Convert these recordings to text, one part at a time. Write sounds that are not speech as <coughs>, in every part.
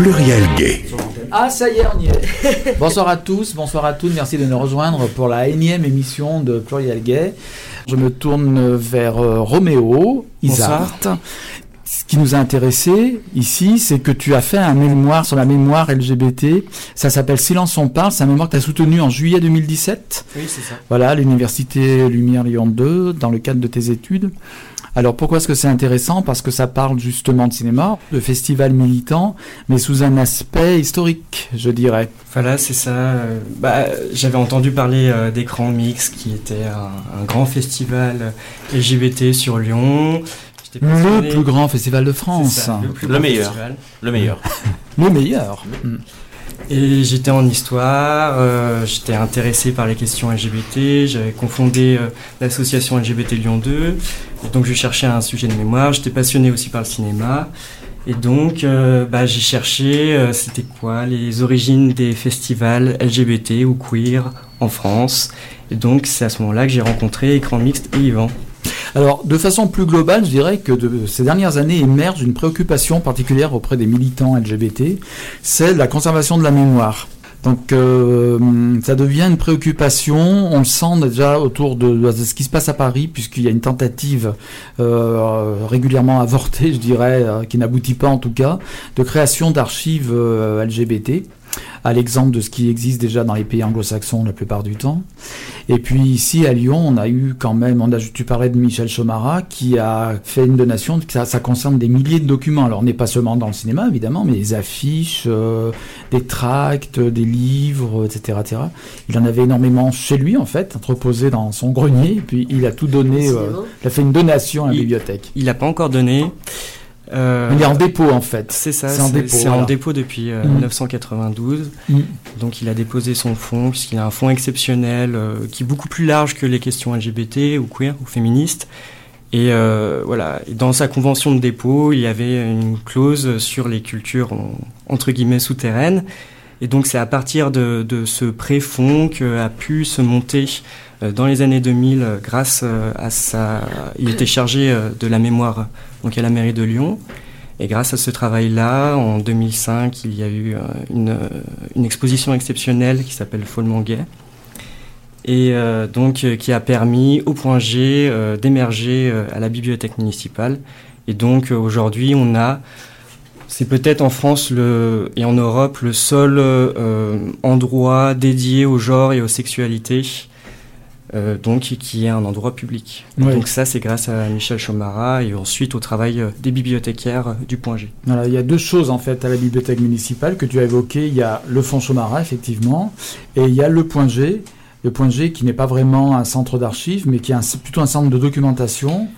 Pluriel Gay. Ah, ça y est, on y est. <laughs> bonsoir à tous, bonsoir à toutes. Merci de nous rejoindre pour la énième émission de Pluriel Gay. Je me tourne vers euh, Roméo Isart. Ce qui nous a intéressé ici, c'est que tu as fait un mémoire sur la mémoire LGBT. Ça s'appelle Silence on parle. C'est un mémoire que tu as soutenu en juillet 2017. Oui, c'est ça. Voilà, à l'Université Lumière Lyon 2, dans le cadre de tes études. Alors pourquoi est-ce que c'est intéressant? Parce que ça parle justement de cinéma, de festival militant, mais sous un aspect historique, je dirais. Voilà, c'est ça. Euh, bah, J'avais entendu parler euh, d'Écran Mix, qui était un, un, grand festival LGBT sur Lyon. Le plus grand festival de France. Ça, le, <laughs> le, meilleur. le meilleur. le meilleur. Et j'étais en histoire, euh, j'étais intéressé par les questions LGBT, j'avais confondé euh, l'association LGBT Lyon 2, et donc je cherchais un sujet de mémoire, j'étais passionné aussi par le cinéma, et donc euh, bah, j'ai cherché c'était quoi les origines des festivals LGBT ou queer en France, et donc c'est à ce moment-là que j'ai rencontré Écran Mixte et Yvan. Alors, de façon plus globale, je dirais que de ces dernières années émerge une préoccupation particulière auprès des militants LGBT, c'est la conservation de la mémoire. Donc euh, ça devient une préoccupation, on le sent déjà autour de, ce qui se passe à Paris, puisqu'il y a une tentative euh, régulièrement avortée, je dirais, euh, qui n'aboutit pas en tout cas, de création d'archives LGBT à l'exemple de ce qui existe déjà dans les pays anglo-saxons la plupart du temps. Et puis ici à Lyon, on a eu quand même, on a, tu parlais de Michel Chomara qui a fait une donation, ça, ça concerne des milliers de documents. Alors on n'est pas seulement dans le cinéma évidemment, mais des affiches, euh, des tracts, des livres, etc., etc. Il en avait énormément chez lui en fait, entreposé dans son grenier, et puis il a tout donné, euh, il a fait une donation à la il, bibliothèque. Il n'a pas encore donné. Euh, il est en dépôt en fait. C'est ça, c'est en, dépôt, voilà. en dépôt depuis euh, mmh. 1992. Mmh. Donc il a déposé son fonds, puisqu'il a un fonds exceptionnel euh, qui est beaucoup plus large que les questions LGBT ou queer ou féministes. Et euh, voilà, et dans sa convention de dépôt, il y avait une clause sur les cultures entre guillemets souterraines. Et donc c'est à partir de, ce pré-fonds qu'a pu se monter euh, dans les années 2000 grâce euh, à sa... Il était chargé euh, de la mémoire donc à la mairie de Lyon. Et grâce à ce travail-là, en 2005, il y a eu une, exposition exceptionnelle qui s'appelle Gay. Et euh, donc qui a permis au point G euh, d'émerger euh, à la bibliothèque municipale. Et donc aujourd'hui, on a c'est peut-être en France le, et en Europe le seul euh, endroit dédié au genre et aux sexualités, euh, donc qui est un endroit public. Oui. Donc ça, c'est grâce à Michel Chomara et ensuite au travail des bibliothécaires du Point G. Voilà, il y a deux choses en fait à la bibliothèque municipale que tu as évoquées. Il y a le fonds Chomara, effectivement, et il y a le Point G. Le Point G qui n'est pas vraiment un centre d'archives, mais qui est un, plutôt un centre de documentation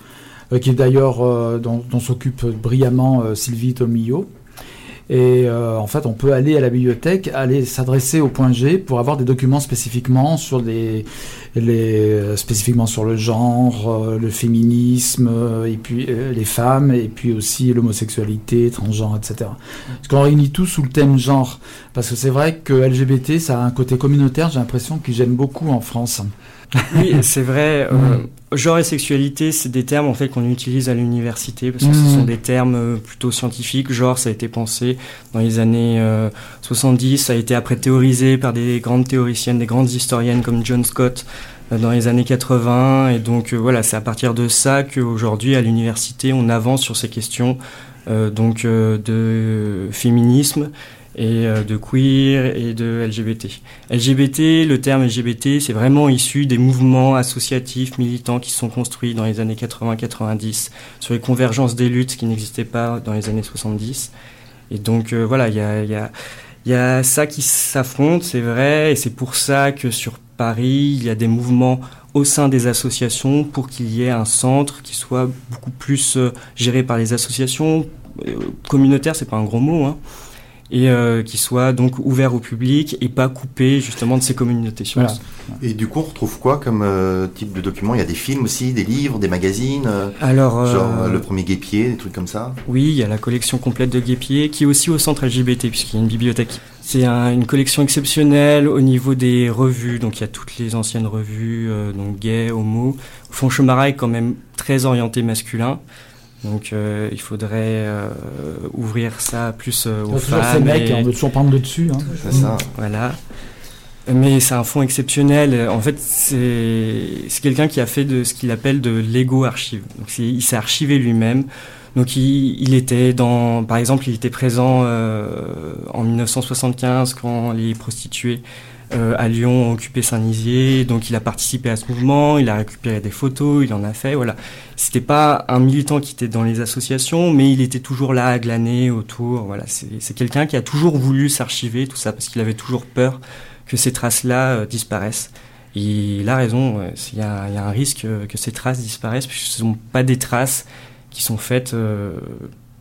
qui est d'ailleurs euh, dont, s'occupe brillamment euh, Sylvie Tomillo. Et euh, en fait, on peut aller à la bibliothèque, aller s'adresser au point G pour avoir des documents spécifiquement sur les, spécifiquement sur le genre, euh, le féminisme, euh, et puis euh, les femmes, et puis aussi l'homosexualité, transgenre, etc. Parce qu'on réunit tout sous le thème genre. Parce que c'est vrai que LGBT, ça a un côté communautaire, j'ai l'impression, qui gêne beaucoup en France. <laughs> Oui, c'est vrai. Euh, genre et sexualité, c'est des termes en fait qu'on utilise à l'université parce que mmh. ce sont des termes euh, plutôt scientifiques. Genre, ça a été pensé dans les années euh, 70, ça a été après théorisé par des grandes théoriciennes, des grandes historiennes comme John Scott euh, dans les années 80. Et donc voilà, c'est à partir de ça qu'aujourd'hui à l'université, on avance sur ces questions donc de féminisme et euh, de queer et de LGBT. LGBT, le terme LGBT, c'est vraiment issu des mouvements associatifs militants qui sont construits dans les années 80-90 sur les convergences des luttes qui n'existaient pas dans les années 70. Et donc euh, voilà, il y a, y, a, y a ça qui s'affronte, c'est vrai, et c'est pour ça que sur Paris, il y a des mouvements au sein des associations pour qu'il y ait un centre qui soit beaucoup plus euh, géré par les associations euh, communautaires, c'est pas un gros mot, hein, et euh, qui soit donc ouvert au public et pas coupé justement de ces communautés. Voilà. Et du coup, on retrouve quoi comme euh, type de documents? Il y a des films aussi, des livres, des magazines euh, Alors, genre le premier Guépier, des trucs comme ça? Oui, il y a la collection complète de Guépier qui est aussi au centre LGBT puisqu'il y a une bibliothèque. C'est un, une collection exceptionnelle au niveau des revues, donc il y a toutes les anciennes revues, euh, donc gay, homo. Fond Chomara est quand même très orienté masculin. Donc il faudrait ouvrir ça plus aux femmes. Ces mecs, on veut toujours prendre le dessus. Hein. C'est ça. Voilà. Mais c'est un fonds exceptionnel. En fait, c'est quelqu'un qui a fait de ce qu'il appelle de l'ego archive. Donc il s'est archivé lui-même. Donc il, il, était dans, par exemple, il était présent euh, en 1975 quand les prostituées euh, à Lyon occupé Saint-Nizier. Donc il a participé à ce mouvement, il a récupéré des photos, il en a fait. Voilà, c'était pas un militant qui était dans les associations, mais il était toujours là à glaner autour. Voilà, c'est quelqu'un qui a toujours voulu s'archiver tout ça parce qu'il avait toujours peur que ces traces-là euh, disparaissent. Et il a raison, il y, y, a un risque que ces traces disparaissent puisque ce ne sont pas des traces qui sont faites, euh,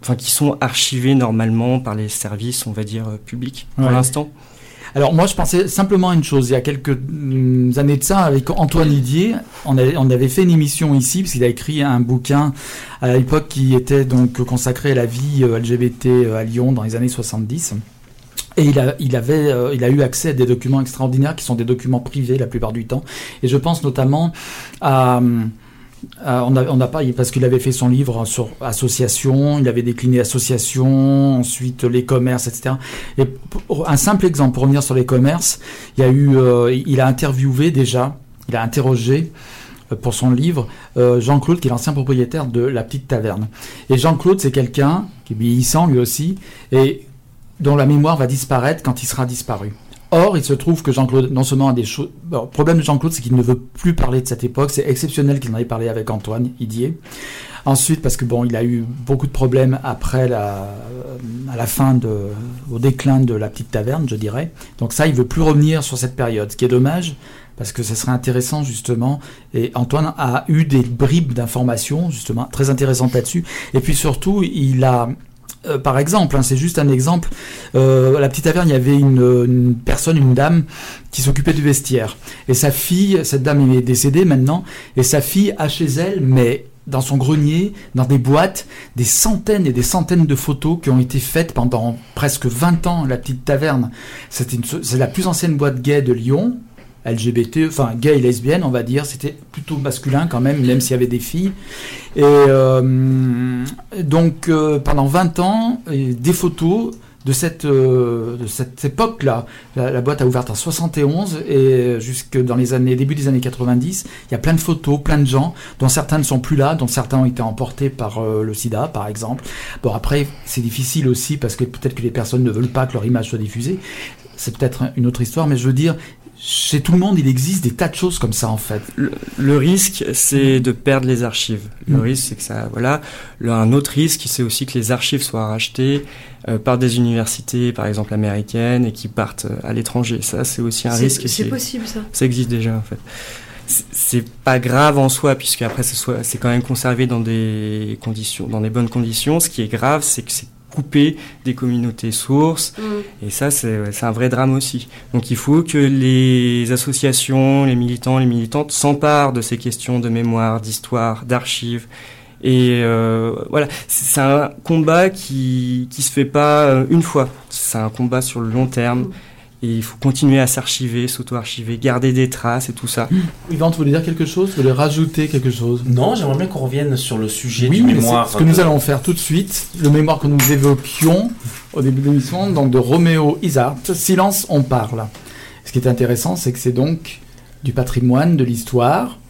enfin qui sont archivées normalement par les services, on va dire, euh, publics pour l'instant. Alors moi je pensais simplement à une chose, il y a quelques mm, années de ça avec Antoine Lidier, on avait, fait une émission ici parce qu'il a écrit un bouquin à l'époque qui était donc consacré à la vie euh, LGBT à Lyon dans les années 70. Et il a, il, avait, il a eu accès à des documents extraordinaires qui sont des documents privés la plupart du temps. Et je pense notamment à, euh, on n'a pas, parce qu'il avait fait son livre sur association, il avait décliné association, ensuite les commerces, etc. Et un simple exemple, pour revenir sur les commerces, il, a eu, euh, il a interviewé déjà, il a interrogé euh, pour son livre Jean-Claude, qui est l'ancien propriétaire de la petite taverne. Et Jean-Claude, c'est quelqu'un qui est vieillissant lui aussi, et dont la mémoire va disparaître quand il sera disparu. Or, il se trouve que Jean-Claude, non seulement a des choses. le problème de Jean-Claude, c'est qu'il ne veut plus parler de cette époque. C'est exceptionnel qu'il en ait parlé avec Antoine Idier. Ensuite, parce que bon, il a eu beaucoup de problèmes après la, à la fin de, au déclin de la petite taverne, je dirais. Donc ça, il veut plus revenir sur cette période, ce qui est dommage, parce que ce serait intéressant justement. Et Antoine a eu des bribes d'informations justement très intéressantes là-dessus. Et puis surtout, il a euh, par exemple, hein, c'est juste un exemple. Euh, à la petite taverne, il y avait une, personne, une dame, qui s'occupait du vestiaire. Et sa fille, cette dame est décédée maintenant, et sa fille a chez elle, mais dans son grenier, dans des boîtes, des centaines et des centaines de photos qui ont été faites pendant presque 20 ans, la petite taverne. C'est la plus ancienne boîte gay de Lyon, LGBT, enfin gay et lesbienne, on va dire, c'était plutôt masculin quand même, même s'il y avait des filles. Et euh, donc euh, pendant 20 ans, des photos de cette, euh, cette époque-là. La, boîte a ouvert en 71 et jusque dans les années, début des années 90, il y a plein de photos, plein de gens, dont certains ne sont plus là, dont certains ont été emportés par le sida, par exemple. Bon, après, c'est difficile aussi parce que peut-être que les personnes ne veulent pas que leur image soit diffusée. C'est peut-être une autre histoire, mais je veux dire, chez tout le monde, il existe des tas de choses comme ça en fait. Le, risque, c'est de perdre les archives. Le mm. risque, c'est que ça, voilà. un autre risque, c'est aussi que les archives soient rachetées euh, par des universités, par exemple américaines, et qui partent euh, à l'étranger. Ça, c'est aussi un risque. C'est possible ça. Ça existe déjà en fait. C'est pas grave en soi, puisque après, c'est quand même conservé dans des conditions, dans des bonnes conditions. Ce qui est grave, c'est que c'est couper des communautés sources. Mm. Et ça, c'est un vrai drame aussi. Donc il faut que les associations, les militants, les militantes s'emparent de ces questions de mémoire, d'histoire, d'archives. Et euh, voilà, c'est un combat qui qui se fait pas euh, une fois. C'est un combat sur le long terme. Mm. Et il faut continuer à s'archiver, s'auto-archiver, garder des traces et tout ça. Yvan, tu voulais dire quelque chose? Tu voulais rajouter quelque chose? Non, j'aimerais bien qu'on revienne sur le sujet du mémoire. Ce que nous allons faire tout de suite, le mémoire que nous évoquions au début de l'émission, donc de Roméo Isart, Silence, on parle. Ce qui est intéressant, c'est que c'est donc du patrimoine, de l'histoire,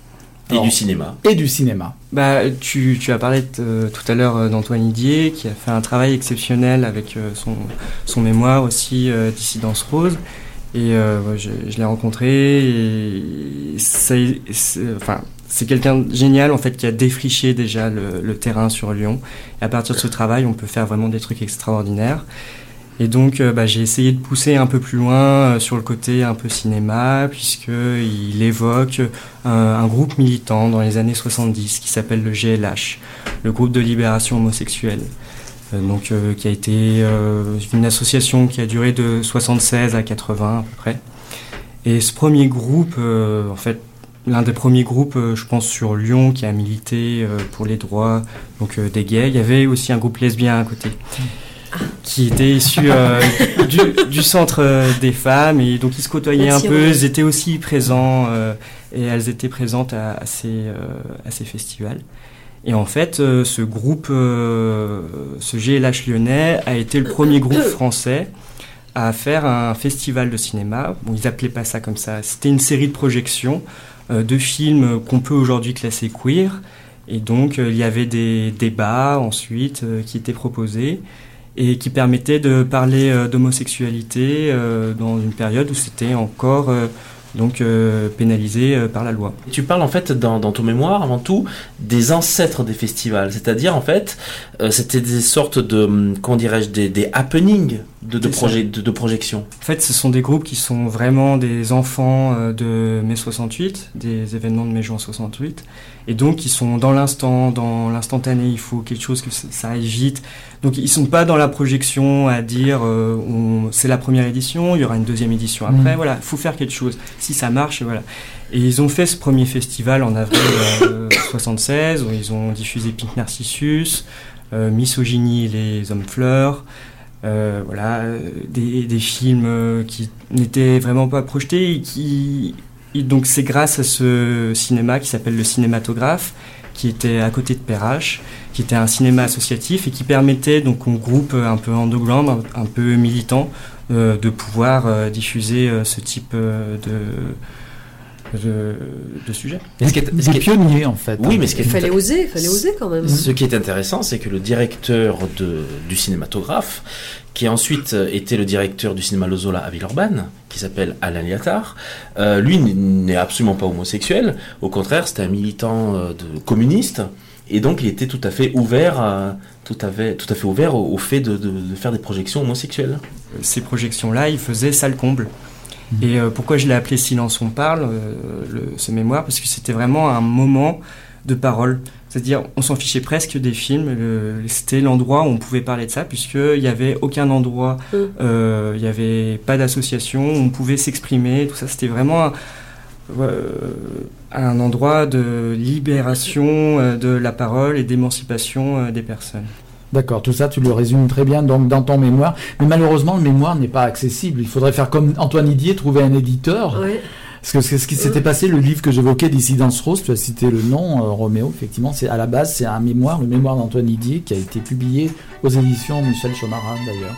et du cinéma. Et du cinéma. Bah, tu, tu as parlé euh, tout à l'heure euh, d'Antoine Didier, qui a fait un travail exceptionnel avec euh, son, son mémoire aussi, Dissidence Rose. Et je, je l'ai rencontré et c'est, enfin, c'est quelqu'un de génial en fait qui a défriché déjà le, le, terrain sur Lyon. Et à partir de ce travail, on peut faire vraiment des trucs extraordinaires. Et donc, euh, bah, j'ai essayé de pousser un peu plus loin euh, sur le côté un peu cinéma, puisqu'il évoque euh, un groupe militant dans les années 70 qui s'appelle le GLH, le groupe de libération homosexuelle. donc, qui a été une association qui a duré de 76 à 80 à peu près. Et ce premier groupe, en fait, l'un des premiers groupes, je pense, sur Lyon qui a milité pour les droits donc, des gays. Il y avait aussi un groupe lesbien à côté qui était issu euh, du, centre euh, des femmes et donc ils se côtoyaient un peu, ils étaient aussi présents euh, et elles étaient présentes à, ces, à ces festivals. Et en fait, ce groupe, ce GLH lyonnais, a été le premier groupe français à faire un festival de cinéma. Bon, ils appelaient pas ça comme ça. C'était une série de projections de films qu'on peut aujourd'hui classer queer. Et donc, il y avait des débats ensuite qui étaient proposés et qui permettait de parler euh, d'homosexualité euh, dans une période où c'était encore euh, donc pénalisé par la loi. Tu parles en fait dans, dans, ton mémoire avant tout des ancêtres des festivals, c'est-à-dire en fait c'était des sortes de hum, comment dirais-je des, des happenings de, de, projet, de, de, projection. En fait, ce sont des groupes qui sont vraiment des enfants de mai 68, des événements de mai juin 68, et donc qui sont dans l'instant, dans l'instantané. Il faut quelque chose que ça aille vite. Donc ils sont pas dans la projection à dire euh, c'est la première édition, il y aura une deuxième édition après. Mm. Voilà, il faut faire quelque chose. Si ça marche, voilà. Et ils ont fait ce premier festival en avril 76 euh, <coughs> où ils ont diffusé Pink Narcissus, euh, Misogynie les hommes fleurs. voilà, des, des films qui n'étaient vraiment pas projetés et qui donc c'est grâce à ce cinéma qui s'appelle le cinématographe, qui était à côté de Perrache, qui était un cinéma associatif et qui permettait donc aux groupes un peu underground, un, peu militant, euh, de pouvoir euh, diffuser euh, ce type de de, de sujets. Ce qui est, des pionniers en fait. Oui, mais ce qui il fallait oser, fallait oser quand même. Ce qui est intéressant, c'est que le directeur de, du cinématographe, qui ensuite été le directeur du cinéma Lozola à Villeurbanne, qui s'appelle Alain Liattard, euh, lui n'est absolument pas homosexuel. Au contraire, c'était un militant euh, de, communiste. Et donc, il était tout à fait ouvert, à, tout, à fait, tout à fait ouvert au, fait de, de, de, faire des projections homosexuelles. Ces projections-là, il faisait salle comble. Et euh, pourquoi je l'ai appelé Silence on parle, euh, le, ce mémoire? Parce que c'était vraiment un moment de parole. C'est-à-dire, on s'en fichait presque des films. C'était l'endroit où on pouvait parler de ça, puisqu'il n'y avait aucun endroit, mm. euh, il n'y avait pas d'association, on pouvait s'exprimer, tout ça. C'était vraiment un, un, endroit de libération de la parole et d'émancipation des personnes. D'accord, tout ça, tu le résumes très bien donc dans ton mémoire. Mais malheureusement, le mémoire n'est pas accessible. Il faudrait faire comme Antoine Didier, trouver un éditeur. Oui. Parce que ce qui s'était passé, le livre que j'évoquais, Dissidence Rose, tu as cité le nom, euh, Roméo, effectivement, c'est à la base, c'est un mémoire, le mémoire d'Antoine Didier, qui a été publié aux éditions Michel Chomarin, d'ailleurs.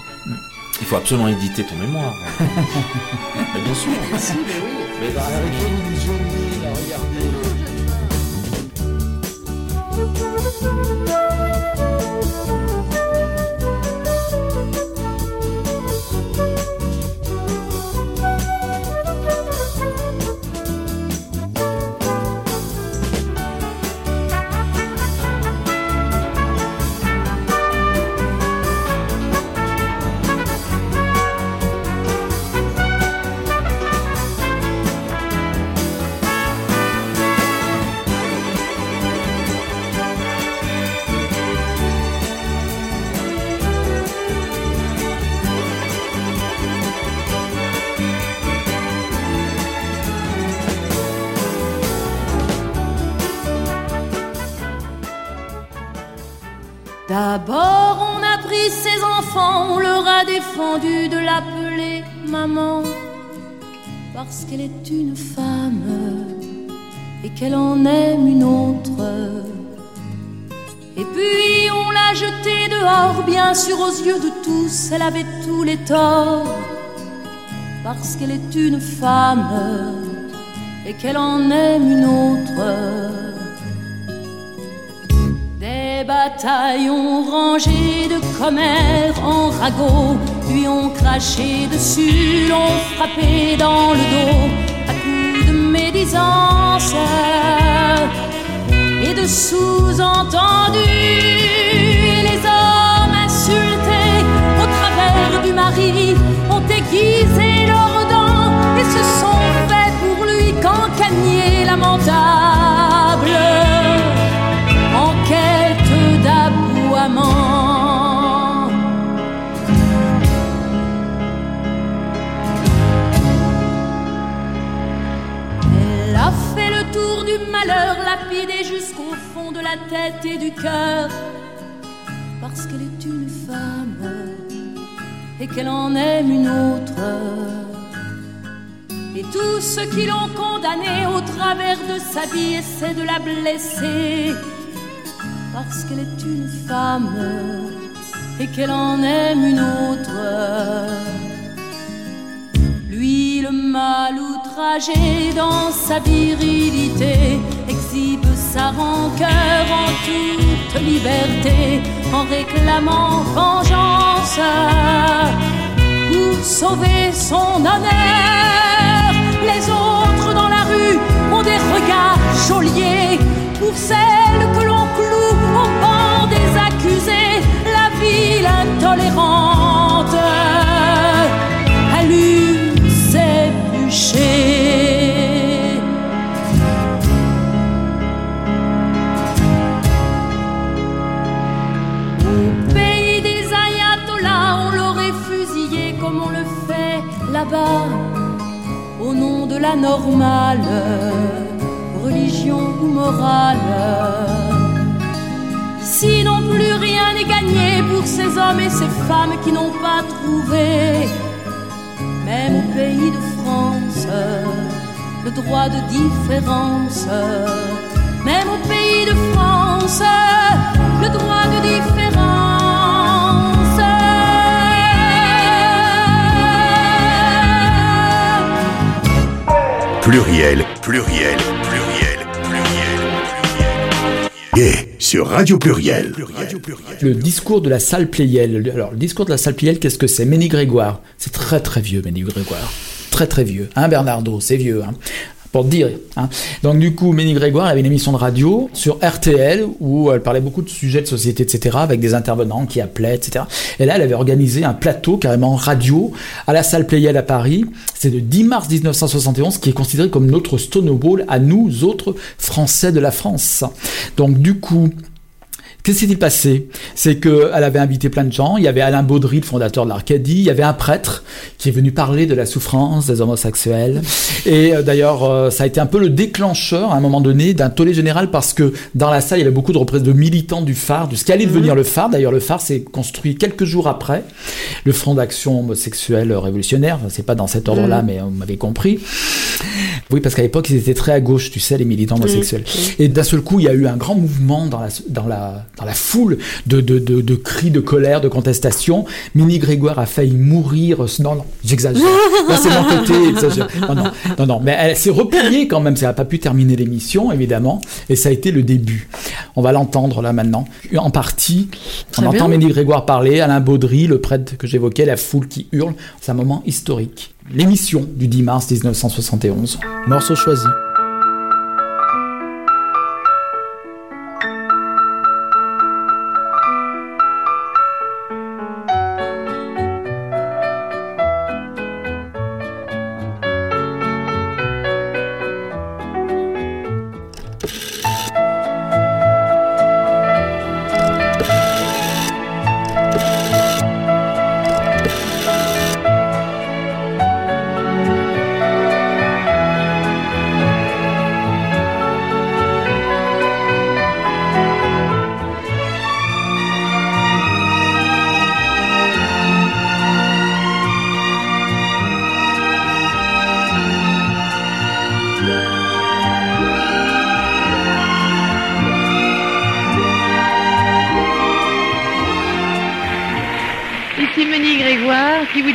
Il faut absolument éditer ton mémoire. <laughs> mais bien sûr. Merci, mais oui. Mais bah, D'abord, on a pris ses enfants, on leur a défendu de l'appeler maman, parce qu'elle est une femme et qu'elle en aime une autre. Et puis on l'a jetée dehors, bien sûr aux yeux de tous, elle avait tous les torts, parce qu'elle est une femme et qu'elle en aime une autre bataillons rangés de commères en ragots lui ont craché dessus, l'ont frappé dans le dos à coups de médisance et de sous-entendus. Les hommes insultés au travers du mari ont aiguisé leurs dents et se sont fait pour lui cancagner lamentable. Malheur, lapidé jusqu'au fond de la tête et du cœur, parce qu'elle est une femme et qu'elle en aime une autre. Et tous ceux qui l'ont condamnée au travers de sa vie essaient de la blesser parce qu'elle est une femme et qu'elle en aime une autre. Lui, le mal outragé dans sa virilité, exhibe sa rancœur en toute liberté, en réclamant vengeance pour sauver son honneur. Les autres dans la rue ont des regards geôliers pour celles que l'on cloue au banc des accusés, la ville intolérante au nom de la normale religion ou morale. Ici non plus rien n'est gagné pour ces hommes et ces femmes qui n'ont pas trouvé, même au pays de France, le droit de différence. Même au pays de France, le droit de différence. Pluriel, pluriel, pluriel, pluriel, pluriel. Gay sur Radio Pluriel. Le discours de la salle Pléiel. Alors, le discours de la salle Pléiel, qu'est-ce que c'est? Ménie Grégoire. C'est très très vieux, Ménie Grégoire. Très très vieux. Hein, Bernardo? C'est vieux. Hein pour dire. Hein. Donc du coup, Ménie Grégoire avait une émission de radio sur RTL où elle parlait beaucoup de sujets de société, etc., avec des intervenants qui appelaient, etc. Et là, elle avait organisé un plateau carrément radio à la salle Playel à Paris. C'est le 10 mars 1971, qui est considéré comme notre Stonewall à nous autres Français de la France. Donc du coup, Qu'est-ce qui s'est passé? C'est qu'elle avait invité plein de gens. Il y avait Alain Baudry, le fondateur de l'Arcadie. Il y avait un prêtre qui est venu parler de la souffrance des homosexuels. Et euh, d'ailleurs, euh, ça a été un peu le déclencheur, à un moment donné, d'un tollé général parce que dans la salle, il y avait beaucoup de représentants de militants du phare, de ce qui allait devenir le phare. D'ailleurs, le phare s'est construit quelques jours après le Front d'action homosexuelle révolutionnaire. C'est pas dans cet ordre-là, mais on m'avait compris. Oui, parce qu'à l'époque, ils étaient très à gauche, tu sais, les militants homosexuels. Et d'un seul coup, il y a eu un grand mouvement dans la, dans la, dans la foule de, de, de, de, cris de colère, de contestation. Mini Grégoire a failli mourir. Non, non, j'exagère. <laughs> Là, c'est mon côté. Non, non, non, non, mais elle s'est repliée quand même. Ça n'a pas pu terminer l'émission, évidemment. Et ça a été le début. On va l'entendre là maintenant. En partie, on entend Mini Grégoire parler, Alain Baudry, le prêtre que j'évoquais, la foule qui hurle. C'est un moment historique. L'émission du 10 mars 1971. Morceau choisi.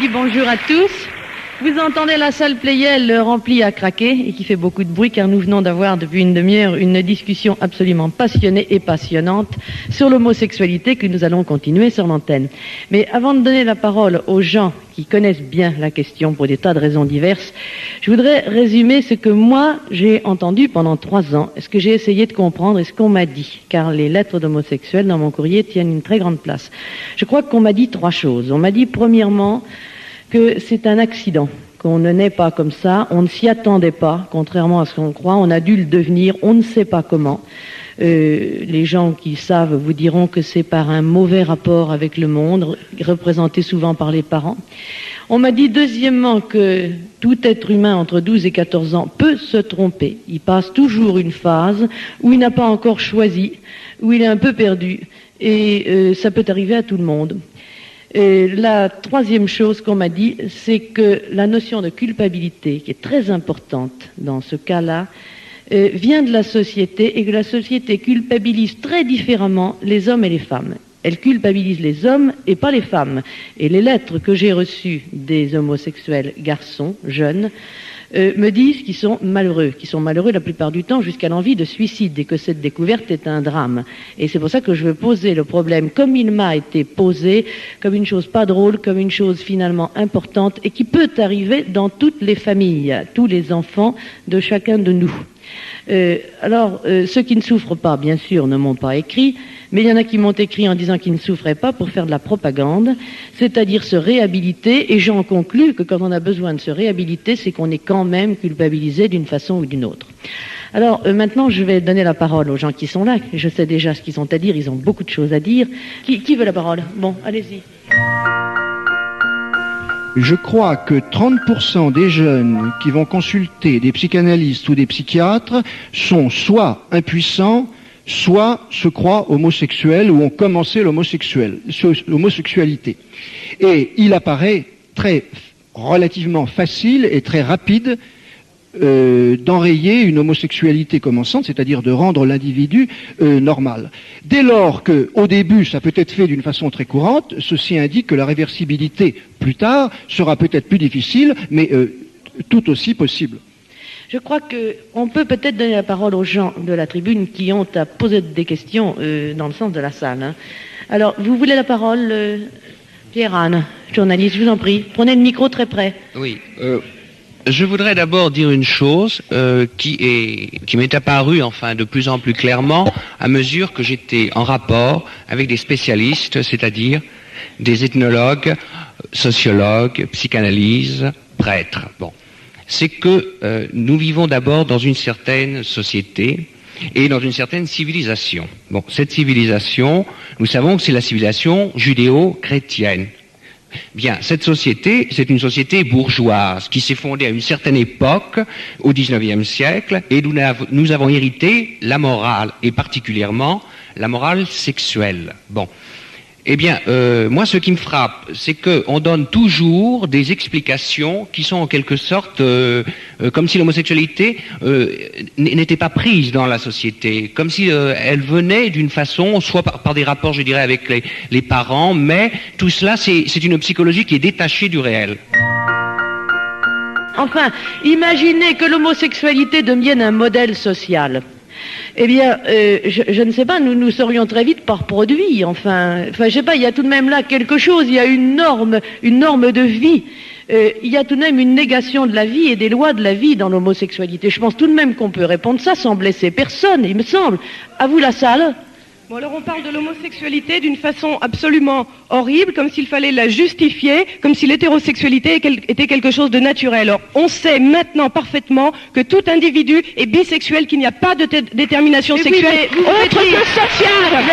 Bonjour à tous. Vous entendez la salle Playel remplie à craquer et qui fait beaucoup de bruit car nous venons d'avoir depuis une demi-heure une discussion absolument passionnée et passionnante sur l'homosexualité que nous allons continuer sur l'antenne. Mais avant de donner la parole aux gens qui connaissent bien la question pour des tas de raisons diverses, je voudrais résumer ce que moi j'ai entendu pendant trois ans, ce que j'ai essayé de comprendre et ce qu'on m'a dit, car les lettres d'homosexuels dans mon courrier tiennent une très grande place. Je crois qu'on m'a dit trois choses. On m'a dit premièrement que c'est un accident, qu'on ne naît pas comme ça, on ne s'y attendait pas, contrairement à ce qu'on croit, on a dû le devenir, on ne sait pas comment. Euh, les gens qui savent vous diront que c'est par un mauvais rapport avec le monde, représenté souvent par les parents. On m'a dit deuxièmement que tout être humain entre 12 et 14 ans peut se tromper. Il passe toujours une phase où il n'a pas encore choisi, où il est un peu perdu. Et euh, ça peut arriver à tout le monde. La troisième chose qu'on m'a dit, c'est que la notion de culpabilité, qui est très importante dans ce cas-là, euh, vient de la société et que la société culpabilise très différemment les hommes et les femmes. Elle culpabilise les hommes et pas les femmes. Et les lettres que j'ai reçues des homosexuels garçons, jeunes, euh, me disent qu'ils sont malheureux, qu'ils sont malheureux la plupart du temps jusqu'à l'envie de suicide et que cette découverte est un drame. Et c'est pour ça que je veux poser le problème comme il m'a été posé, comme une chose pas drôle, comme une chose finalement importante et qui peut arriver dans toutes les familles, tous les enfants de chacun de nous. Euh, alors, euh, ceux qui ne souffrent pas, bien sûr, ne m'ont pas écrit, mais il y en a qui m'ont écrit en disant qu'ils ne souffraient pas pour faire de la propagande, c'est-à-dire se réhabiliter, et j'en conclus que quand on a besoin de se réhabiliter, c'est qu'on est quand même culpabilisé d'une façon ou d'une autre. Alors euh, maintenant, je vais donner la parole aux gens qui sont là. Je sais déjà ce qu'ils ont à dire, ils ont beaucoup de choses à dire. Qui, qui veut la parole? Bon, allez-y. Je crois que 30% des jeunes qui vont consulter des psychanalystes ou des psychiatres sont soit impuissants, soit se croient homosexuels ou ont commencé l'homosexualité. Et il apparaît très relativement facile et très rapide euh, d'enrayer une homosexualité commençante, c'est-à-dire de rendre l'individu euh, normal. Dès lors que, au début, ça peut être fait d'une façon très courante, ceci indique que la réversibilité plus tard sera peut-être plus difficile, mais euh, tout aussi possible. Je crois qu'on peut peut-être donner la parole aux gens de la tribune qui ont à poser des questions euh, dans le sens de la salle. Hein. Alors, vous voulez la parole, euh, Pierre-Anne, journaliste, je vous en prie. Prenez le micro très près. Oui. Euh, je voudrais d'abord dire une chose qui est qui m'est apparue enfin de plus en plus clairement à mesure que j'étais en rapport avec des spécialistes, c'est-à-dire des ethnologues, sociologues, psychanalystes, prêtres. Bon c'est que euh, nous vivons d'abord dans une certaine société et dans une certaine civilisation. Bon, cette civilisation, nous savons que c'est la civilisation judéo-chrétienne. Bien, cette société, c'est une société bourgeoise qui s'est fondée à une certaine époque, au XIXe siècle, et nous, nous avons hérité la morale, et particulièrement la morale sexuelle. Bon, eh bien, euh, moi, ce qui me frappe, c'est qu'on donne toujours des explications qui sont en quelque sorte euh, euh, comme si l'homosexualité n'était pas prise dans la société, comme si elle venait d'une façon, soit par, des rapports, je dirais, avec les, les parents, mais tout cela, c'est une psychologie qui est détachée du réel. Enfin, imaginez que l'homosexualité devienne un modèle social. Eh bien, euh, je, ne sais pas, nous nous serions très vite par produit. Enfin, enfin, je sais pas, il y a tout de même là quelque chose. Il y a une norme, une norme de vie. Euh, il y a tout de même une négation de la vie et des lois de la vie dans l'homosexualité. Je pense tout de même qu'on peut répondre ça sans blesser personne, il me semble. À vous la salle. Bon, alors on parle de l'homosexualité d'une façon absolument horrible, comme s'il fallait la justifier, comme si l'hétérosexualité était quelque chose de naturel. Alors, on sait maintenant parfaitement que tout individu est bisexuel, qu'il n'y a pas de détermination sexuelle autre que sociale.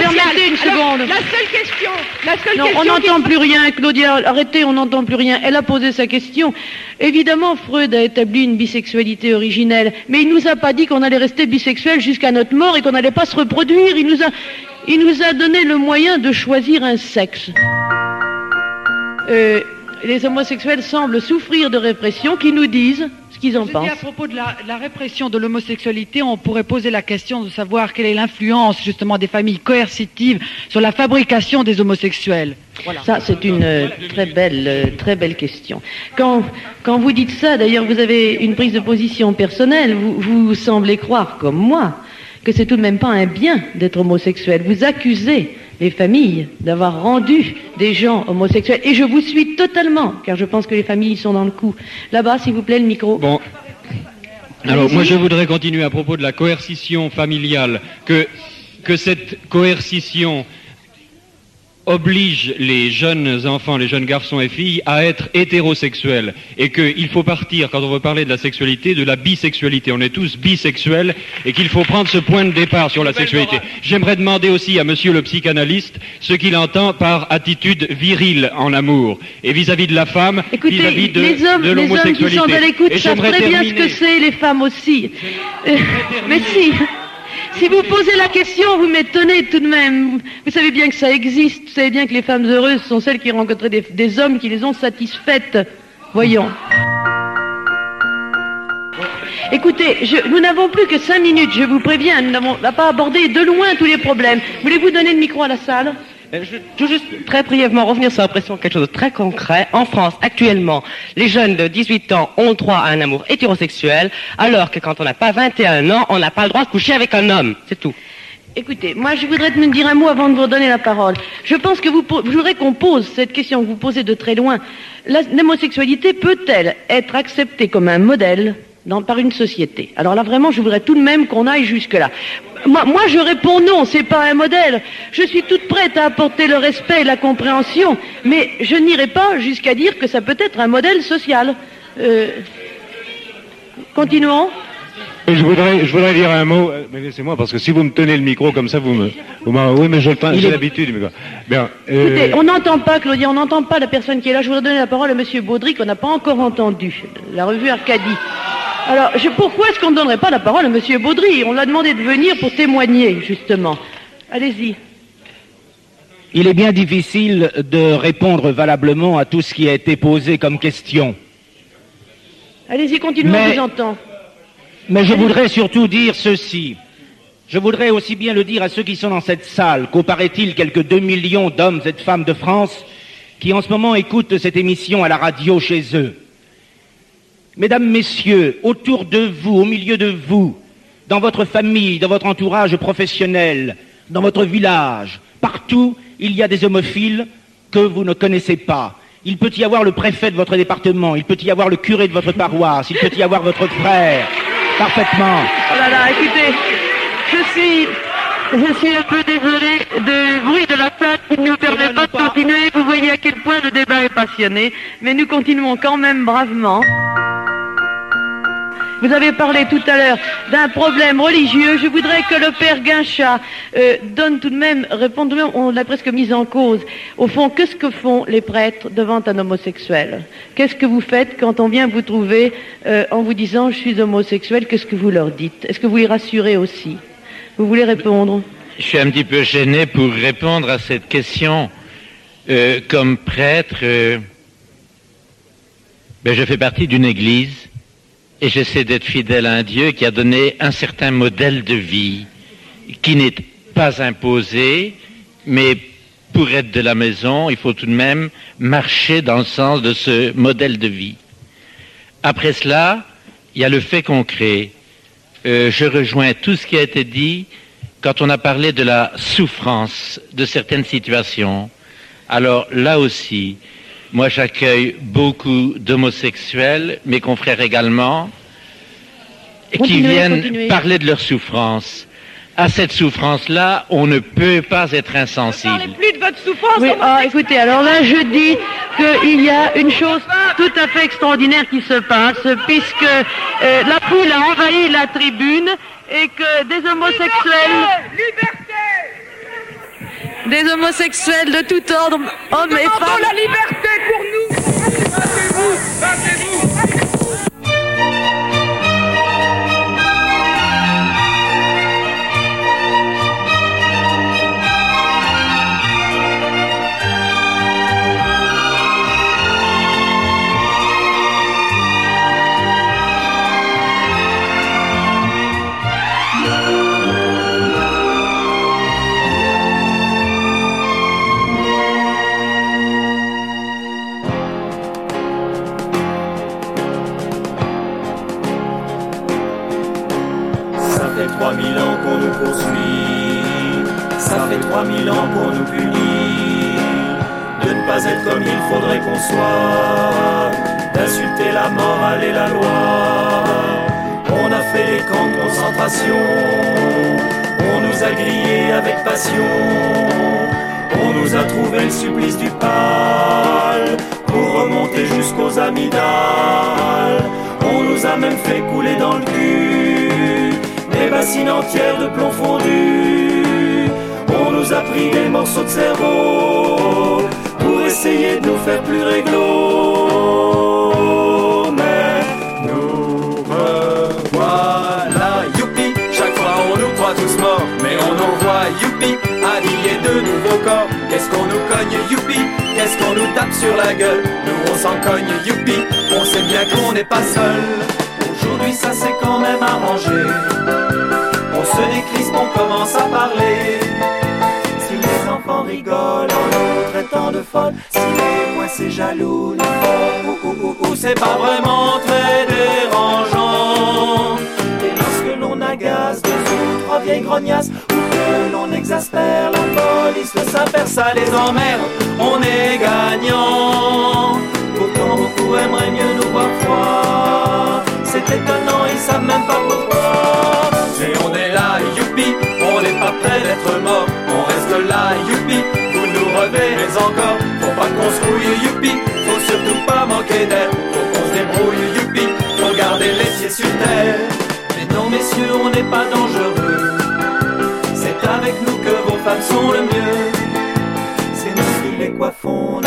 Permettez une seconde. La seule question, la seule non, on n'entend plus rien, Claudia, arrêtez, on n'entend plus rien. Elle a posé sa question. Évidemment, Freud a établi une bisexualité originelle, mais il nous a pas dit qu'on allait rester bisexuel jusqu'à notre mort et qu'on n'allait pas se reproduire. Il nous a, il nous a donné le moyen de choisir un sexe. Euh, les homosexuels semblent souffrir de répression qui nous disent ce qu'ils en pensent. à propos de la, répression de l'homosexualité, on pourrait poser la question de savoir quelle est l'influence justement des familles coercitives sur la fabrication des homosexuels. Ça, c'est une euh, très belle, euh, très belle question. Quand, quand vous dites ça, d'ailleurs, vous avez une prise de position personnelle. Vous, vous semblez croire, comme moi, que c'est tout de même pas un bien d'être homosexuel. Vous accusez les familles d'avoir rendu des gens homosexuels. Et je vous suis totalement, car je pense que les familles sont dans le coup. Là-bas, s'il vous plaît, le micro. Bon. Alors, moi, je voudrais continuer à propos de la coercition familiale, que, que cette coercition oblige les jeunes enfants, les jeunes garçons et filles à être hétérosexuels et qu'il faut partir, quand on veut parler de la sexualité, de la bisexualité. On est tous bisexuels et qu'il faut prendre ce point de départ sur la sexualité. J'aimerais demander aussi à monsieur le psychanalyste ce qu'il entend par attitude virile en amour et vis-à-vis de la femme, vis-à-vis de, les hommes, l'homosexualité. Les hommes qui sont à l'écoute savent très bien ce que c'est, les femmes aussi. Euh, mais si. Si vous posez la question, vous m'étonnez tout de même. Vous savez bien que ça existe. Vous savez bien que les femmes heureuses sont celles qui rencontrent des, hommes qui les ont satisfaites. Voyons. Écoutez, nous n'avons plus que cinq minutes, je vous préviens. Nous n'avons pas abordé de loin tous les problèmes. Voulez-vous donner le micro à la salle? Je tout juste très brièvement revenir sur l'impression quelque chose de très concret. En France, actuellement, les jeunes de 18 ans ont le droit à un amour hétérosexuel, alors que quand on n'a pas 21 ans, on n'a pas le droit de coucher avec un homme. C'est tout. Écoutez, moi je voudrais me dire un mot avant de vous donner la parole. Je pense que vous, je voudrais qu'on pose cette question que vous posez de très loin. L'homosexualité peut-elle être acceptée comme un modèle? Par une société Alors là vraiment, je voudrais tout de même qu'on aille jusque-là. Moi, moi, je réponds non, c'est pas un modèle. Je suis toute prête à apporter le respect et la compréhension, mais je n'irai pas jusqu'à dire que ça peut être un modèle social. Euh, continuons. Je voudrais, je voudrais dire un mot, euh, mais laissez-moi, parce que si vous me tenez le micro comme ça, vous me... Vous oui, mais j'ai l'habitude. Bien, euh, Écoutez, on n'entend pas, Claudia, on n'entend pas la personne qui est là. Je voudrais donner la parole à M. Baudry, qu'on n'a pas encore entendu, la revue Arcadie. Alors, pourquoi est-ce qu'on ne donnerait pas la parole à M. Baudry? On l'a demandé de venir pour témoigner, justement. Allez-y. Il est bien difficile de répondre valablement à tout ce qui a été posé comme question. Allez-y, continuez, on vous entend. Mais je voudrais surtout dire ceci. Je voudrais aussi bien le dire à ceux qui sont dans cette salle qu'au paraît-il quelques deux millions d'hommes et de femmes de France qui en ce moment écoutent cette émission à la radio chez eux? Mesdames, Messieurs, autour de vous, au milieu de vous, dans votre famille, dans votre entourage professionnel, dans votre village, partout, il y a des homophiles que vous ne connaissez pas. Il peut y avoir le préfet de votre département, il peut y avoir le curé de votre paroisse, il peut y avoir votre frère, Parfaitement. Oh là là, écoutez, je suis, je suis un peu désolé du bruit de la salle qui ne nous permet pas de continuer. Vous voyez à quel point le débat est passionné, mais nous continuons quand même bravement. Vous avez parlé tout à l'heure d'un problème religieux. Je voudrais que le père Guinchat euh, donne tout de même, réponde tout de même, on l'a presque mise en cause. Au fond, qu'est-ce que font les prêtres devant un homosexuel? Qu'est-ce que vous faites quand on vient vous trouver euh, en vous disant je suis homosexuel Qu'est-ce que vous leur dites? Est-ce que vous les rassurez aussi? Vous voulez répondre? Je suis un petit peu gêné pour répondre à cette question. Euh, comme prêtre, ben, je fais partie d'une église et j'essaie d'être fidèle à un Dieu qui a donné un certain modèle de vie qui n'est pas imposé, mais pour être de la maison, il faut tout de même marcher dans le sens de ce modèle de vie. Après cela, il y a le fait concret. Euh, je rejoins tout ce qui a été dit quand on a parlé de la souffrance de certaines situations. Alors là aussi, moi, j'accueille beaucoup d'homosexuels, mes confrères également, qui viennent parler de leur souffrance. À cette souffrance-là, on ne peut pas être insensible. Ne parlez plus de votre souffrance. Oui, ah, écoutez, alors là, je dis qu'il y a une chose tout à fait extraordinaire qui se passe, puisque euh, la foule a envahi la tribune et que des homosexuels... liberté des homosexuels de tout ordre, hommes et femmes. la liberté pour nous Ça fait 3000 ans pour nous punir. De ne pas être comme il faudrait qu'on soit, d'insulter la morale et la loi. On a fait les camps de concentration, on nous a grillés avec passion, on nous a trouvé le supplice du pal pour remonter jusqu'aux amygdales. On nous a même fait couler dans le cul des bassines entières de plomb fondu. On nous a pris des morceaux de cerveau pour essayer de nous faire plus réglo. Mais nous revoilà, youpi, chaque fois on nous croit tous morts, mais on voit, youpi, habillés de nouveaux corps. Qu'est-ce qu'on nous cogne, youpi, qu'est-ce qu'on nous tape sur la gueule, nous on s'en cogne, youpi, on sait bien qu'on n'est pas seul. Aujourd'hui ça c'est quand même arrangés. On se décrispe, on commence à parler. Si les enfants rigolent en nous traitant de folle, si les voix jaloux nous font ou, ou, ou, c'est pas vraiment très dérangeant. Et lorsque l'on agace deux ou trois vieilles grognasses, ou que l'on exaspère la police, le Saint-Père, ça les emmerde, on est gagnant. Pourtant beaucoup aimeraient mieux nous voir froid. C'est étonnant, ils savent même pas pourquoi. Mais on est là, youpi, on n'est pas prêt d'être mort. On reste là, youpi, vous nous reverrez encore. Faut pas qu'on se rouille, youpi, faut surtout pas manquer d'air. Faut qu'on se débrouille, youpi, faut garder les pieds sur terre. Mais non, messieurs, on n'est pas dangereux. C'est avec nous que vos femmes sont le mieux. C'est nous qui les coiffons,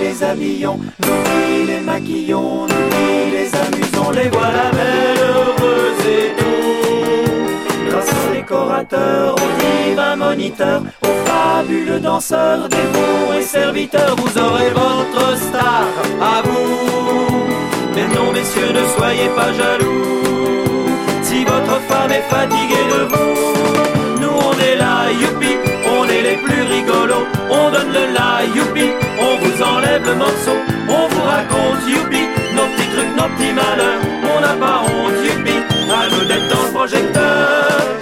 les habillons, nous les maquillons, nous les amusons. Les voilà belles, heureuses et tout. Grâce aux décorateurs, aux divins moniteurs, aux fabuleux danseurs, dévots et serviteurs, vous aurez votre star à vous. Mais non, messieurs, ne soyez pas jaloux. Si votre femme est fatiguée de vous, nous on est là, youpi, on est les plus On donne le la, youpi, on vous enlève le morceau. On vous raconte, youpi, nos petits trucs, nos petits malheurs. On n'a pas honte, youpi, à nous d'être dans le projecteur.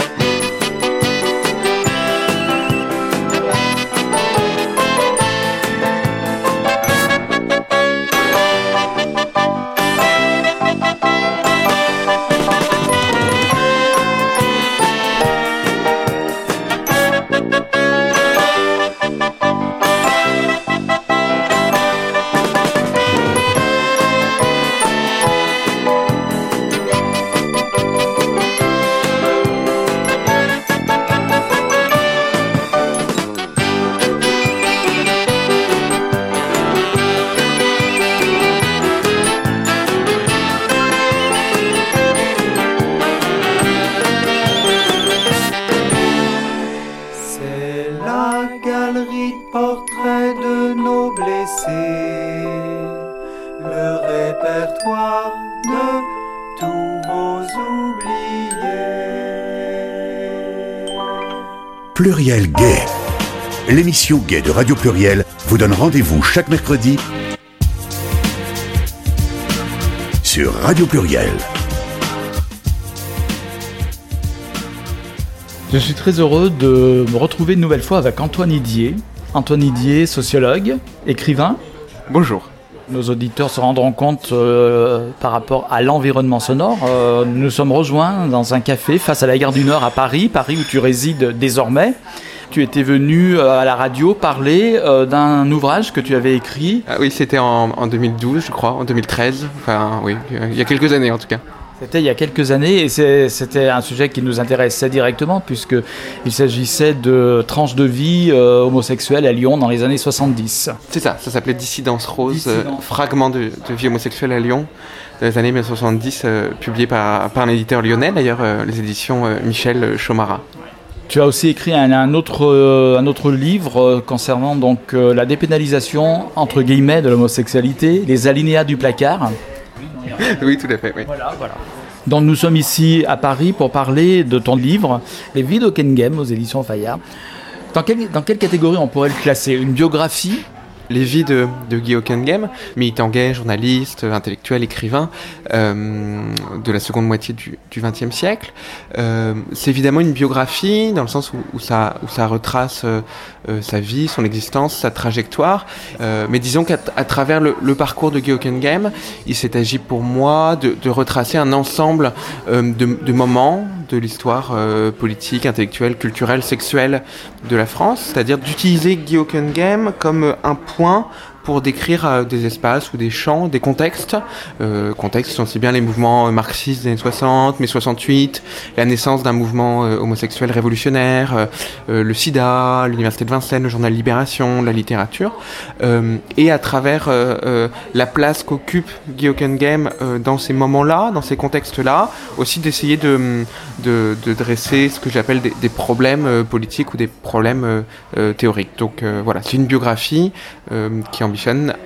L'émission Gay de Radio Pluriel vous donne rendez-vous chaque mercredi sur Radio Pluriel. Je suis très heureux de me retrouver une nouvelle fois avec Antoine Idier. Antoine Idier, sociologue, écrivain. Bonjour. Nos auditeurs se rendront compte euh, par rapport à l'environnement sonore. Euh, nous nous sommes rejoints dans un café face à la gare du Nord à Paris, Paris où tu résides désormais. Tu étais venu euh, à la radio parler euh, d'un ouvrage que tu avais écrit. Ah oui, c'était en, en 2012, je crois, en 2013. Enfin, oui, il y a quelques années en tout cas. C'était il y a quelques années et c'était un sujet qui nous intéressait directement puisqu'il s'agissait de tranches de vie euh, homosexuelles à Lyon dans les années 70. C'est ça, ça s'appelait Dissidence Rose, euh, fragment de, de vie homosexuelle à Lyon, dans les années 1970, euh, publié par, par un éditeur lyonnais, d'ailleurs, les éditions Michel Chomara. Tu as aussi écrit un, un autre, euh, un autre livre euh, concernant donc euh, la dépénalisation entre guillemets de l'homosexualité, les alinéas du placard. oui, tout à fait, oui. Voilà, voilà. Donc nous sommes ici à Paris pour parler de ton livre, Les vies d'Ockengame aux éditions Fayard. Dans quelle, dans quelle catégorie on pourrait le classer? Une biographie Les vies de, Guy Hockenheim, militant gay, journaliste, intellectuel, écrivain euh, de la seconde moitié du XXe siècle. Euh, c'est évidemment une biographie dans le sens où, ça, retrace euh, sa vie, son existence, sa trajectoire. Mais disons qu'à travers le, parcours de Guy Hockenheim, il s'est agi pour moi de, retracer un ensemble de moments de l'histoire euh, politique, intellectuelle, culturelle, sexuelle de la France, c'est-à-dire d'utiliser Guy Hockenheim comme un point pour décrire euh, des espaces ou des champs, des contextes. Euh, contextes sont aussi bien les mouvements euh, marxistes des années 60, mai 68, la naissance d'un mouvement euh, homosexuel révolutionnaire, le sida, l'université de Vincennes, le journal Libération, la littérature. Et à travers la place qu'occupe Guy Hockenheim dans ces moments-là, dans ces contextes-là, aussi d'essayer de, dresser ce que j'appelle des, des problèmes politiques ou des problèmes théoriques. Donc voilà, c'est une biographie qui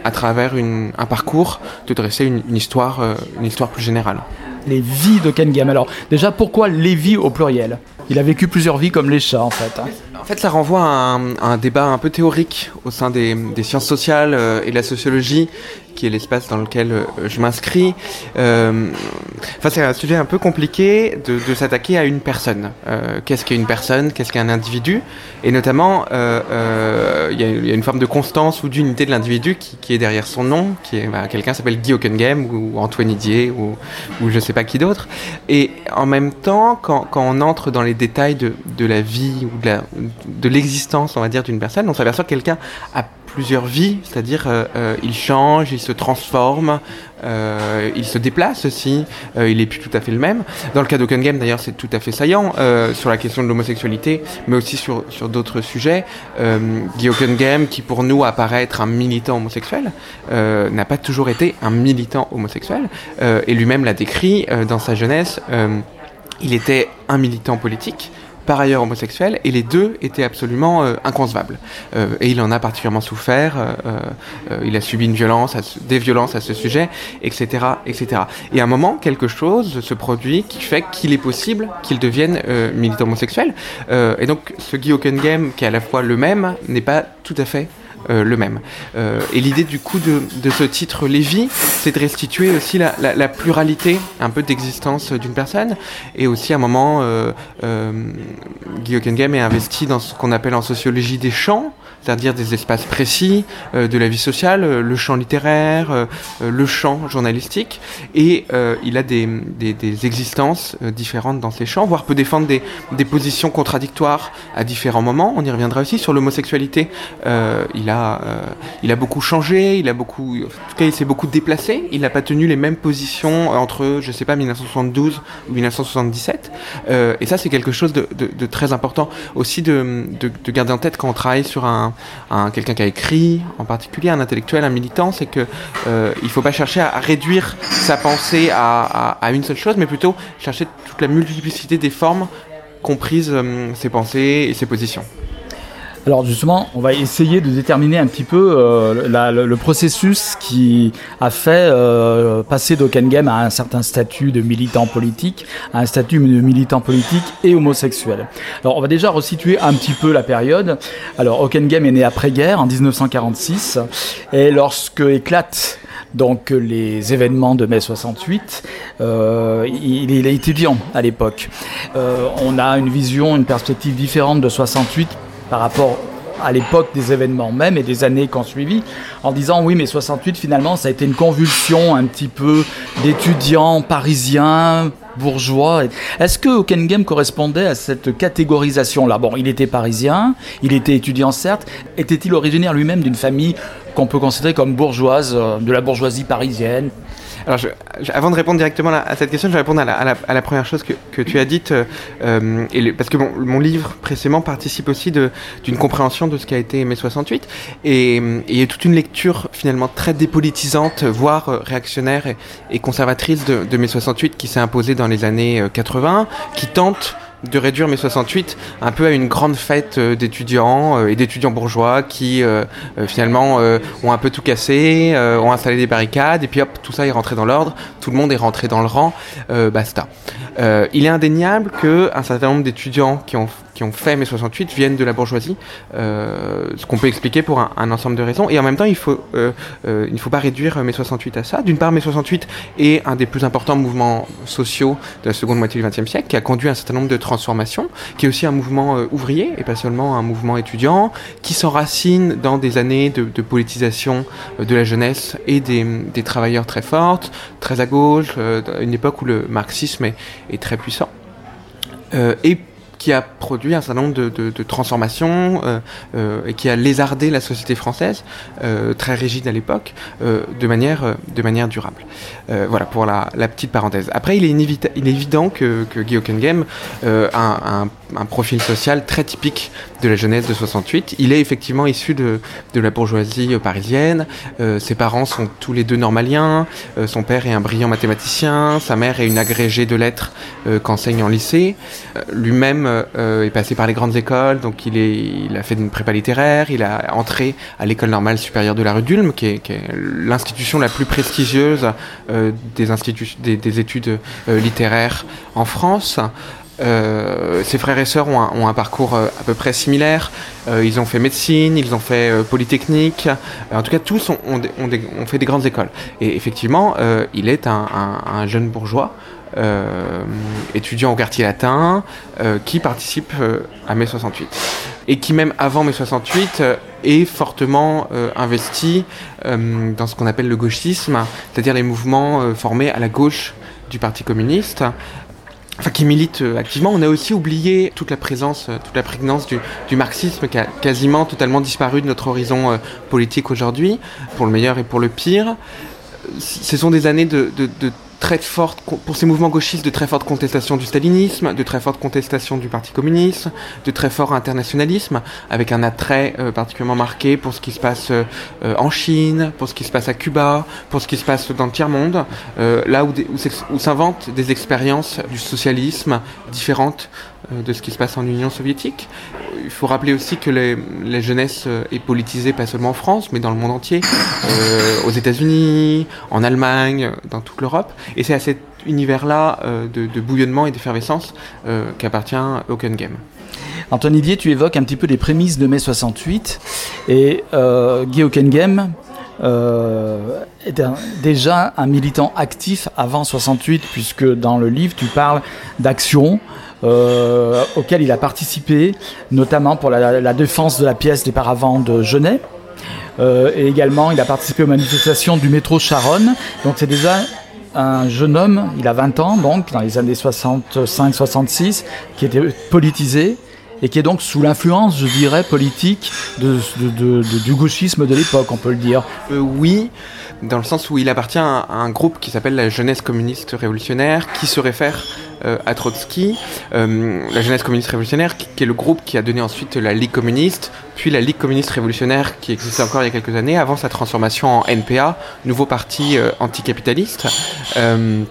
à travers un parcours, de dresser une, histoire, euh, une histoire plus générale. les vies d'Okengame. Alors déjà, pourquoi les vies au pluriel? Il a vécu plusieurs vies comme les chats en fait. hein. En fait, ça renvoie à un, débat un peu théorique au sein des, sciences sociales euh, et de la sociologie, qui est l'espace dans lequel euh, je m'inscris. Euh, Enfin, c'est un sujet un peu compliqué de, s'attaquer à une personne. Qu'est-ce qu'est une personne? Qu'est-ce qu'est un individu? Et notamment, il y, a- une forme de constance ou d'unité de l'individu qui, est derrière son nom, qui est bah, quelqu'un s'appelle Guy Hockenheim ou Antoine Didier ou, ou je sais pas qui d'autre. Et en même temps, quand, quand on entre dans les détails de, de la vie ou de la- de l'existence, on va dire, d'une personne, on s'aperçoit que quelqu'un a plusieurs vies, c'est-à-dire euh, euh, il change, il se transforme, euh, il se déplace aussi, euh, il est plus tout à fait le même. Dans le cas d'Okengame, d'ailleurs, c'est tout à fait saillant sur la question de l'homosexualité, mais aussi sur, sur d'autres sujets. Euh, Guy Okengame, qui pour nous apparaît être un militant homosexuel, n'a pas toujours été un militant homosexuel, et lui-même l'a décrit dans sa jeunesse. il était un militant politique, par ailleurs homosexuel, et les deux étaient absolument euh, inconcevables. Euh, et il en a particulièrement souffert, euh, il a subi une violence, des violences à ce sujet, etc., etc. Et à un moment, quelque chose se produit qui fait qu'il est possible qu'il devienne militant homosexuel. Et donc, ce Guy Hockenheim, qui est à la fois le même, n'est pas tout à fait le même. Euh, et l'idée du coup de, ce titre Lévi, c'est de restituer aussi la, pluralité un peu d'existence d'une personne. Et aussi à un moment, euh, euh, Guy Hockenheim est investi dans ce qu'on appelle en sociologie des champs, c'est-à-dire des espaces précis euh, de la vie sociale, euh, le champ littéraire, euh, euh, le champ journalistique, et euh, il a des, existences euh, différentes dans ces champs, voire peut défendre des, des positions contradictoires à différents moments. On y reviendra aussi sur l'homosexualité. Euh, il a euh, il a beaucoup changé, il a beaucoup, en tout cas il s'est beaucoup déplacé. Il n'a pas tenu les mêmes positions entre, je sais pas, 1972 ou 1977. Euh, et ça c'est quelque chose de, très important aussi de, de, de garder en tête quand on travaille sur un, un quelqu'un qui a écrit, en particulier un intellectuel, un militant, c'est que euh, il faut pas chercher à, réduire sa pensée à une seule chose, mais plutôt chercher toute la multiplicité des formes comprises euh, ses pensées et ses positions. Alors justement, on va essayer de déterminer un petit peu euh, la- le, le processus qui a fait euh, passer Dokengame à un certain statut de militant politique, à un statut de militant politique et homosexuel. Alors on va déjà resituer un petit peu la période. Alors Okengame est né après-guerre, en 1946, et lorsque éclate donc les événements de mai 68. Euh, il, il est étudiant à l'époque. Euh, on a une vision, une perspective différente de 68 par rapport à l'époque des événements même et des années qui ont suivi, en disant oui mais 68 finalement ça a été une convulsion un petit peu d'étudiants parisiens, bourgeois. Est-ce que Okengame correspondait à cette catégorisation-là? Bon, il était parisien, il était étudiant certes, était-il originaire lui-même d'une famille qu'on peut considérer comme bourgeoise, euh, de la bourgeoisie parisienne? Alors, je- je- avant de répondre directement à, cette question, je vais répondre à la, à la- à la première chose que, que tu as dite, euh, euh, et le- parce que bon, mon livre précédemment participe aussi d'une compréhension de ce qu'a été mai 68, et, euh, et il y a toute une lecture finalement très dépolitisante, voire euh, réactionnaire et, et conservatrice de, de mai 68 qui s'est imposée dans les années euh, 80, qui tente de réduire mai 68 un peu à une grande fête euh, d'étudiants euh, et d'étudiants bourgeois qui euh, finalement ont un peu tout cassé, ont installé des barricades et puis hop tout ça est rentré dans l'ordre, tout le monde est rentré dans le rang, basta. Il est indéniable que un certain nombre d'étudiants qui ont qui ont fait mai 68 viennent de la bourgeoisie, euh, ce qu'on peut expliquer pour un, ensemble de raisons. Et en même temps, il faut euh, euh, ne faut pas réduire mai 68 à ça. D'une part, mai 68 est un des plus importants mouvements sociaux de la seconde moitié du XXe siècle, qui a conduit à un certain nombre de transformations, qui est aussi un mouvement ouvrier et pas seulement un mouvement étudiant, qui s'enracine dans des années de, politisation de la jeunesse et des, des travailleurs très fortes, très à gauche, une époque où le marxisme est, est très puissant. Et qui a produit un certain nombre de, transformations euh, euh, et qui a lézardé la société française, euh, très rigide à l'époque, de, manière, de manière durable. Voilà pour la, petite parenthèse. Après, il est, il est évident que, que Guy Hockenheim a, un profil social très typique de la jeunesse de 68. Il est effectivement issu de, de la bourgeoisie parisienne. Euh, ses parents sont tous les deux normaliens. Euh, son père est un brillant mathématicien. Sa mère est une agrégée de lettres euh, qu'enseigne en lycée. Euh, Lui-même euh, est passé par les grandes écoles, donc il, est, il a fait une prépa littéraire. Il a entré à l'école normale supérieure de la rue d'Ulm, qui est, est l'institution la plus prestigieuse euh, des, des, des études littéraires en France. Euh, ses frères et sœurs ont un, parcours euh, à peu près similaire. Euh, ils ont fait médecine, ils ont fait polytechnique. En tout cas, tous ont, fait des grandes écoles. Et effectivement, il est un, un- un jeune bourgeois. étudiant au quartier latin qui participe à mai 68 et qui même avant mai 68 euh, est fortement investi dans ce qu'on appelle le gauchisme, c'est-à-dire les mouvements formés à la gauche du Parti communiste enfin qui milite euh, activement. On a aussi oublié toute la présence, euh, toute la prégnance du, du marxisme qui a quasiment totalement disparu de notre horizon euh, politique aujourd'hui, pour le meilleur et pour le pire. Ce sont des années de, de, de très forte, pour ces mouvements gauchistes, de très forte contestation du stalinisme, de très forte contestation du Parti communiste, de très fort internationalisme, avec un attrait euh, particulièrement marqué pour ce qui se passe euh, euh, en Chine, pour ce qui se passe à Cuba, pour ce qui se passe dans le tiers-monde, là où, où s'inventent des expériences du socialisme différentes de ce qui se passe en Union soviétique. Il faut rappeler aussi que la jeunesse euh, est politisée pas seulement en France, mais dans le monde entier, euh, aux États-Unis, en Allemagne, dans toute l'Europe. Et c'est à cet univers-là euh, de, bouillonnement et d'effervescence euh, qu'appartient Open Game. Anthony Dier, tu évoques un petit peu les prémices de mai 68 et euh, Guy Hockenheim euh, déjà un militant actif avant 68 puisque dans le livre tu parles d'actions euh, auxquelles il a participé, notamment pour la, défense de la pièce des paravents de Genet. Euh, et également, il a participé aux manifestations du métro Charonne. Donc c'est déjà un jeune homme, il a 20 ans, donc dans les années 65-66, qui était politisé et qui est donc sous l'influence, je dirais, politique du gauchisme de l'époque, on peut le dire. Euh, oui, dans le sens où il appartient à un groupe qui s'appelle la jeunesse communiste révolutionnaire, qui se réfère à Trotsky. Euh, la jeunesse communiste révolutionnaire, qui, est le groupe qui a donné ensuite la Ligue communiste, puis la Ligue communiste révolutionnaire, qui existait encore il y a quelques années, avant sa transformation en NPA, nouveau parti euh, anticapitaliste. Euh,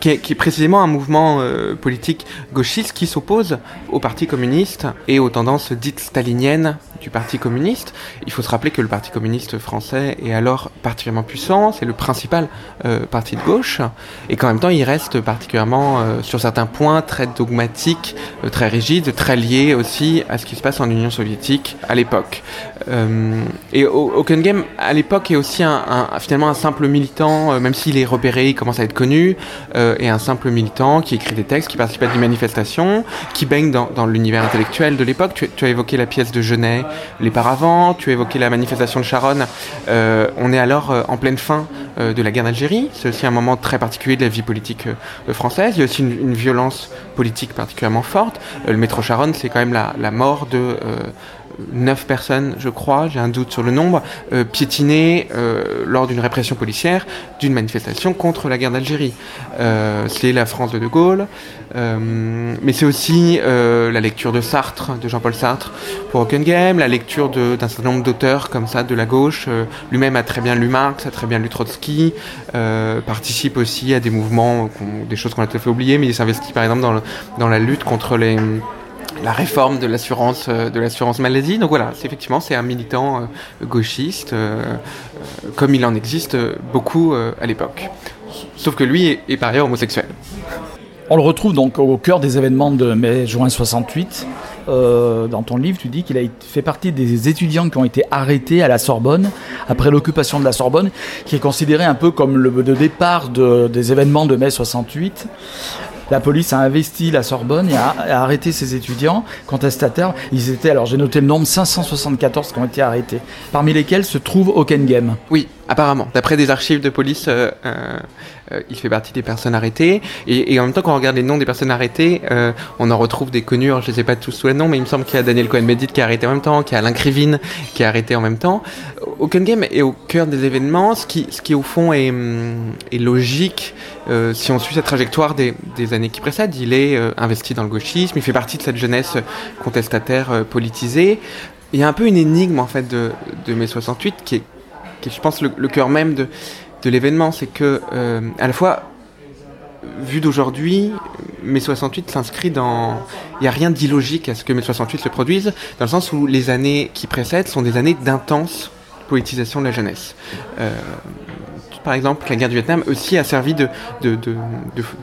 qui est, qui est précisément un mouvement euh, politique gauchiste qui s'oppose au Parti communiste et aux tendances dites staliniennes du Parti communiste. Il faut se rappeler que le Parti communiste français est alors particulièrement puissant, c'est le principal euh, parti de gauche, et qu'en même temps il reste particulièrement euh, sur certains points très dogmatique, euh, très rigide, très lié aussi à ce qui se passe en Union soviétique à l'époque. Et O- Hockenheim à l'époque est aussi finalement un simple militant, même s'il est repéré, il commence à être connu, et un simple militant qui écrit des textes, qui participe à des manifestations, qui baigne dans, l'univers intellectuel de l'époque. Tu as évoqué la pièce de Genet, Les Paravents, tu as évoqué la manifestation de Charonne. Euh, on est alors euh, en pleine fin euh, de la guerre d'Algérie. C'est aussi un moment très particulier de la vie politique française. Il y a aussi une, violence politique particulièrement forte. Le métro Charonne, c'est quand même la, mort de neuf personnes, je crois, j'ai un doute sur le nombre, piétinées lors d'une répression policière d'une manifestation contre la guerre d'Algérie. C'est la France de De Gaulle, mais c'est aussi euh, la lecture de Sartre, de Jean-Paul Sartre pour Hockenheim, la lecture d'un certain nombre d'auteurs comme ça de la gauche. Euh, Lui-même a très bien lu Marx, a très bien lu Trotsky, euh, participe aussi à des mouvements, des choses qu'on a tout à fait oubliées, mais il s'investit par exemple dans, la lutte contre la réforme de l'assurance euh, maladie. Donc voilà, effectivement c'est un militant euh, gauchiste, euh, euh, comme il en existe euh, beaucoup euh, à l'époque. Sauf que lui est par ailleurs homosexuel. On le retrouve donc au cœur des événements de mai-juin 68. Euh, dans ton livre, tu dis qu'il a fait partie des étudiants qui ont été arrêtés à la Sorbonne après l'occupation de la Sorbonne, qui est considéré un peu comme le, départ de- des événements de mai 68. La police a investi la Sorbonne et a, arrêté ces étudiants contestataires. Ils étaient, alors j'ai noté le nombre, 574 qui ont été arrêtés, parmi lesquels se trouve Hockenheim. Oui, Apparemment, d'après des archives de police, euh, euh, il fait partie des personnes arrêtées. Et, en même temps, quand on regarde les noms des personnes arrêtées, euh, on en retrouve des connus. Je ne sais pas tous sous les noms, mais il me semble qu'il y a Daniel Cohen-Medit qui est arrêté en même temps, qu'il y a Alain Krivine qui est arrêté en même temps. Open Game est au cœur des événements, ce qui, ce qui au fond est, hum, logique euh, si on suit sa trajectoire des, années qui précèdent. Il est euh, investi dans le gauchisme, il fait partie de cette jeunesse contestataire euh, politisée. Il y a un peu une énigme en fait de, de mai 68 qui est, je pense, le cœur même de, de l'événement, c'est que euh, à la fois vu d'aujourd'hui, mai 68 s'inscrit dans. Il n'y a rien d'illogique à ce que mai 68 se produise, dans le sens où les années qui précèdent sont des années d'intense politisation de la jeunesse. Euh, par exemple, la guerre du Vietnam aussi a servi de,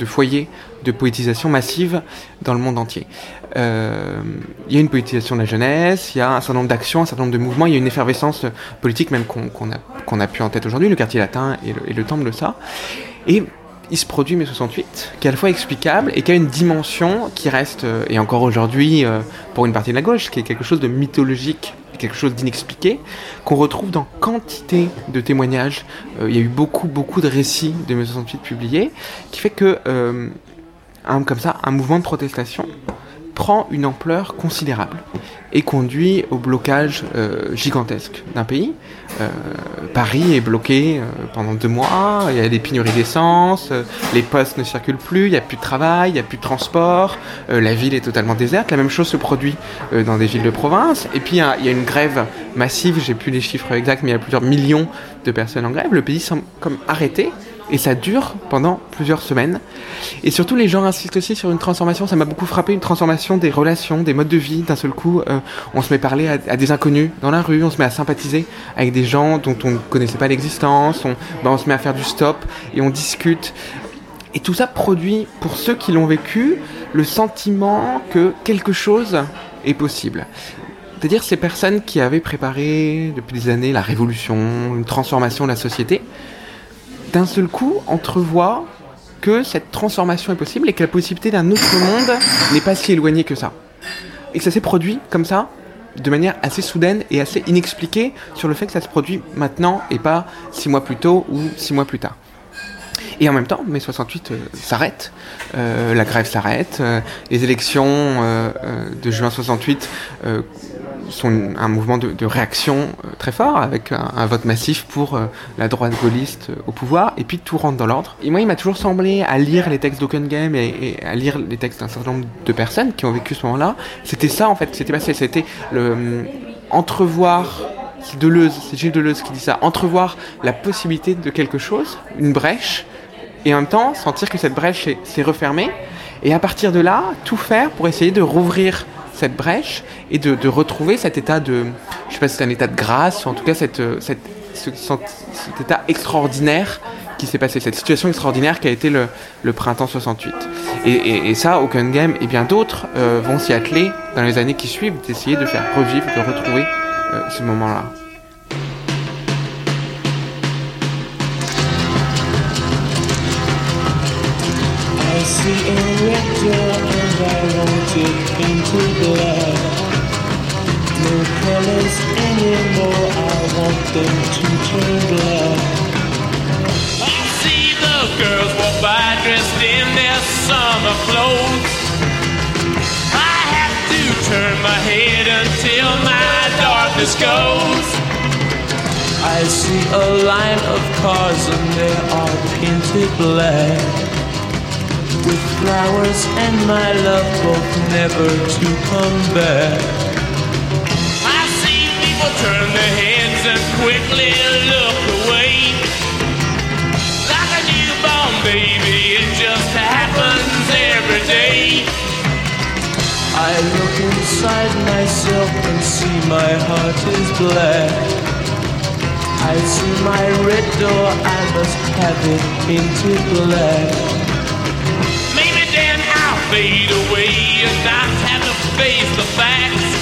foyer de poétisation massive dans le monde entier. Euh, il y a une politisation de la jeunesse, il y a un certain nombre d'actions, un certain nombre de mouvements, il y a une effervescence politique même qu'on qu a, pu en tête aujourd'hui, le quartier latin et le, temple de ça. Et il se produit mai 68, qui est à la fois explicable et qui a une dimension qui reste, euh, et encore aujourd'hui, euh, pour une partie de la gauche, qui est quelque chose de mythologique, quelque chose d'inexpliqué, qu'on retrouve dans quantité de témoignages. Il y a eu beaucoup, beaucoup de récits de mai 68 publiés, qui fait que, un, comme ça, un mouvement de protestation prend une ampleur considérable et conduit au blocage euh, gigantesque d'un pays. Euh, Paris est bloqué euh, pendant deux mois, il y a des pénuries d'essence, les postes ne circulent plus, il n'y a plus de travail, il n'y a plus de transport, la ville est totalement déserte. La même chose se produit dans des villes de province. Et puis il y a, y a une grève massive, j'ai plus les chiffres exacts, mais il y a plusieurs millions de personnes en grève. Le pays semble comme arrêté. Et ça dure pendant plusieurs semaines. Et surtout, les gens insistent aussi sur une transformation. Ça m'a beaucoup frappé, une transformation des relations, des modes de vie. D'un seul coup, euh, on se met à parler à, des inconnus dans la rue, on se met à sympathiser avec des gens dont on ne connaissait pas l'existence. On, ben, on se met à faire du stop et on discute. Et tout ça produit, pour ceux qui l'ont vécu, le sentiment que quelque chose est possible. C'est-à-dire ces personnes qui avaient préparé depuis des années la révolution, une transformation de la société, d'un seul coup entrevoit que cette transformation est possible et que la possibilité d'un autre monde n'est pas si éloignée que ça. Et que ça s'est produit comme ça, de manière assez soudaine et assez inexpliquée sur le fait que ça se produit maintenant et pas six mois plus tôt ou six mois plus tard. Et en même temps, mai 68 euh, s'arrête, euh, la grève s'arrête, euh, les élections de juin 68 sont un mouvement de, réaction euh, très fort, avec un, vote massif pour euh, la droite gaulliste euh, au pouvoir, et puis tout rentre dans l'ordre. Et moi, il m'a toujours semblé, à lire les textes d'Ockengame et, et à lire les textes d'un certain nombre de personnes qui ont vécu ce moment-là, c'était ça en fait, c'était passé, c'était euh, entrevoir c'est Deleuze, c'est Gilles Deleuze qui dit ça, entrevoir la possibilité de quelque chose, une brèche, et en même temps sentir que cette brèche s'est refermée, et à partir de là, tout faire pour essayer de rouvrir cette brèche et de, retrouver cet état de, je sais pas si c'est un état de grâce, ou en tout cas ce, cet état extraordinaire qui s'est passé, cette situation extraordinaire qui a été le, le printemps 68. Et, et, et ça, Open Game et bien d'autres euh, vont s'y atteler dans les années qui suivent, d'essayer de faire revivre, de retrouver euh, ce moment-là. I see the girls walk by dressed in their summer clothes. I have to turn my head until my darkness goes. I see a line of cars and they are painted black with flowers and my love both never to come back. Look away. Like a newborn baby, it just happens every day. I look inside myself and see my heart is black. I see my red door, I must have it painted black fade away and not have to face the facts.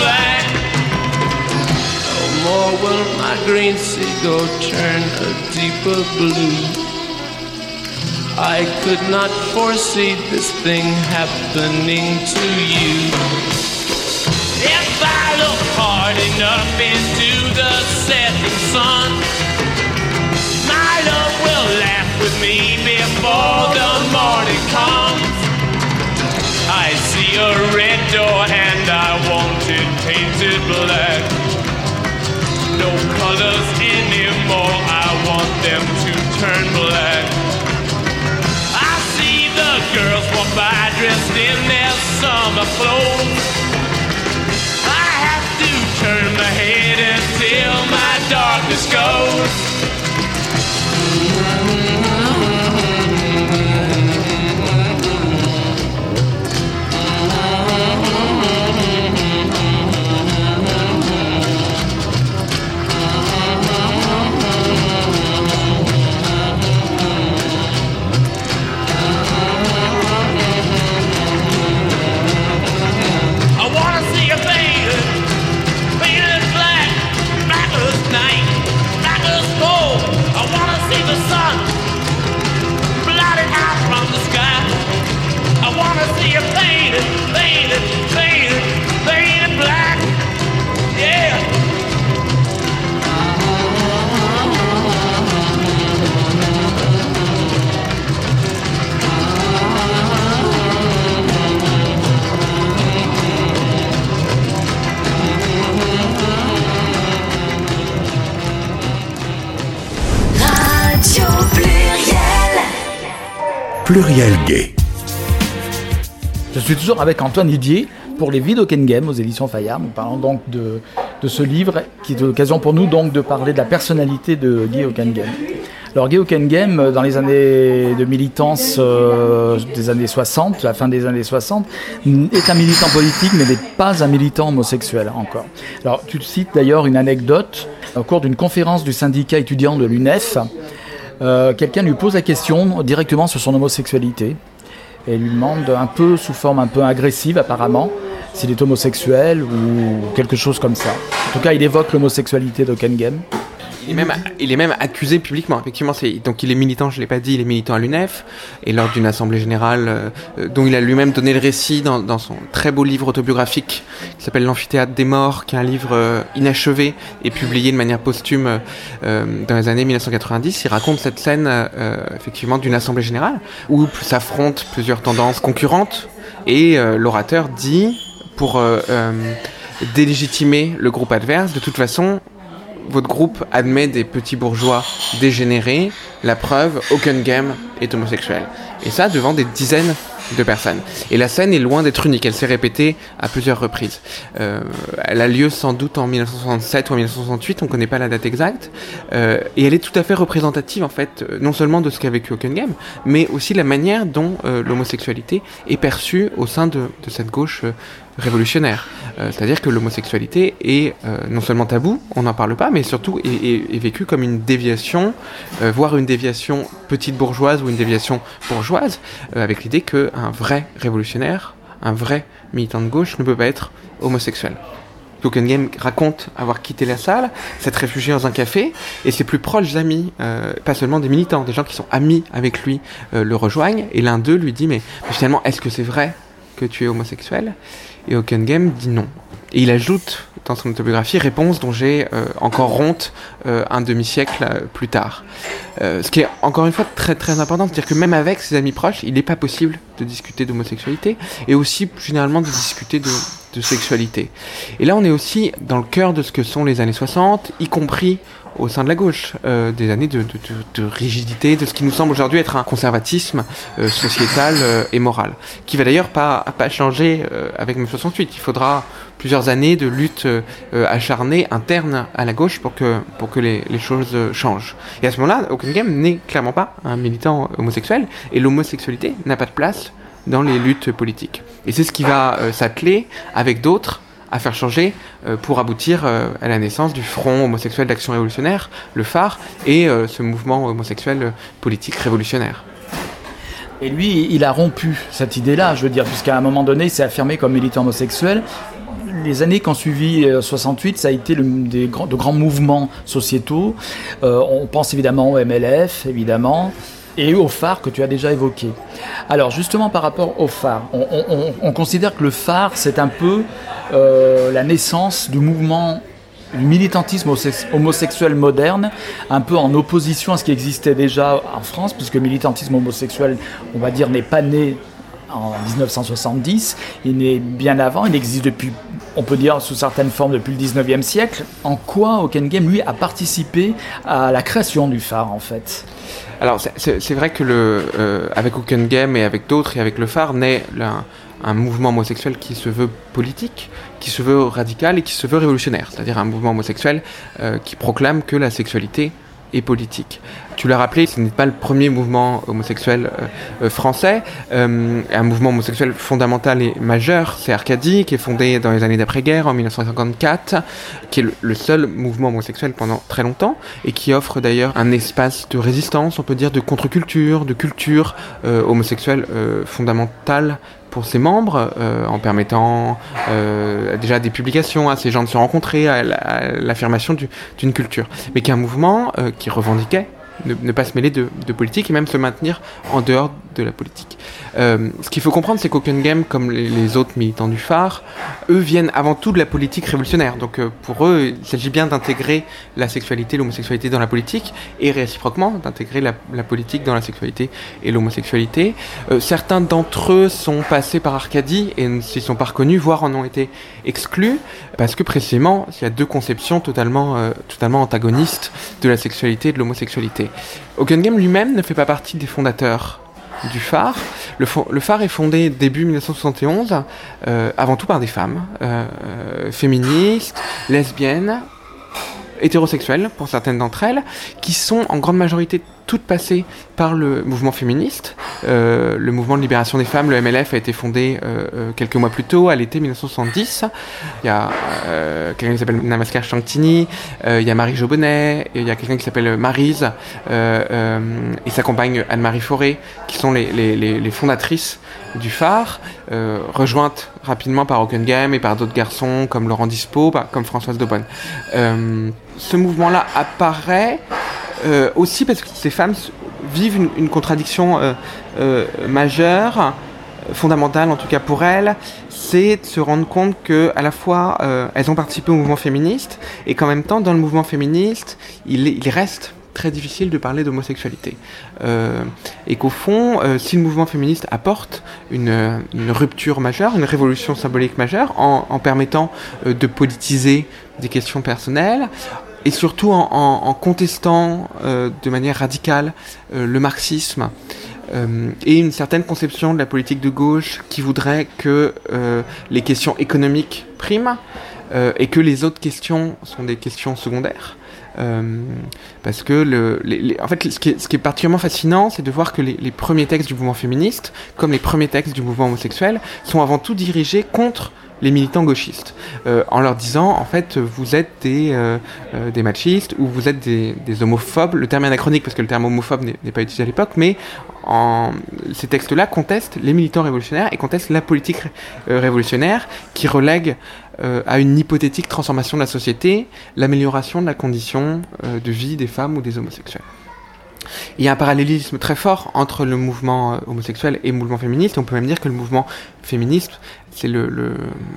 Black. No more will my green seagull turn a deeper blue. I could not foresee this thing happening to you. If I look hard enough into the setting sun. My love will laugh with me before the morning comes. I see a red door and I want it painted black. No colors anymore, I want them to turn black. I see the girls walk by dressed in their summer clothes. I have to turn my head until my darkness goes. Pluriel Gay. Je suis toujours avec Antoine Didier pour les Vidoken Game aux éditions Fayard. Nous parlons donc de, de ce livre qui est l'occasion pour nous donc de parler de la personnalité de Guy Hockenheim. Alors Guy Hockenheim, euh, dans les années de militance euh, des années 60, la fin des années 60, est un militant politique mais n'est pas un militant homosexuel encore. Alors tu cites d'ailleurs une anecdote au cours d'une conférence du syndicat étudiant de l'UNEF. Euh, Quelqu'un lui pose la question directement sur son homosexualité et lui demande un peu sous forme un peu agressive apparemment s'il est homosexuel ou quelque chose comme ça. En tout cas, il évoque l'homosexualité d'Ockengame. Il est même, accusé publiquement. Effectivement, donc il est militant. Je l'ai pas dit, il est militant à l'UNEF et lors d'une assemblée générale euh, euh, dont il a lui-même donné le récit dans, son très beau livre autobiographique qui s'appelle L'amphithéâtre des morts, qui est un livre euh, inachevé et publié de manière posthume dans les années 1990. Il raconte cette scène effectivement d'une assemblée générale où s'affrontent plusieurs tendances concurrentes et l'orateur dit pour délégitimer le groupe adverse, de toute façon, votre groupe admet des petits bourgeois dégénérés. La preuve, aucun game est homosexuel. Et ça devant des dizaines de personnes. Et la scène est loin d'être unique. Elle s'est répétée à plusieurs reprises. Euh, elle a lieu sans doute en 1967 ou en 1968. On ne connaît pas la date exacte. Euh, et elle est tout à fait représentative, en fait, euh, non seulement de ce qu'a vécu Hockenheim, mais aussi la manière dont l'homosexualité est perçue au sein de, cette gauche révolutionnaire. Euh, C'est-à-dire que l'homosexualité est euh, non seulement tabou, on n'en parle pas, mais surtout est, est, est vécue comme une déviation, euh, voire une déviation petite bourgeoise ou une déviation bourgeoise, euh, avec l'idée qu'un vrai révolutionnaire, un vrai militant de gauche ne peut pas être homosexuel. Hockenheim raconte avoir quitté la salle, s'être réfugié dans un café, et ses plus proches amis, euh, pas seulement des militants, des gens qui sont amis avec lui, euh, le rejoignent, et l'un d'eux lui dit mais finalement, est-ce que c'est vrai que tu es homosexuel? Et Hockenheim dit non. Et il ajoute dans son autobiographie réponse dont j'ai euh, encore honte euh, un demi-siècle euh, plus tard. Ce qui est encore une fois très très important, c'est-à-dire que même avec ses amis proches, il n'est pas possible de discuter d'homosexualité et aussi généralement de discuter de sexualité. Et là, on est aussi dans le cœur de ce que sont les années 60, y compris au sein de la gauche, euh, des années de, rigidité, de ce qui nous semble aujourd'hui être un conservatisme euh, sociétal euh, et moral, qui va d'ailleurs pas, pas changer avec mai 68. Il faudra plusieurs années de lutte acharnée interne à la gauche pour que, pour que les, choses changent. Et à ce moment-là, Hockenheim n'est clairement pas un militant homosexuel, et l'homosexualité n'a pas de place dans les luttes politiques. Et c'est ce qui va s'atteler avec d'autres à faire changer euh, pour aboutir euh, à la naissance du Front homosexuel d'action révolutionnaire, le phare, et euh, ce mouvement homosexuel politique révolutionnaire. Et lui, il a rompu cette idée-là, je veux dire, puisqu'à un moment donné, il s'est affirmé comme militant homosexuel. Les années qui ont suivi euh, 68, ça a été des de grands mouvements sociétaux. On pense évidemment au MLF, évidemment, et au phare que tu as déjà évoqué. Alors justement par rapport au phare, on, on- on- on considère que le phare, c'est un peu euh, la naissance du mouvement du militantisme homosexuel moderne, un peu en opposition à ce qui existait déjà en France, puisque le militantisme homosexuel, on va dire, n'est pas né en 1970, il est bien avant, il existe depuis, on peut dire sous certaines formes depuis le 19e siècle. En quoi Game, lui, a participé à la création du phare, en fait? Alors c'est vrai que le, euh, avec et avec d'autres et avec le phare naît un mouvement homosexuel qui se veut politique, qui se veut radical et qui se veut révolutionnaire, c'est-à-dire un mouvement homosexuel euh, qui proclame que la sexualité et politique. Tu l'as rappelé, ce n'est pas le premier mouvement homosexuel euh, euh, français. Euh, un mouvement homosexuel fondamental et majeur, c'est Arcadie, qui est fondé dans les années d'après-guerre, en 1954, qui est le, seul mouvement homosexuel pendant très longtemps, et qui offre d'ailleurs un espace de résistance, on peut dire, de contre-culture, de culture homosexuelle fondamentale pour ses membres, en permettant déjà des publications à ces gens de se rencontrer, à l'affirmation d'une culture. Mais qui est un mouvement qui revendiquait ne, pas se mêler de, politique et même se maintenir en dehors de la politique. Euh, ce qu'il faut comprendre, c'est qu'Open Game, comme les, autres militants du phare, eux viennent avant tout de la politique révolutionnaire. Donc euh, pour eux, il s'agit bien d'intégrer la sexualité, l'homosexualité dans la politique et réciproquement d'intégrer la, politique dans la sexualité et l'homosexualité. Euh, certains d'entre eux sont passés par Arcadie et ne s'y sont pas reconnus, voire en ont été exclus, parce que précisément, il y a deux conceptions totalement, totalement antagonistes de la sexualité et de l'homosexualité. Open Game lui-même ne fait pas partie des fondateurs du phare. Le, phare est fondé début 1971, euh, avant tout par des femmes, euh, euh, féministes, lesbiennes, hétérosexuelles pour certaines d'entre elles, qui sont en grande majorité toutes passées par le mouvement féministe. Euh, le mouvement de libération des femmes, le MLF, a été fondé euh, euh, quelques mois plus tôt, à l'été 1970. Il y a quelqu'un qui s'appelle Namaskar Chantini, il y a Marie Jobonnet, il y a quelqu'un qui s'appelle Marise, et sa compagne Anne-Marie Forêt, qui sont les, les, les, fondatrices du phare, rejointes rapidement par Game et par d'autres garçons comme Laurent Dispo, comme Françoise Daubonne. ce mouvement-là apparaît euh, aussi parce que ces femmes vivent une, contradiction euh, euh, majeure, fondamentale en tout cas pour elles, c'est de se rendre compte que à la fois elles ont participé au mouvement féministe et qu'en même temps dans le mouvement féministe il, reste très difficile de parler d'homosexualité. et qu'au fond, si le mouvement féministe apporte une, rupture majeure, une révolution symbolique majeure, en permettant de politiser des questions personnelles, et surtout en, contestant euh, de manière radicale euh, le marxisme euh, et une certaine conception de la politique de gauche qui voudrait que les questions économiques priment et que les autres questions sont des questions secondaires. parce que en fait, ce qui, est, particulièrement fascinant, c'est de voir que les, premiers textes du mouvement féministe, comme les premiers textes du mouvement homosexuel, sont avant tout dirigés contre les militants gauchistes, euh, en leur disant en fait vous êtes des, euh, euh, machistes ou vous êtes des, homophobes. Le terme est anachronique parce que le terme homophobe n'est pas utilisé à l'époque, mais ces textes-là contestent les militants révolutionnaires et contestent la politique révolutionnaire qui relègue à une hypothétique transformation de la société l'amélioration de la condition de vie des femmes ou des homosexuels. Il y a un parallélisme très fort entre le mouvement homosexuel et le mouvement féministe. On peut même dire que le mouvement féministe c'est le,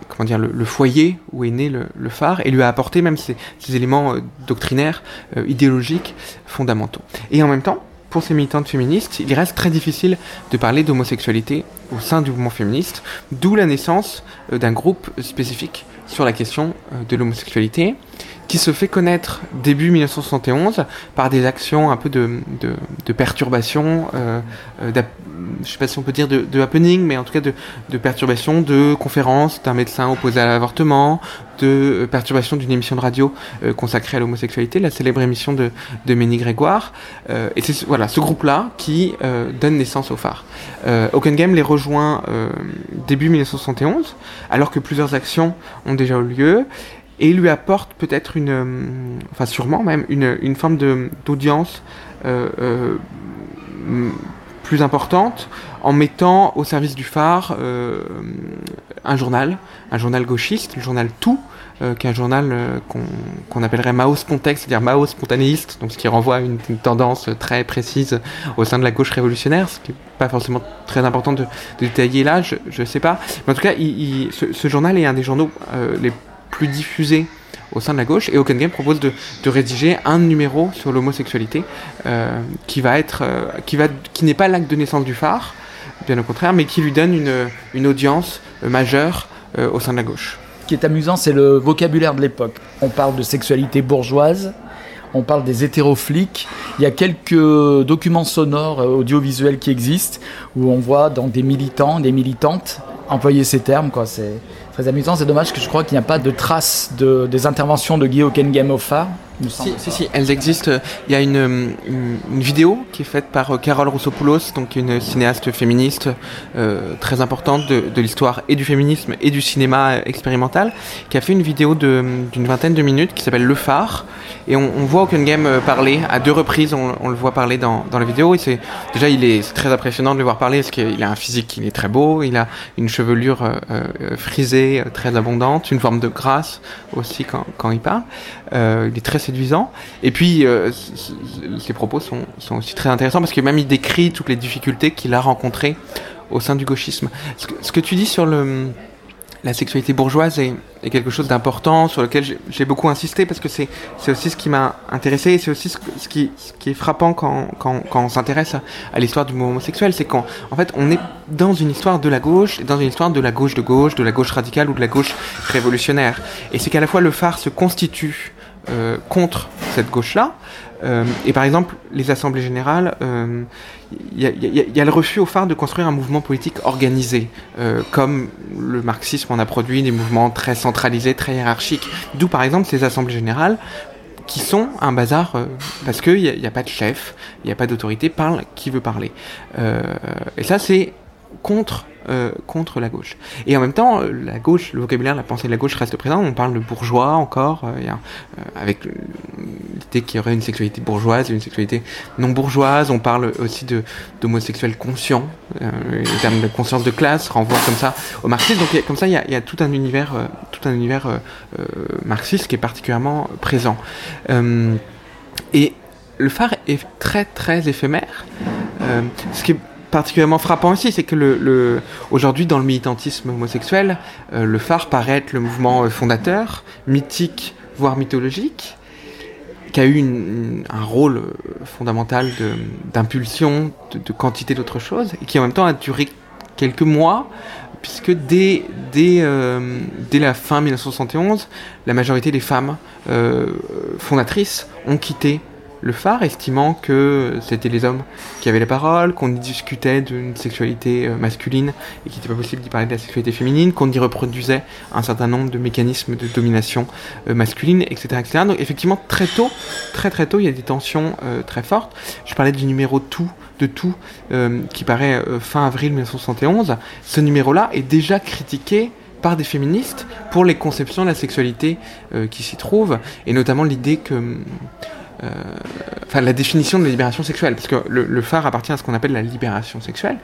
comment dire le, foyer où est né le, phare et lui a apporté même ces, éléments euh, doctrinaires, euh, idéologiques fondamentaux. Et en même temps, pour ces militantes féministes, il reste très difficile de parler d'homosexualité au sein du mouvement féministe, d'où la naissance euh, d'un groupe spécifique sur la question de l'homosexualité, qui se fait connaître début 1971 par des actions un peu de, de, perturbation, euh, euh je sais pas si on peut dire de, de happening, mais en tout cas de, de perturbation de conférences d'un médecin opposé à l'avortement, de euh, perturbation d'une émission de radio euh, consacrée à l'homosexualité, la célèbre émission de, de Ménie Grégoire. et c'est voilà ce groupe-là qui donne naissance au phare. Game les rejoint début 1971, alors que plusieurs actions ont déjà eu lieu et lui apporte peut-être une, euh, enfin sûrement même, une, une forme d'audience euh, euh, plus importante en mettant au service du phare un journal, un journal gauchiste, le journal Tout, qui est un journal qu'on appellerait Mao Spontex, c'est-à-dire Mao spontanéiste, donc ce qui renvoie à une, tendance très précise au sein de la gauche révolutionnaire, ce qui n'est pas forcément très important de, détailler là, je ne sais pas. Mais en tout cas, ce, journal est un des journaux les plus diffusé au sein de la gauche. Et Open Game propose de, rédiger un numéro sur l'homosexualité euh, qui va être, euh, qui va, qui n'est pas l'acte de naissance du phare, bien au contraire, mais qui lui donne une, une audience euh, majeure au sein de la gauche. Ce qui est amusant, c'est le vocabulaire de l'époque. On parle de sexualité bourgeoise, on parle des hétéroflics. Il y a quelques documents sonores audiovisuels qui existent où on voit dans des militants, des militantes employer ces termes. Quoi. C'est très amusant. C'est dommage que je crois qu'il n'y a pas de traces de, des interventions de Guy il me semble. Si, si, si, elles existent. Il y a une, une, une vidéo qui est faite par euh, Carole Roussopoulos, donc une cinéaste féministe euh, très importante de, de l'histoire et du féminisme et du cinéma expérimental, qui a fait une vidéo d'une vingtaine de minutes qui s'appelle Le Phare. Et on, on voit Hockenheim euh, parler à deux reprises. On, on le voit parler dans, dans la vidéo. Et c'est déjà, il est très impressionnant de le voir parler parce qu'il a un physique qui est très beau. Il a une chevelure euh, euh, frisée, euh, très abondante, une forme de grâce aussi quand, quand il parle. Euh, il est très séduisant. Et puis, euh, ses propos sont, sont aussi très intéressants parce que même il décrit toutes les difficultés qu'il a rencontrées au sein du gauchisme. Ce que, tu dis sur le, la sexualité bourgeoise est, est quelque chose d'important sur lequel j'ai- beaucoup insisté parce que c'est aussi ce qui m'a intéressé et c'est aussi ce, qui, est frappant quand, quand, quand on s'intéresse à, l'histoire du mouvement homosexuel, c'est qu'en en fait on est dans une histoire de la gauche, dans une histoire de la gauche de gauche, de la gauche radicale ou de la gauche révolutionnaire. Et c'est qu'à la fois le phare se constitue euh, contre cette gauche-là. Euh, et par exemple, les assemblées générales, euh, il il y a- le refus au phare de construire un mouvement politique organisé, euh, comme le marxisme en a produit des mouvements très centralisés, très hiérarchiques. D'où par exemple ces assemblées générales qui sont un bazar euh, parce qu'il n'y a, pas de chef, il n'y a pas d'autorité, parle qui veut parler. Euh, et ça, c'est contre, euh, contre la gauche. Et en même temps, euh, la gauche, le vocabulaire, la pensée de la gauche reste présent. On parle de bourgeois encore, euh, avec l'idée qu'il y aurait une sexualité bourgeoise et une sexualité non bourgeoise. On parle aussi de d'homosexuels conscients. Euh, les termes de conscience de classe renvoient comme ça au marxisme. Donc comme ça, il y y a tout un univers, tout un univers marxiste qui est particulièrement présent. Et le phare est très très éphémère. Ce qui est particulièrement frappant aussi, c'est que aujourd'hui dans le militantisme homosexuel, euh, le phare paraît être le mouvement euh, fondateur, mythique, voire mythologique, qui a eu un rôle euh, fondamental d'impulsion, de, quantité d'autres choses, et qui en même temps a duré quelques mois, puisque dès, la fin 1971, la majorité des femmes fondatrices ont quitté le phare, estimant que c'était les hommes qui avaient la parole, qu'on y discutait d'une sexualité euh, masculine et qu'il n'était pas possible d'y parler de la sexualité féminine, qu'on y reproduisait un certain nombre de mécanismes de domination euh, masculine, etc., etc. Donc effectivement, très tôt, très très tôt, il y a des tensions euh, très fortes. Je parlais du numéro tout de tout qui paraît fin avril 1971. Ce numéro-là est déjà critiqué par des féministes pour les conceptions de la sexualité qui s'y trouvent, et notamment l'idée que enfin la définition de la libération sexuelle, parce que le, phare appartient à ce qu'on appelle la libération sexuelle,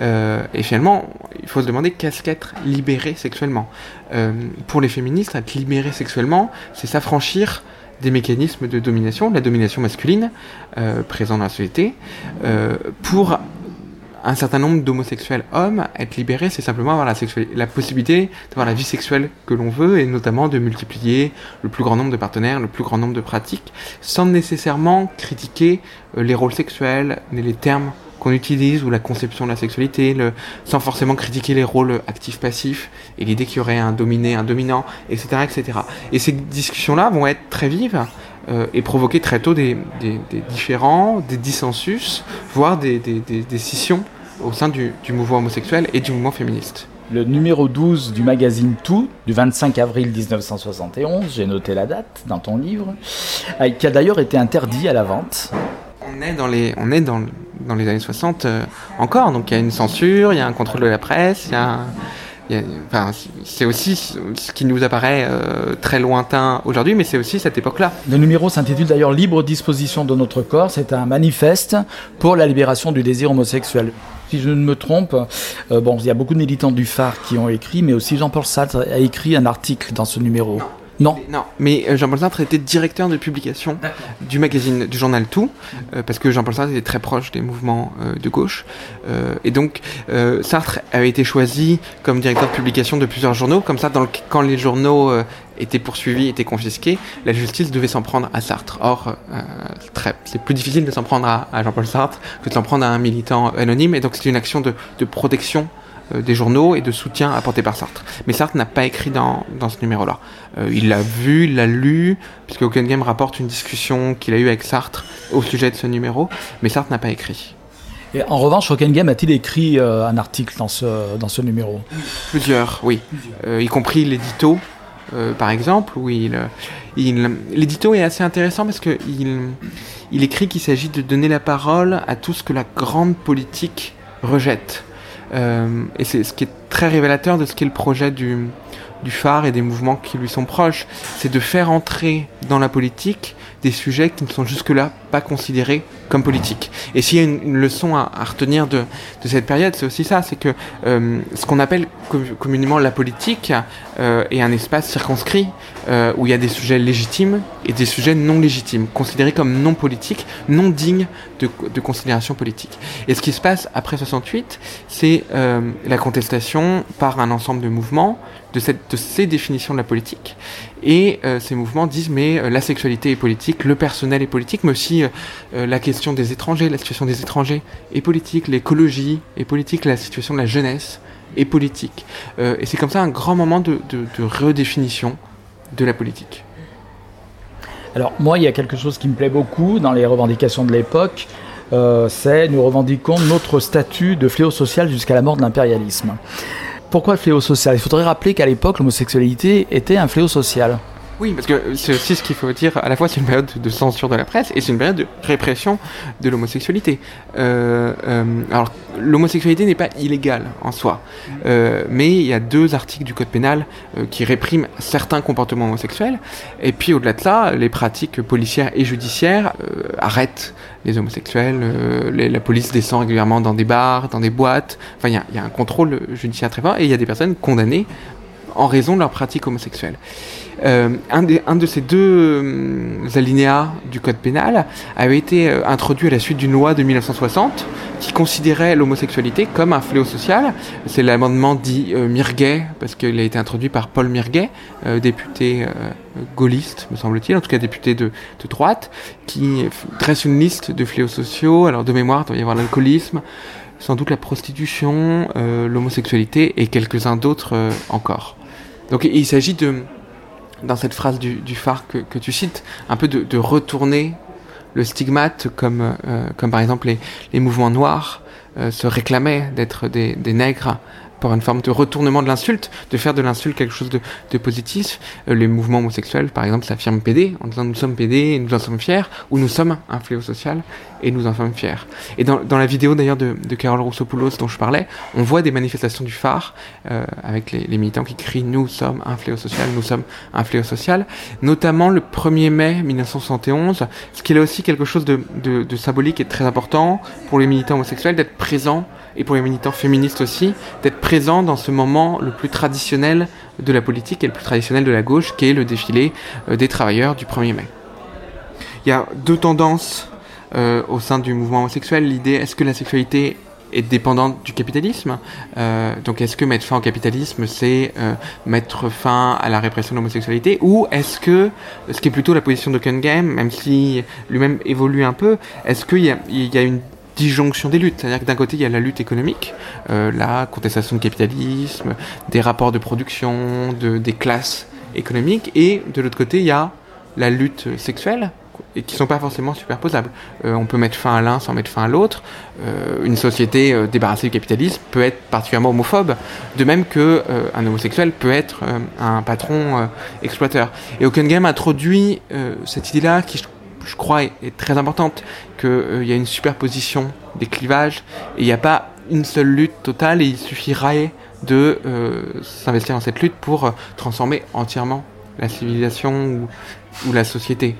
euh, et finalement, il faut se demander qu'est-ce qu'être libéré sexuellement. Euh, pour les féministes, être libéré sexuellement, c'est s'affranchir des mécanismes de domination, la domination masculine euh, présente dans la société, euh, pour un certain nombre d'homosexuels hommes, être libérés, c'est simplement avoir la, la possibilité d'avoir la vie sexuelle que l'on veut et notamment de multiplier le plus grand nombre de partenaires, le plus grand nombre de pratiques, sans nécessairement critiquer euh, les rôles sexuels, les termes qu'on utilise ou la conception de la sexualité, le- sans forcément critiquer les rôles actifs-passifs et l'idée qu'il y aurait un dominé, un dominant, etc. etc. Et ces discussions-là vont être très vives euh, et provoquer très tôt des, des, des différends, des dissensus, voire des, des scissions au sein du, du mouvement homosexuel et du mouvement féministe. Le numéro 12 du magazine Tout, du 25 avril 1971, j'ai noté la date dans ton livre, euh, qui a d'ailleurs été interdit à la vente. On est dans les, on est dans, dans les années 60 euh, encore, donc il y a une censure, il y a un contrôle de la presse, il y a, un- enfin, c'est aussi ce ce qui nous apparaît euh, très lointain aujourd'hui, mais c'est aussi cette époque-là. Le numéro s'intitule d'ailleurs Libre disposition de notre corps. C'est un manifeste pour la libération du désir homosexuel. Si je ne me trompe, euh, bon, il y a beaucoup de militants du phare qui ont écrit, mais aussi Jean-Paul Sartre a écrit un article dans ce numéro. Non. Non, mais euh, Jean-Paul Sartre était directeur de publication du magazine, du journal Tout, euh, parce que Jean-Paul Sartre était très proche des mouvements euh, de gauche. Euh, et donc, euh, Sartre avait été choisi comme directeur de publication de plusieurs journaux. Comme ça, dans le- quand les journaux euh, étaient poursuivis, étaient confisqués, la justice devait s'en prendre à Sartre. Or, euh, très- c'est plus difficile de s'en prendre à, à Jean-Paul Sartre que de s'en prendre à un militant anonyme. Et donc, c'est une action de, de protection des journaux et de soutien apporté par Sartre. Mais Sartre n'a pas écrit dans, dans ce numéro-là. Euh, il l'a vu, il l'a lu, puisque Open Game rapporte une discussion qu'il a eue avec Sartre au sujet de ce numéro, mais Sartre n'a pas écrit. Et en revanche, Game a-t-il écrit euh, un article dans ce, dans ce numéro? Plusieurs, oui. Euh, y compris l'édito, euh, par exemple, où il, euh, il l'édito est assez intéressant parce que il, il écrit qu'il s'agit de donner la parole à tout ce que la grande politique rejette. Euh, et c'est ce qui est très révélateur de ce qu'est le projet du, du phare et des mouvements qui lui sont proches, c'est de faire entrer dans la politique des sujets qui ne sont jusque-là pas considérés comme politiques. Et s'il y a une, leçon à, retenir de, cette période, c'est aussi ça, c'est que euh, ce qu'on appelle co- communément la politique euh, est un espace circonscrit euh, où il y a des sujets légitimes et des sujets non légitimes, considérés comme non politiques, non dignes de, considération politique. Et ce qui se passe après 68, c'est la contestation par un ensemble de mouvements de ces définitions de la politique. Et euh, ces mouvements disent mais euh, la sexualité est politique, le personnel est politique, mais aussi euh, la question des étrangers, la situation des étrangers est politique, l'écologie est politique, la situation de la jeunesse est politique. Et c'est comme ça un grand moment de, redéfinition de la politique. Alors moi, il y a quelque chose qui me plaît beaucoup dans les revendications de l'époque, c'est nous revendiquons notre statut de fléau social jusqu'à la mort de l'impérialisme. Pourquoi fléau social? Il faudrait rappeler qu'à l'époque, l'homosexualité était un fléau social. Oui, parce que c'est aussi ce qu'il faut dire, à la fois c'est une période de censure de la presse et c'est une période de répression de l'homosexualité. Euh, euh, alors, l'homosexualité n'est pas illégale en soi, euh, mais il y a deux articles du Code pénal qui répriment certains comportements homosexuels, et puis au-delà de ça, les pratiques policières et judiciaires arrêtent les homosexuels, la police descend régulièrement dans des bars, dans des boîtes, enfin il y il y a un contrôle judiciaire très fort et il y a des personnes condamnées en raison de leur pratique homosexuelle. Euh, un, des- un de ces deux euh, alinéas du code pénal avait été euh, introduit à la suite d'une loi de 1960 qui considérait l'homosexualité comme un fléau social. C'est l'amendement dit euh, Mirguet, parce qu'il a été introduit par Paul Mirguet, député gaulliste, me semble-t-il, en tout cas député de, de droite, qui dresse une liste de fléaux sociaux. Alors de mémoire, il doit y avoir l'alcoolisme, sans doute la prostitution, l'homosexualité et quelques-uns d'autres encore. Donc il s'agit de, dans cette phrase du, du phare que, tu cites, un peu de, retourner le stigmate comme, euh, par exemple les, mouvements noirs euh, se réclamaient d'être des nègres pour une forme de retournement de l'insulte, de faire de l'insulte quelque chose de, positif. Euh, les mouvements homosexuels, par exemple, s'affirment PD en disant nous sommes PD et nous en sommes fiers, ou nous sommes un fléau social et nous en sommes fiers. Et dans, la vidéo d'ailleurs de, de Carole Roussopoulos dont je parlais, on voit des manifestations du phare euh, avec les, militants qui crient nous sommes un fléau social, nous sommes un fléau social, notamment le 1er mai 1971, ce qui est aussi quelque chose de, de, de symbolique et de très important pour les militants homosexuels d'être présents et pour les militants féministes aussi, d'être présents dans ce moment le plus traditionnel de la politique et le plus traditionnel de la gauche, qui est le défilé euh, des travailleurs du 1er mai. Il y a deux tendances euh, au sein du mouvement homosexuel. L'idée, est-ce que la sexualité est dépendante du capitalisme Euh, Donc est-ce que mettre fin au capitalisme, c'est mettre fin à la répression de l'homosexualité Ou est-ce que, ce qui est plutôt la position de Game, même si lui-même évolue un peu, est-ce qu'il y a une disjonction des luttes. C'est-à-dire que d'un côté, il y a la lutte économique, euh, la contestation du capitalisme, des rapports de production, de, des classes économiques, et de l'autre côté, il y a la lutte sexuelle, et qui sont pas forcément superposables. Euh, on peut mettre fin à l'un sans mettre fin à l'autre. Euh, une société euh, débarrassée du capitalisme peut être particulièrement homophobe, de même que euh, un homosexuel peut être euh, un patron euh, exploiteur. Et Game introduit cette idée-là qui, je, crois, est, très importante, qu'il y a une superposition des clivages et il n'y a pas une seule lutte totale et il suffirait de euh, s'investir dans cette lutte pour euh, transformer entièrement la civilisation ou la société.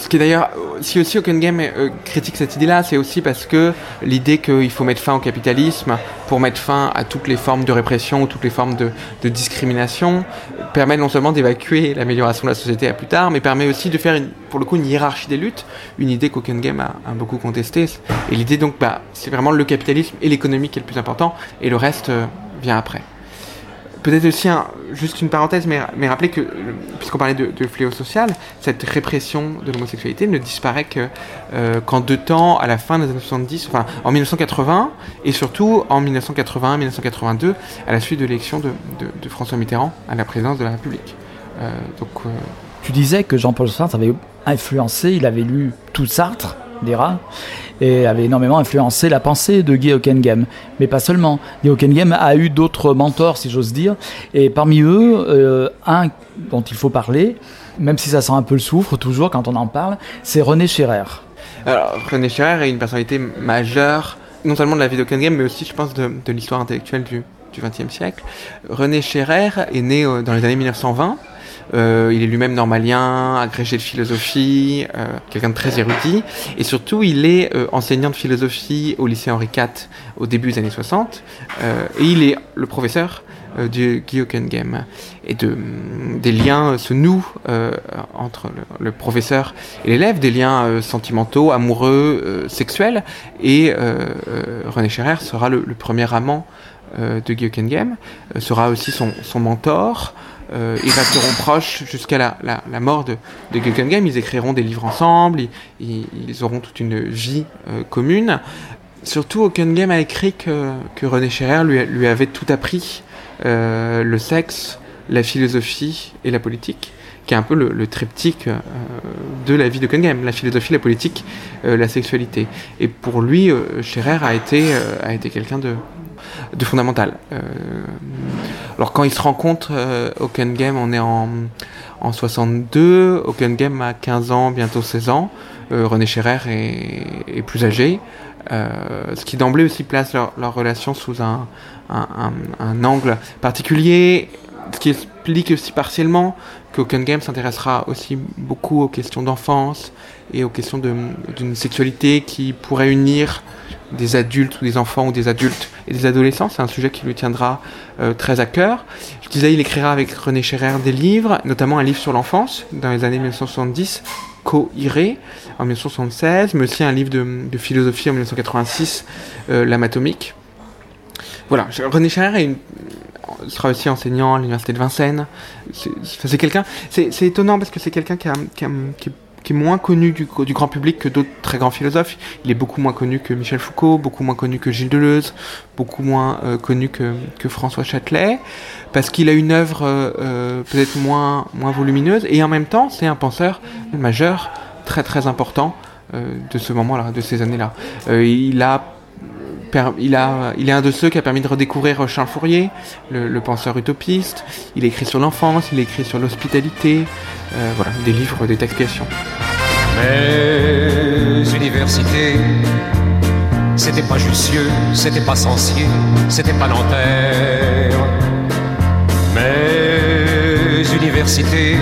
Ce qui est d'ailleurs, si aussi Open Game euh, critique cette idée-là, c'est aussi parce que l'idée qu'il faut mettre fin au capitalisme pour mettre fin à toutes les formes de répression ou toutes les formes de, discrimination permet non seulement d'évacuer l'amélioration de la société à plus tard, mais permet aussi de faire une, pour le coup une hiérarchie des luttes, une idée qu'Open Game a, a, beaucoup contestée. Et l'idée donc, bah, c'est vraiment le capitalisme et l'économie qui est le plus important, et le reste euh, vient après peut-être aussi un, juste une parenthèse, mais, mais que, puisqu'on parlait de, fléau social, cette répression de l'homosexualité ne disparaît que euh, qu'en deux temps, à la fin des années 70, enfin en 1980, et surtout en 1981-1982, à la suite de l'élection de, François Mitterrand à la présidence de la République. Euh, donc, euh... Tu disais que Jean-Paul Sartre avait influencé, il avait lu tout Sartre, dira, et avait énormément influencé la pensée de Guy Hockenheim. Mais pas seulement. Guy Hockenheim a eu d'autres mentors, si j'ose dire, et parmi eux, euh, un dont il faut parler, même si ça sent un peu le soufre toujours quand on en parle, c'est René Scherer. Alors, René Scherer est une personnalité majeure, non seulement de la vie d'Hockenheim, mais aussi, je pense, de, l'histoire intellectuelle du XXe siècle. René Scherer est né euh, dans les années 1920. Euh, il est lui-même normalien, agrégé de philosophie, euh, quelqu'un de très érudit. Et surtout, il est euh, enseignant de philosophie au lycée Henri IV au début des années 60. et il est le professeur de Guy Hockenheim. Et de, des liens se nouent entre le, professeur et l'élève, des liens sentimentaux, amoureux, sexuels. Et René Scherer sera le, premier amant de Guy sera aussi son mentor. Euh, ils resteront proches jusqu'à la, mort de, de Guggenheim. Ils écriront des livres ensemble, ils, auront toute une vie euh, commune. Surtout, Hockenheim a écrit que, que René Scherer lui, avait tout appris euh, le sexe, la philosophie et la politique, qui est un peu le, le triptyque de la vie de Hockenheim la philosophie, la politique, la sexualité. Et pour lui, Scherer a été, a été quelqu'un de, de fondamental. Euh, alors quand il se rencontre, euh, Hockenheim, on est en, en 62, Hockenheim a 15 ans, bientôt 16 ans, euh, René Scherer est, plus âgé, euh, ce qui d'emblée aussi place leur, leur relation sous un, un, angle particulier, ce qui explique aussi partiellement que Hockenheim s'intéressera aussi beaucoup aux questions d'enfance et aux questions d'une sexualité qui pourrait unir des adultes ou des enfants ou des adultes et des adolescents. C'est un sujet qui lui tiendra euh, très à cœur. Je disais, il écrira avec René Scherer des livres, notamment un livre sur l'enfance dans les années 1970, Co-Iré, en 1976, mais aussi un livre de, philosophie en 1986, euh, L'Amatomique. Voilà, René une, sera aussi enseignant à l'université de Vincennes. C'est quelqu'un, c'est étonnant parce que c'est quelqu'un qui, qui est moins connu du, grand public que d'autres très grands philosophes. Il est beaucoup moins connu que Michel Foucault, beaucoup moins connu que Gilles Deleuze, beaucoup moins euh, connu que, François Châtelet, parce qu'il a une œuvre euh, peut-être moins, moins volumineuse, et en même temps, c'est un penseur majeur, très très important euh, de ce moment-là, de ces années-là. il a il, est un de ceux qui a permis de redécouvrir Charles Fourier, le, penseur utopiste. Il écrit sur l'enfance, il écrit sur l'hospitalité, euh, voilà, des livres, des textes Mais universités, c'était pas Jussieu, c'était pas Censier, c'était pas Nanterre. Mais universités,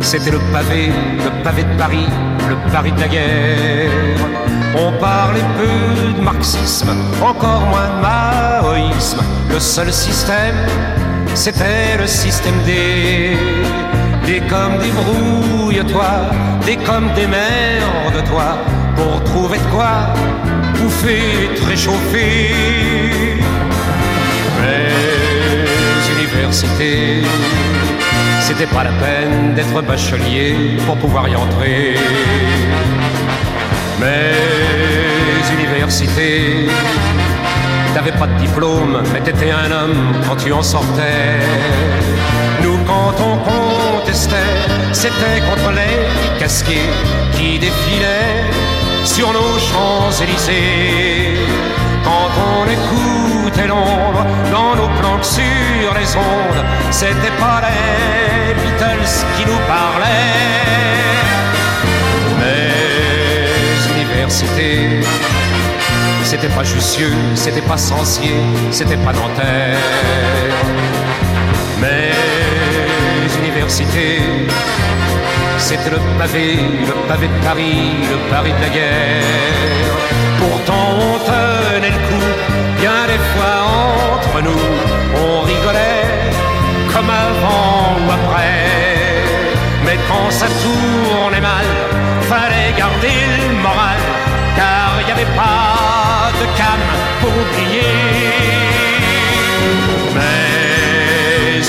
c'était le pavé, le pavé de Paris, le Paris de la guerre. On parlait peu de marxisme, encore moins de maoïsme. Le seul système, c'était le système des des comme débrouille-toi, des comme des merdes toi, pour trouver de quoi bouffer, te réchauffer. Mais universités, c'était pas la peine d'être bachelier pour pouvoir y entrer. Mais universités, t'avais pas de diplôme, mais t'étais un homme quand tu en sortais. Nous, quand on contestait, c'était contre les casqués qui défilaient sur nos Champs-Élysées. Quand on écoutait l'ombre dans nos planques sur les ondes, c'était pas les Beatles qui nous parlaient. C'était pas Jussieu, c'était pas Censier, c'était pas Nanterre. Mais universités, c'était le pavé, le pavé de Paris, le Paris de la guerre. Pourtant on tenait le coup, bien des fois entre nous, on rigolait comme avant ou après. Mais quand ça tournait mal, fallait garder le moral, pas de cam pour oublier. Mais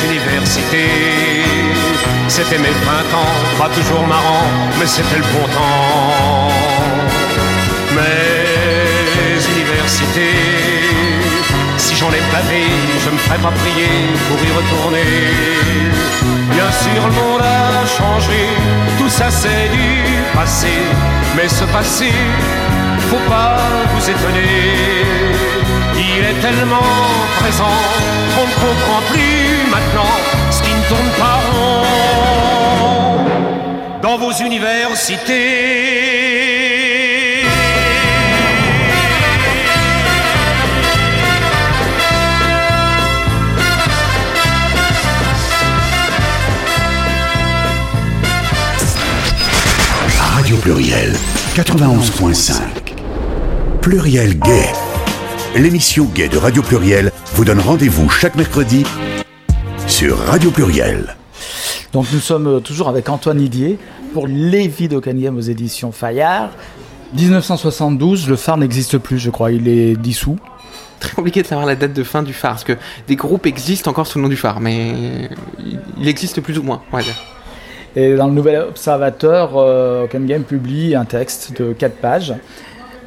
université, c'était mes printemps, pas toujours marrant, mais c'était le bon temps. Mes universités, si j'en ai bavé, je me ferai pas prier pour y retourner. Bien sûr, le monde a changé, tout ça c'est du passé, mais ce passé, faut pas vous étonner. Il est tellement présent qu'on ne comprend plus maintenant ce qui ne tourne pas rond dans vos universités. Radio Pluriel 91.5. Pluriel Gay. L'émission Gay de Radio Pluriel vous donne rendez-vous chaque mercredi sur Radio Pluriel. Donc nous sommes euh, toujours avec Antoine Idier pour Les vies d'Occam aux éditions Fayard. 1972, le phare n'existe plus, je crois, il est dissous. Très compliqué de savoir la date de fin du phare, parce que des groupes existent encore sous le nom du phare, mais il existe plus ou moins, on va dire. Et dans le Nouvel Observateur, euh, Occam Game publie un texte de 4 pages.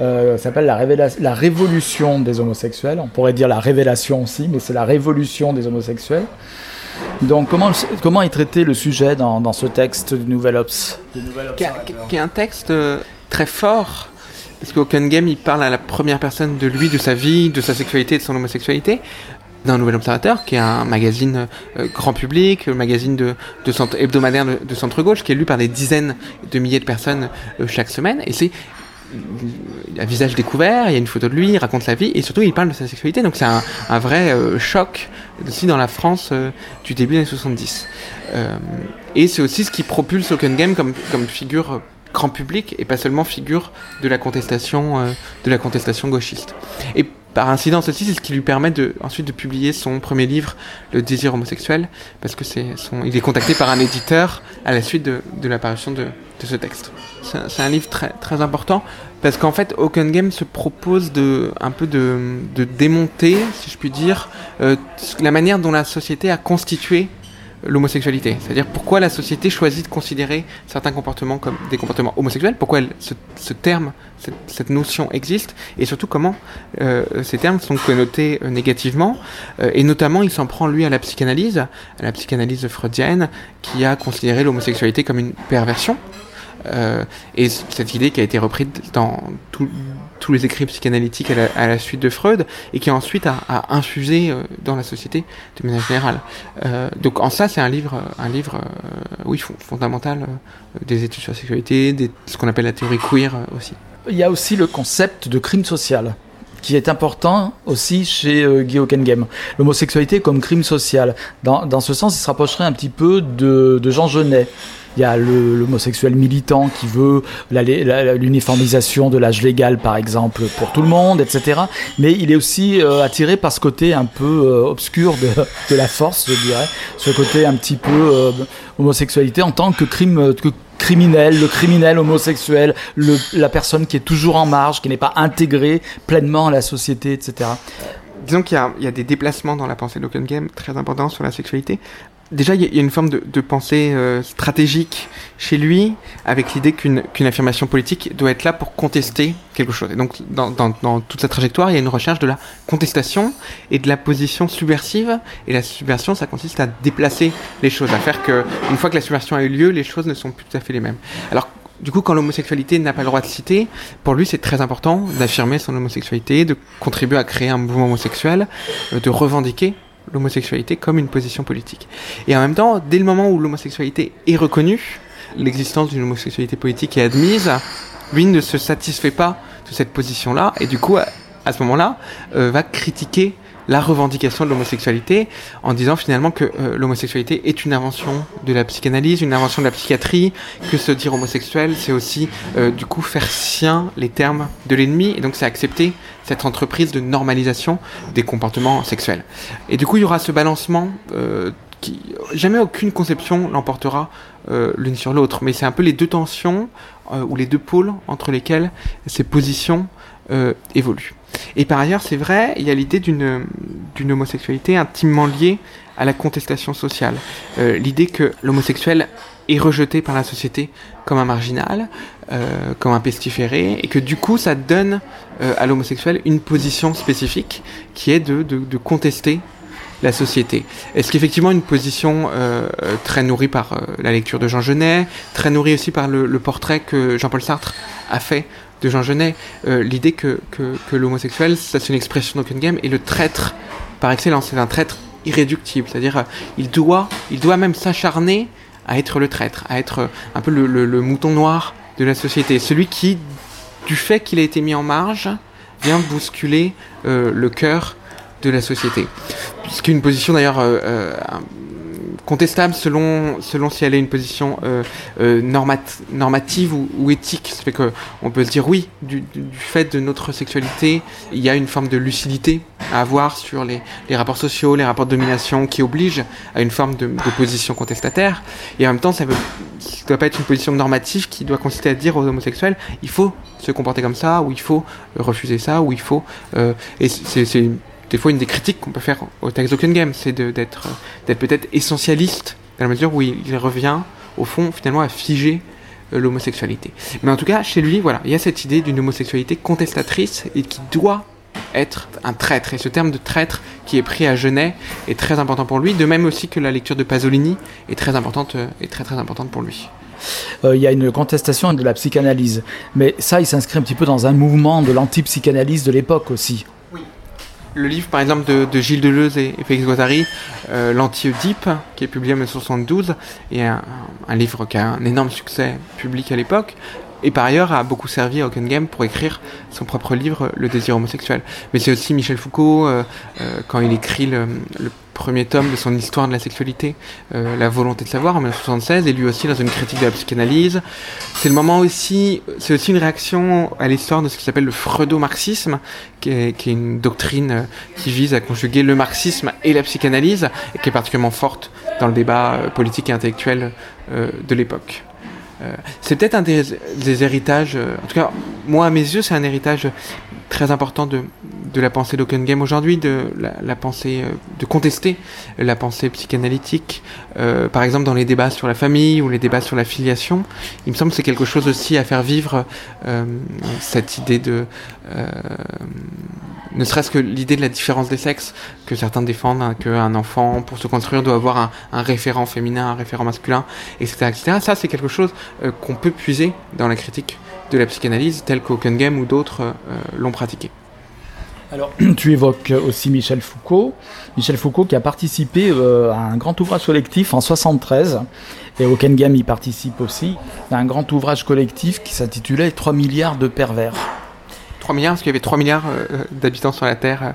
Euh, s'appelle la, la révolution des homosexuels. On pourrait dire la révélation aussi, mais c'est la révolution des homosexuels. Donc comment, comment est traité le sujet dans, dans ce texte du Nouvel Obs? Du Nouvel qui, a- qui est un texte euh, très fort. Parce qu'Open Game, il parle à la première personne de lui, de sa vie, de sa sexualité, de son homosexualité. Dans Nouvel Observateur, qui est un magazine euh, grand public, un magazine de, de centre, hebdomadaire de, de centre-gauche, qui est lu par des dizaines de milliers de personnes euh, chaque semaine. Et c'est un visage découvert, il y a une photo de lui, il raconte sa vie, et surtout il parle de sa sexualité. Donc c'est un, vrai euh, choc aussi dans la France euh, du début des années 70. Euh, et c'est aussi ce qui propulse Open Game comme, figure grand public et pas seulement figure de la contestation, de la contestation gauchiste. Par incidence aussi, c'est ce qui lui permet de, ensuite de publier son premier livre, Le désir homosexuel, parce que c'est son, il est contacté par un éditeur à la suite de, de l'apparition de, de ce texte. C'est un- un livre très, très important parce qu'en fait, Open Game se propose de, un peu de, de démonter, si je puis dire, euh, la manière dont la société a constitué l'homosexualité. C'est-à-dire pourquoi la société choisit de considérer certains comportements comme des comportements homosexuels, pourquoi ce, terme, cette, notion existe, et surtout comment euh, ces termes sont connotés euh, négativement. Euh, et notamment, il s'en prend lui à la psychanalyse, à la psychanalyse freudienne, qui a considéré l'homosexualité comme une perversion. Et cette idée qui a été reprise dans tout- tous les écrits psychanalytiques à la, suite de Freud et qui ensuite a, infusé euh, dans la société de manière générale. Euh, donc en ça, c'est un livre, un livre, euh, oui, fond- fondamental des études sur la sexualité, ce qu'on appelle la théorie queer aussi. Il y a aussi le concept de crime social qui est important aussi chez euh, Guy Hockenheim. L'homosexualité comme crime social. Dans, dans ce sens, il se rapprocherait un petit peu de, de Jean Genet. Il y a l'homosexuel militant qui veut l'uniformisation de l'âge légal, par exemple, pour tout le monde, etc. Mais il est aussi euh, attiré par ce côté un peu euh, obscur de, de la force, je dirais. Ce côté un petit peu homosexualité en tant que crime criminel, le criminel homosexuel, la personne qui est toujours en marge, qui n'est pas intégrée pleinement à la société, etc. Disons qu'il y, y a des déplacements dans la pensée d'Open Game très importants sur la sexualité. Déjà, il y a- une forme de, pensée euh, stratégique chez lui, avec l'idée qu'une affirmation politique doit être là pour contester quelque chose. Et donc, dans, dans- dans toute sa trajectoire, il y a une recherche de la contestation et de la position subversive. Et la subversion, ça consiste à déplacer les choses, à faire que, une fois que la subversion a eu lieu, les choses ne sont plus tout à fait les mêmes. Alors, du coup, quand l'homosexualité n'a pas le droit de citer, pour lui, c'est très important d'affirmer son homosexualité, de contribuer à créer un mouvement homosexuel, euh, de revendiquer l'homosexualité comme une position politique. Et en même temps, dès le moment où l'homosexualité est reconnue, l'existence d'une homosexualité politique est admise, lui ne se satisfait pas de cette position-là, et du coup, à, ce moment-là, euh, va critiquer la revendication de l'homosexualité en disant finalement que euh, l'homosexualité est une invention de la psychanalyse, une invention de la psychiatrie, que se dire homosexuel, c'est aussi euh, du coup faire sien les termes de l'ennemi, et donc c'est accepter cette entreprise de normalisation des comportements sexuels. Et du coup, il y aura ce balancement euh, qui jamais aucune conception l'emportera euh, l'une sur l'autre, mais c'est un peu les deux tensions euh, ou les deux pôles entre lesquels ces positions euh, évoluent. Et par ailleurs, c'est vrai, il y a l'idée d'une homosexualité intimement liée à la contestation sociale. Euh, l'idée que l'homosexuel est rejeté par la société comme un marginal, euh, comme un pestiféré, et que du coup, ça donne euh, à l'homosexuel une position spécifique qui est de, de, de contester la société. Est-ce qu'effectivement une position très nourrie par la lecture de Jean Genet, très nourrie aussi par le portrait que Jean-Paul Sartre a fait de Jean Genet, euh, l'idée que, que, l'homosexuel, ça c'est une expression d'Open Game, et le traître par excellence, c'est un traître irréductible, c'est-à-dire euh, il doit, il doit même s'acharner à être le traître, à être euh, un peu le, le, mouton noir de la société, celui qui, du fait qu'il a été mis en marge, vient bousculer le cœur de la société. Ce qui est une position d'ailleurs contestable selon, selon si elle est une position euh, euh, normat normative ou, ou éthique. Ça fait que on peut se dire oui, du, fait de notre sexualité, il y a une forme de lucidité à avoir sur les, les rapports sociaux, les rapports de domination qui obligent à une forme de, position contestataire. Et en même temps, ça ne doit pas être une position normative qui doit consister à dire aux homosexuels il faut se comporter comme ça, ou il faut refuser ça, ou il faut. Euh, et c'est des fois une des critiques qu'on peut faire au texte d'Open Game, c'est d'être peut-être essentialiste dans la mesure où il, il revient au fond finalement à figer euh, l'homosexualité. Mais en tout cas, chez lui, voilà, il y a cette idée d'une homosexualité contestatrice et qui doit être un traître. Et ce terme de traître qui est pris à Genet est très important pour lui, de même aussi que la lecture de Pasolini est très importante, euh, est très très importante pour lui. Euh, il y a une contestation de la psychanalyse. Mais ça, il s'inscrit un petit peu dans un mouvement de l'anti-psychanalyse de l'époque aussi. Le livre, par exemple, de, Gilles Deleuze et, Félix Guattari, euh, L'Anti-Oedipe, qui est publié en 1972, et un livre qui a un énorme succès public à l'époque, et par ailleurs a beaucoup servi à Game pour écrire son propre livre, Le désir homosexuel. Mais c'est aussi Michel Foucault, euh, euh, quand il écrit le, premier tome de son histoire de la sexualité, euh, La volonté de savoir, en 1976, et lui aussi dans une critique de la psychanalyse. C'est le moment aussi, c'est aussi une réaction à l'histoire de ce qui s'appelle le freudo-marxisme, qui est, qui est une doctrine euh, qui vise à conjuguer le marxisme et la psychanalyse, et qui est particulièrement forte dans le débat euh, politique et intellectuel de l'époque. Euh, c'est peut-être un des, héritages, euh, en tout cas, moi à mes yeux, c'est un héritage très important de, de la pensée d'Ockengame aujourd'hui, de la, pensée, euh, de contester la pensée psychanalytique. Euh, par exemple, dans les débats sur la famille ou les débats sur la filiation, il me semble que c'est quelque chose aussi à faire vivre euh, cette idée de. ne serait-ce que l'idée de la différence des sexes que certains défendent, hein, qu'un enfant, pour se construire, doit avoir un, référent féminin, un référent masculin, etc. etc. Ça, c'est quelque chose qu'on peut puiser dans la critique de la psychanalyse, telle qu'Ockengame ou d'autres l'ont pratiqué. Alors, <clears throat> tu évoques aussi Michel Foucault. Michel Foucault qui a participé euh, à un grand ouvrage collectif en 73. Et Ockengame y participe aussi. à Un grand ouvrage collectif qui s'intitulait 3 milliards de pervers. 3 milliards, parce qu'il y avait 3 milliards euh, d'habitants sur la Terre euh,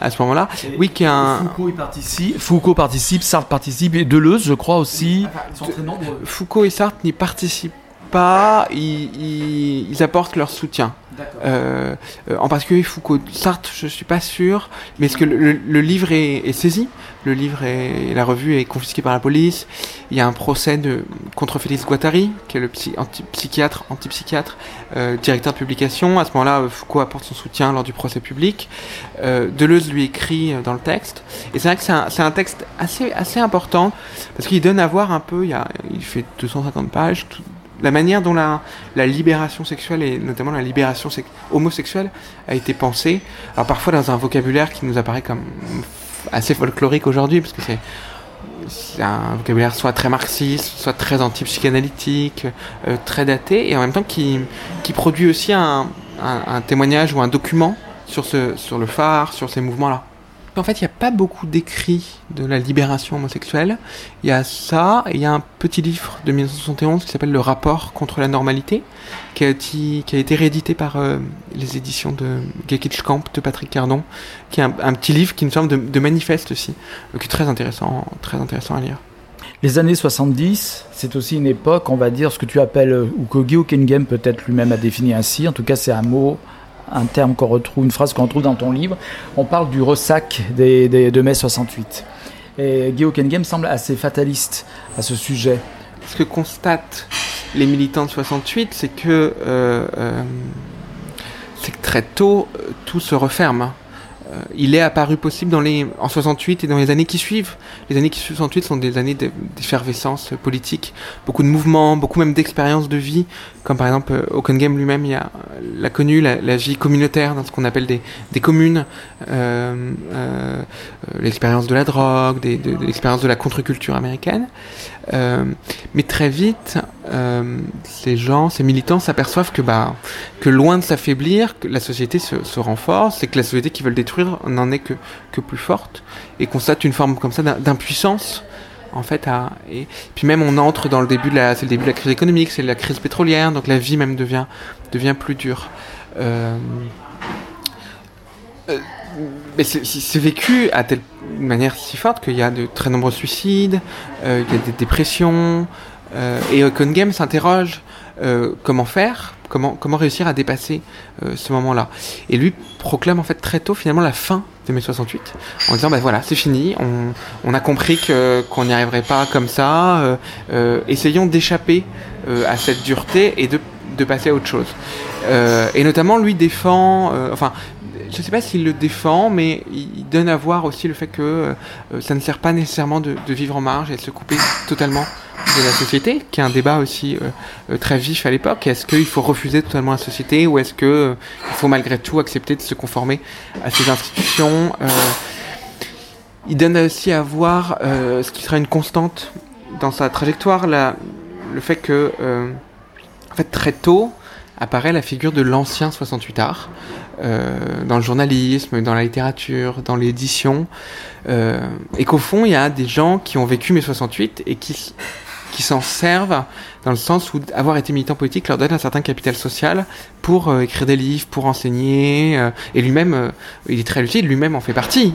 à ce moment-là. Oui, qui est un. Foucault y participe, Foucault participe, Sartre participe, et Deleuze, je crois aussi. sont très nombreux. Foucault et Sartre n'y participent pas, ils, ils, ils apportent leur soutien. Euh, euh, en particulier Foucault. Sartre, je suis pas sûr, mais est-ce que le, livre est, saisi Le livre est, la revue est confisquée par la police. Il y a un procès de, contre Félix Guattari, qui est le psychiatre, antipsychiatre, euh, directeur de publication. À ce moment-là, Foucault apporte son soutien lors du procès public. Euh, Deleuze lui écrit euh, dans le texte. Et c'est vrai que c'est un, texte assez, assez important, parce qu'il donne à voir un peu, il, fait 250 pages, la manière dont la, libération sexuelle et notamment la libération sex- homosexuelle a été pensée, parfois dans un vocabulaire qui nous apparaît comme assez folklorique aujourd'hui, parce que c'est un vocabulaire soit très marxiste, soit très anti-psychanalytique, euh, très daté, et en même temps qui, produit aussi un, témoignage ou un document sur le phare, sur ces mouvements-là. En fait, il n'y a pas beaucoup d'écrits de la libération homosexuelle. Il y a ça, et il y a un petit livre de 1971 qui s'appelle Le rapport contre la normalité, qui a été, réédité par euh, les éditions de Camp de Patrick Cardon, qui est un, petit livre qui me semble de, de manifeste aussi, euh, qui est très intéressant, très intéressant à lire. Les années 70, c'est aussi une époque, on va dire, ce que tu appelles, euh, ou que Guy Hockenheim peut-être lui-même a défini ainsi, en tout cas c'est un mot, un terme qu'on retrouve, une phrase qu'on retrouve dans ton livre, on parle du ressac des, de mai 68. Et Guy Hockenheim semble assez fataliste à ce sujet. Ce que constatent les militants de 68, c'est que, euh, euh, que très tôt, tout se referme. Euh, il est apparu possible dans les, en 68 et dans les années qui suivent. Les années qui suivent 68 sont des années de- d'effervescence politique, beaucoup de mouvements, beaucoup même d'expériences de vie, comme par exemple euh, Hockenheim lui-même, il a, l'a connu, la, la vie communautaire dans ce qu'on appelle des, des communes, euh, euh, euh, l'expérience de la drogue, des- de, de l'expérience de la contre-culture américaine. Euh, mais très vite, euh, ces gens, ces militants s'aperçoivent que, bah, que loin de s'affaiblir, que la société se, se renforce et que la société qu'ils veulent détruire n'en est que, que plus forte et constatent une forme comme ça d'im- d'impuissance. En fait, et puis même on entre dans le début de la, c'est le début de la crise économique, c'est la crise pétrolière, donc la vie même devient, devient plus dure. Euh, euh, mais c'est- vécu à telle manière si forte qu'il y a de très nombreux suicides, euh, il y a des dépressions, et Hockenheim s'interroge euh, comment faire, comment, réussir à dépasser euh, ce moment-là. Et lui proclame en fait très tôt finalement la fin de mai 68 en disant bah voilà c'est fini, on, a compris qu'on n'y arriverait pas comme ça, euh, essayons d'échapper à cette dureté et de, de passer à autre chose. Et notamment lui défend, enfin je sais pas s'il le défend, mais il donne à voir aussi le fait que euh, ça ne sert pas nécessairement de, vivre en marge et de se couper totalement de la société, qui est un débat aussi euh, euh, très vif à l'époque. Est-ce qu'il faut refuser totalement la société ou est-ce que euh, il faut malgré tout accepter de se conformer à ces institutions Il donne aussi à voir ce qui sera une constante dans sa trajectoire, le fait que en fait très tôt apparaît la figure de l'ancien 68 art euh, dans le journalisme, dans la littérature, dans l'édition, euh, et qu'au fond il y a des gens qui ont vécu mai 68 et qui qui s'en servent dans le sens où avoir été militant politique leur donne un certain capital social pour euh, écrire des livres, pour enseigner, euh, et lui-même, euh, il est très lucide, lui-même en fait partie.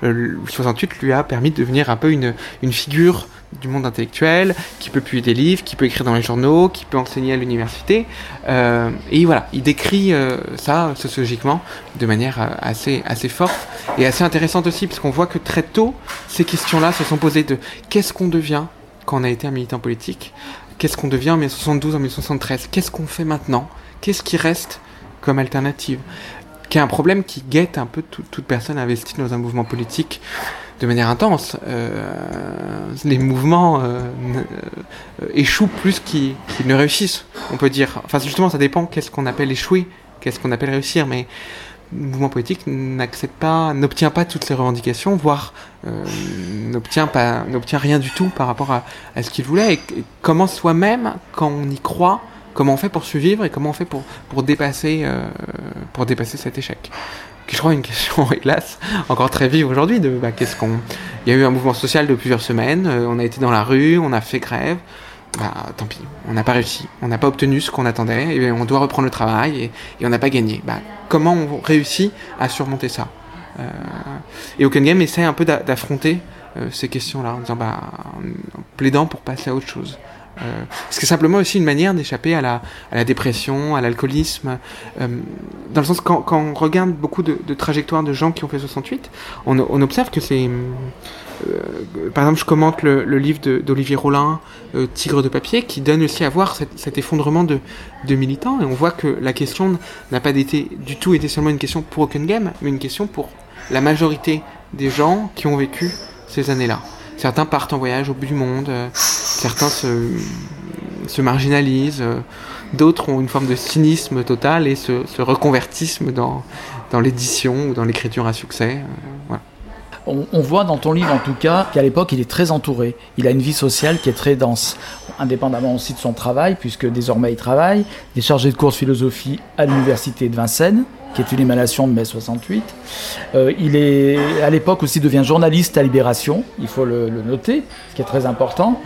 Le 68 lui a permis de devenir un peu une, une figure du monde intellectuel, qui peut publier des livres, qui peut écrire dans les journaux, qui peut enseigner à l'université. Et voilà, il décrit ça sociologiquement de manière assez, assez forte et assez intéressante aussi, parce qu'on voit que très tôt, ces questions-là se sont posées de qu'est-ce qu'on devient quand on a été un militant politique Qu'est-ce qu'on devient en 1972, en 1973 Qu'est-ce qu'on fait maintenant? Qu'est-ce qui reste comme alternative? Qui est un problème qui guette un peu tout- toute personne investie dans un mouvement politique de manière intense. Euh, les mouvements euh, euh, échouent plus qu'ils ne réussissent, on peut dire. Enfin, justement, ça dépend qu'est-ce qu'on appelle échouer, qu'est-ce qu'on appelle réussir, mais mouvement politique n'accepte pas, n'obtient pas toutes ces revendications, voire euh, n'obtient pas, n'obtient rien du tout par rapport à, ce qu'il voulait. Et, et comment soi-même, quand on y croit, comment on fait pour survivre et comment on fait pour pour dépasser euh, pour dépasser cet échec? Je crois une question, <laughs> hélas, encore très vive aujourd'hui. De bah, qu'est-ce qu'on, il y a eu un mouvement social de plusieurs semaines. euh, on a été dans la rue, on a fait grève. Bah, tant pis, on n'a pas réussi, on n'a pas obtenu ce qu'on attendait, et on doit reprendre le travail, et, on n'a pas gagné. Bah, comment on réussit à surmonter ça? Euh, Et Game essaie un peu d'a- d'affronter euh, ces questions-là, en disant, bah, en plaidant pour passer à autre chose. Euh, ce qui est simplement aussi une manière d'échapper à la, à la dépression, à l'alcoolisme. Euh, dans le sens, quand, quand on regarde beaucoup de, de trajectoires de gens qui ont fait 68, on, on observe que c'est... euh, par exemple, je commente le, livre d'Olivier Rollin, euh, Tigre de papier, qui donne aussi à voir cet, effondrement de, militants. Et on voit que la question n'a pas été, du tout été seulement une question pour Game, mais une question pour la majorité des gens qui ont vécu ces années-là. Certains partent en voyage au bout du monde, euh, certains se, se marginalisent, d'autres ont une forme de cynisme total et se, se dans, l'édition ou dans l'écriture à succès. voilà. On, voit dans ton livre en tout cas qu'à l'époque il est très entouré. Il a une vie sociale qui est très dense, indépendamment aussi de son travail, puisque désormais il travaille. Il est chargé de cours philosophie à l'université de Vincennes. qui est une émanation de mai 68. Euh, il est à l'époque aussi devient journaliste à Libération, il faut le, noter, ce qui est très important.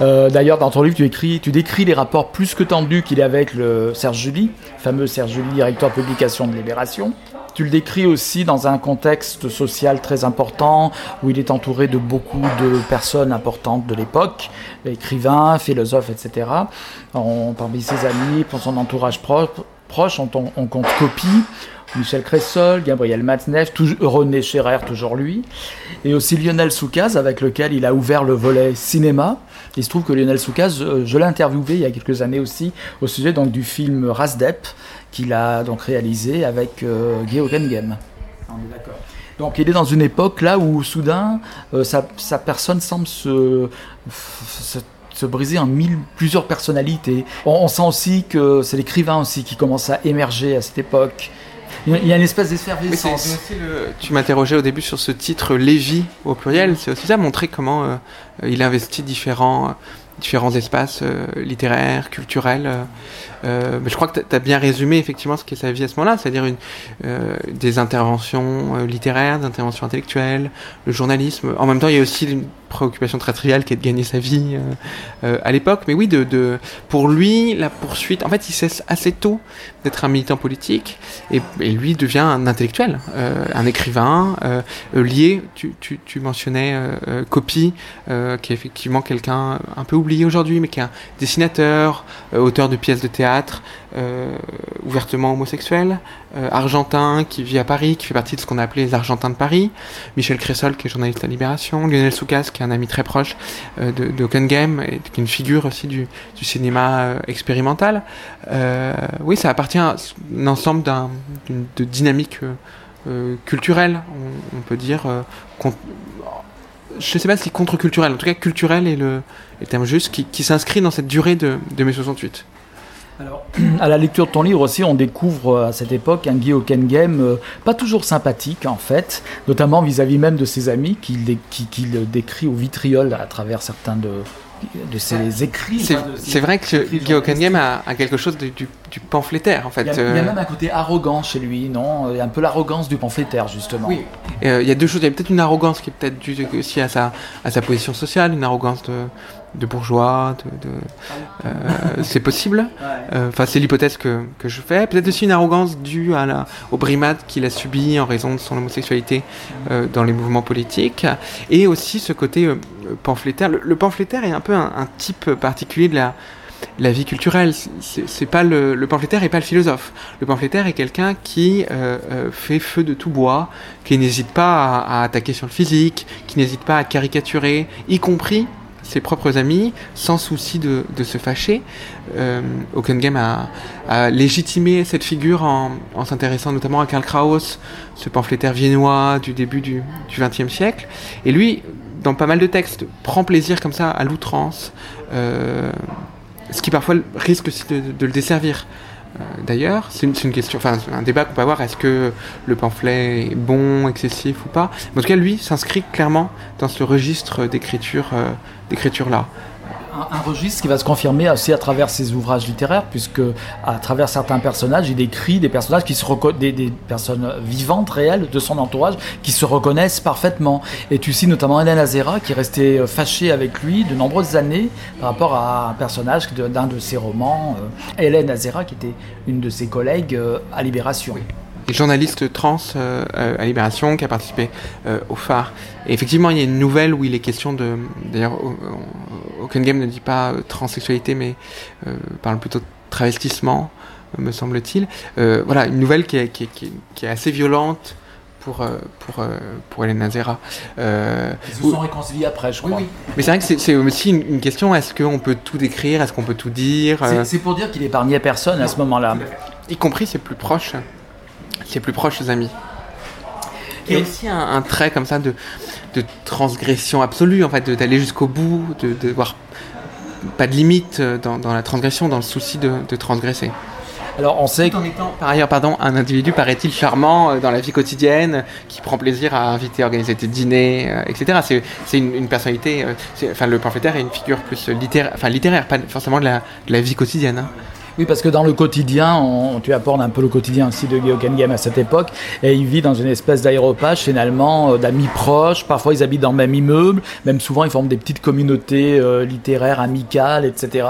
Euh, D'ailleurs, dans ton livre, tu, écris, tu décris les rapports plus que tendus qu'il est avec le Serge Julie, fameux Serge Julie, directeur publication de Libération. Tu le décris aussi dans un contexte social très important où il est entouré de beaucoup de personnes importantes de l'époque, écrivains, philosophes, etc. On, parmi ses amis, pour son entourage proche, on, compte Copy, Michel Cressol, Gabriel toujours- René Scherer, toujours lui, et aussi Lionel Soukaz, avec lequel il a ouvert le volet cinéma. Il se trouve que Lionel Soukaz, euh, je l'ai interviewé il y a quelques années aussi, au sujet donc, du film Rasdep, qu'il a donc réalisé avec euh, Guy Hockenheim. On est d'accord. Donc il est dans une époque là où soudain euh, sa, sa personne semble se, se, se briser en mille, plusieurs personnalités. On, on sent aussi que c'est l'écrivain aussi qui commence à émerger à cette époque. Il y a- une espèce d'effervescence. le- Tu m'interrogeais au début sur ce titre Lévi au pluriel. C'est aussi ça montrer comment euh, il investit différents, différents espaces euh, littéraires, culturels. Euh, je crois que tu as bien résumé effectivement ce qu'est sa vie à ce moment-là, c'est-à-dire euh, des interventions euh, littéraires, des interventions intellectuelles, le journalisme. En même temps, il y a aussi une préoccupation très triviale qui est de gagner sa vie à l'époque. Mais oui, pour lui, la poursuite, en fait, il cesse assez tôt d'être un militant politique et, lui devient un intellectuel, un écrivain lié. Tu, tu, mentionnais Copy, qui est effectivement quelqu'un un peu oublié aujourd'hui, mais qui est un dessinateur, auteur de pièces de théâtre, euh, ouvertement homosexuel, euh, argentin, qui vit à Paris, qui fait partie de ce qu'on a appelé les Argentins de Paris. Michel Cressol, qui est journaliste à Libération, Lionel Soukas, qui est un ami très proche euh, de, de Hockenheim, et qui est une figure aussi du, cinéma euh, expérimental. Oui, ça appartient à un ensemble d'un- d'une de dynamique culturelle, on, peut dire. je ne sais pas si contre-culturel, en tout cas culturel est le, terme juste, qui, qui s'inscrit dans cette durée de, de mai 68. <clears throat> À la lecture de ton livre aussi, on découvre euh, à cette époque un Guy Hockenheim euh, pas toujours sympathique en fait, notamment vis-à-vis même de ses amis qu'il dé- qui, qui le décrit au vitriol à travers certains de, de ses écrits. C'est vrai que Guy Hockenheim a, a quelque chose de- du, du pamphlétaire en fait. Il y, a, il y a Euh, même un côté arrogant chez lui, non? Il y a un peu l'arrogance du pamphlétaire justement. Oui. Euh, Il y a deux choses. Il y a peut-être une arrogance qui est peut-être due aussi à sa, à sa position sociale, une arrogance de, de bourgeois. De, de- euh, c'est possible. Euh, Enfin, c'est l'hypothèse que, que je fais. Peut-être aussi une arrogance due à la, au brimade qu'il a subi en raison de son homosexualité euh, dans les mouvements politiques. Et aussi ce côté pamphlétaire. Le, le pamphlétaire est un peu un, un type particulier de la, la vie culturelle. C'est pas le, le pamphlétaire est pas le philosophe. Le pamphlétaire est quelqu'un qui euh, fait feu de tout bois, qui n'hésite pas à, à attaquer sur le physique, qui n'hésite pas à caricaturer, y compris ses propres amis, sans souci de, se fâcher. Euh, Hockenheim a, légitimé cette figure en, s'intéressant notamment à Karl Kraus, ce pamphlétaire viennois du début du XXe siècle. Et lui, dans pas mal de textes, prend plaisir comme ça à l'outrance. Euh, ce qui parfois risque aussi de, le desservir. Euh, D'ailleurs, c'est une, question, enfin un débat qu'on peut avoir, est-ce que le pamphlet est bon, excessif ou pas? En tout cas, lui s'inscrit clairement dans ce registre d'écriture, euh, Un, registre qui va se confirmer aussi à travers ses ouvrages littéraires, puisque à travers certains personnages, il décrit des personnages qui se des, des personnes vivantes, réelles de son entourage, qui se reconnaissent parfaitement. Et tu cites notamment Hélène Azera, qui est restée euh, fâchée avec lui de nombreuses années par rapport à un personnage d'un de ses romans, euh, Hélène Azera, qui était une de ses collègues euh, à Libération. Et journaliste trans euh, euh, à Libération qui a participé euh, au phare. Et effectivement, il y a une nouvelle où il est question de. D'ailleurs, au- au- Hockenheim ne dit pas transsexualité, mais parle plutôt de travestissement, me semble-t-il. Voilà, une nouvelle qui est, qui est- qui est- qui est assez violente pour, pour, pour Hélène Azera. Euh, Ils se où- sont réconciliés après, je crois. mais c'est vrai que c'est- aussi une, une question est-ce qu'on peut tout décrire Est-ce qu'on peut tout dire C'est- C'est pour dire qu'il épargnait personne à ce moment-là. y compris ses plus proches, ses plus proches amis. Il y a aussi un, un trait comme ça de, de transgression absolue, en fait, d'aller jusqu'au bout, de, de voir pas de limite euh, dans, dans la transgression, dans le souci de, de transgresser. Alors on sait Tout en étant, par ailleurs, pardon, un individu paraît-il charmant euh, dans la vie quotidienne, qui prend plaisir à inviter, à organiser des dîners, euh, etc. C'est, une, une personnalité, euh, enfin le pamphlétaire est une figure plus littéraire, enfin littéraire, pas forcément de la, de la vie quotidienne. hein. Oui, parce que dans le quotidien, on, tu apportes un peu le quotidien aussi de Geoken Game à cette époque, et il vit dans une espèce d'aéropage finalement, euh, d'amis proches, parfois ils habitent dans le même immeuble, même souvent ils forment des petites communautés euh, littéraires, amicales, etc.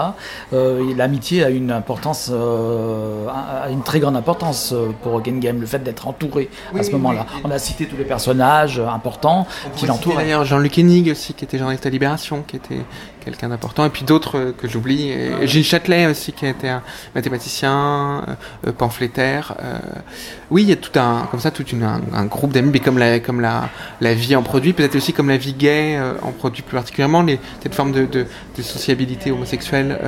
Euh, et L'amitié a une importance, euh, a une très grande importance euh, pour Geoken Game, le fait d'être entouré à ce moment-là. On a cité tous les personnages euh, importants qui Qui l'entourent. D'ailleurs, Jean-Luc Hennig aussi, qui était journaliste à Libération, qui était quelqu'un d'important, et puis d'autres euh, que j'oublie. Gilles Châtelet aussi, qui était un mathématicien, euh, euh, pamphlétaire. euh, oui, il y a tout un, comme ça, tout une, un, un groupe d'amis, mais comme la, comme la, la vie en produit, peut-être aussi comme la vie gay euh, en produit plus particulièrement, les, cette forme de, de, de sociabilité homosexuelle.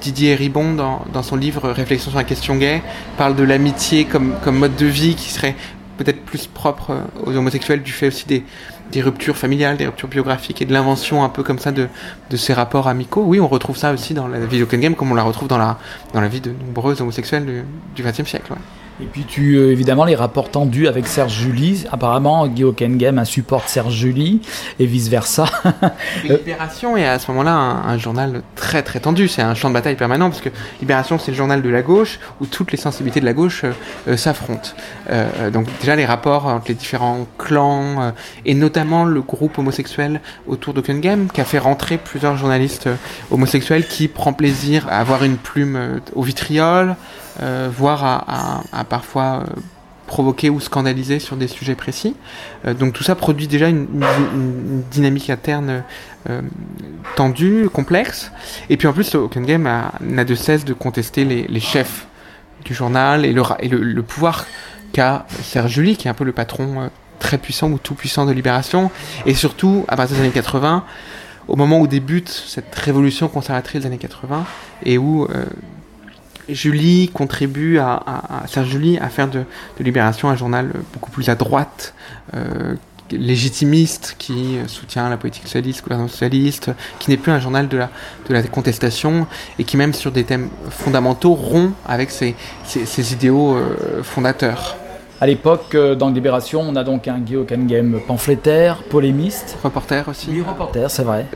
Didier Ribon, dans, dans son livre Réflexion sur la question gay, parle de l'amitié comme, comme mode de vie qui serait peut-être plus propre aux homosexuels du fait aussi des, des ruptures familiales, des ruptures biographiques et de l'invention un peu comme ça de, de ces rapports amicaux. Oui, on retrouve ça aussi dans la vie d'Open Game comme on la retrouve dans la, dans la vie de nombreux homosexuels du XXe siècle. ouais. Et puis tu euh, évidemment les rapports tendus avec Serge Julie. Apparemment, Guy Game insupporte Serge Julie et vice versa. <laughs> Libération est à ce moment-là un, journal très très tendu, c'est un champ de bataille permanent parce que Libération c'est le journal de la gauche où toutes les sensibilités de la gauche euh, euh, s'affrontent. Donc déjà les rapports entre les différents clans et notamment le groupe homosexuel autour Game qui a fait rentrer plusieurs journalistes homosexuels qui prend plaisir à avoir une plume au vitriol, voire à, parfois euh, provoquer ou scandaliser sur des sujets précis. Euh, donc tout ça produit déjà une, dynamique interne euh, tendue, complexe. Et puis en plus, Open Game n'a de cesse de contester les, chefs du journal et le, pouvoir qu'a Serge Julie, qui est un peu le patron euh, très puissant ou tout puissant de Libération. Et surtout, à partir des années 80, au moment où débute cette révolution conservatrice des années 80, et où euh, Julie contribue à, à, à Serge Julie à faire de, de Libération un journal euh, beaucoup plus à droite, euh, légitimiste, qui euh, soutient la politique socialiste, gouvernement socialiste, qui n'est plus un journal de la, de la contestation et qui même sur des thèmes fondamentaux rompt avec ses, ses, ses idéaux euh, fondateurs. À l'époque, euh, dans Libération, on a donc un Guy Game pamphlétaire, polémiste. Reporter aussi. Oui, reporter, c'est vrai.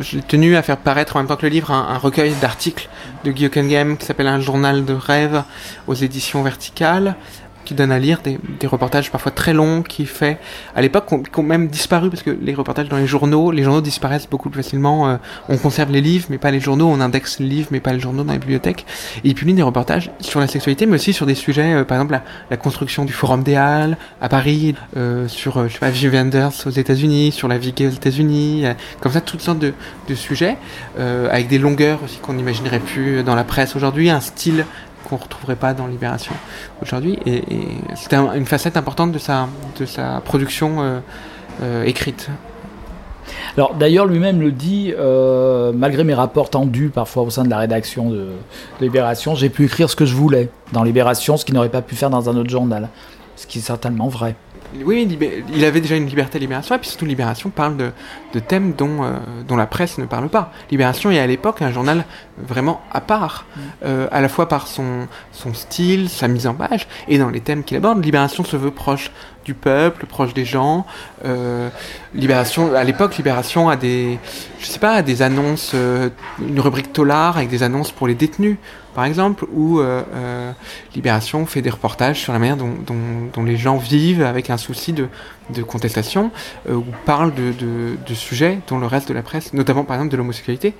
J'ai tenu à faire paraître en même temps que le livre un, un recueil d'articles de Guy Game qui s'appelle Un journal de rêve aux éditions verticales qui donne à lire des, reportages parfois très longs qui fait à l'époque qui ont- même disparu parce que les reportages dans les journaux les journaux disparaissent beaucoup plus facilement euh, on conserve les livres mais pas les journaux on indexe les livres mais pas les journaux dans les bibliothèques. Et ils publient des reportages sur la sexualité mais aussi sur des sujets euh, par exemple la, construction du forum des Halles à Paris euh, sur je sais pas aux États-Unis sur la vie gay aux États-Unis comme ça toutes sortes de, de sujets avec des longueurs aussi qu'on n'imaginerait plus dans la presse aujourd'hui un style qu'on retrouverait pas dans Libération aujourd'hui et, et c'était un- une facette importante de sa de sa production euh, euh, écrite Alors d'ailleurs lui-même le dit, euh, malgré mes rapports tendus parfois au sein de la rédaction de, de Libération, j'ai pu écrire ce que je voulais dans Libération, ce qu'il n'aurait pas pu faire dans un autre journal. Ce qui est certainement vrai. Oui, il avait déjà une liberté à Libération, et puis surtout Libération parle de, de thèmes dont, euh, dont la presse ne parle pas. Libération est à l'époque un journal vraiment à part, euh, à la fois par son, son style, sa mise en page, et dans les thèmes qu'il aborde. Libération se veut proche du peuple, proche des gens. Euh, Libération, à l'époque, Libération a des, je sais pas, des annonces, une rubrique Tolar avec des annonces pour les détenus, par exemple, où euh, euh, Libération fait des reportages sur la manière dont, les gens vivent avec un souci de, contestation, euh, ou parle de, sujets dont le reste de la presse, notamment par exemple de l'homosexualité,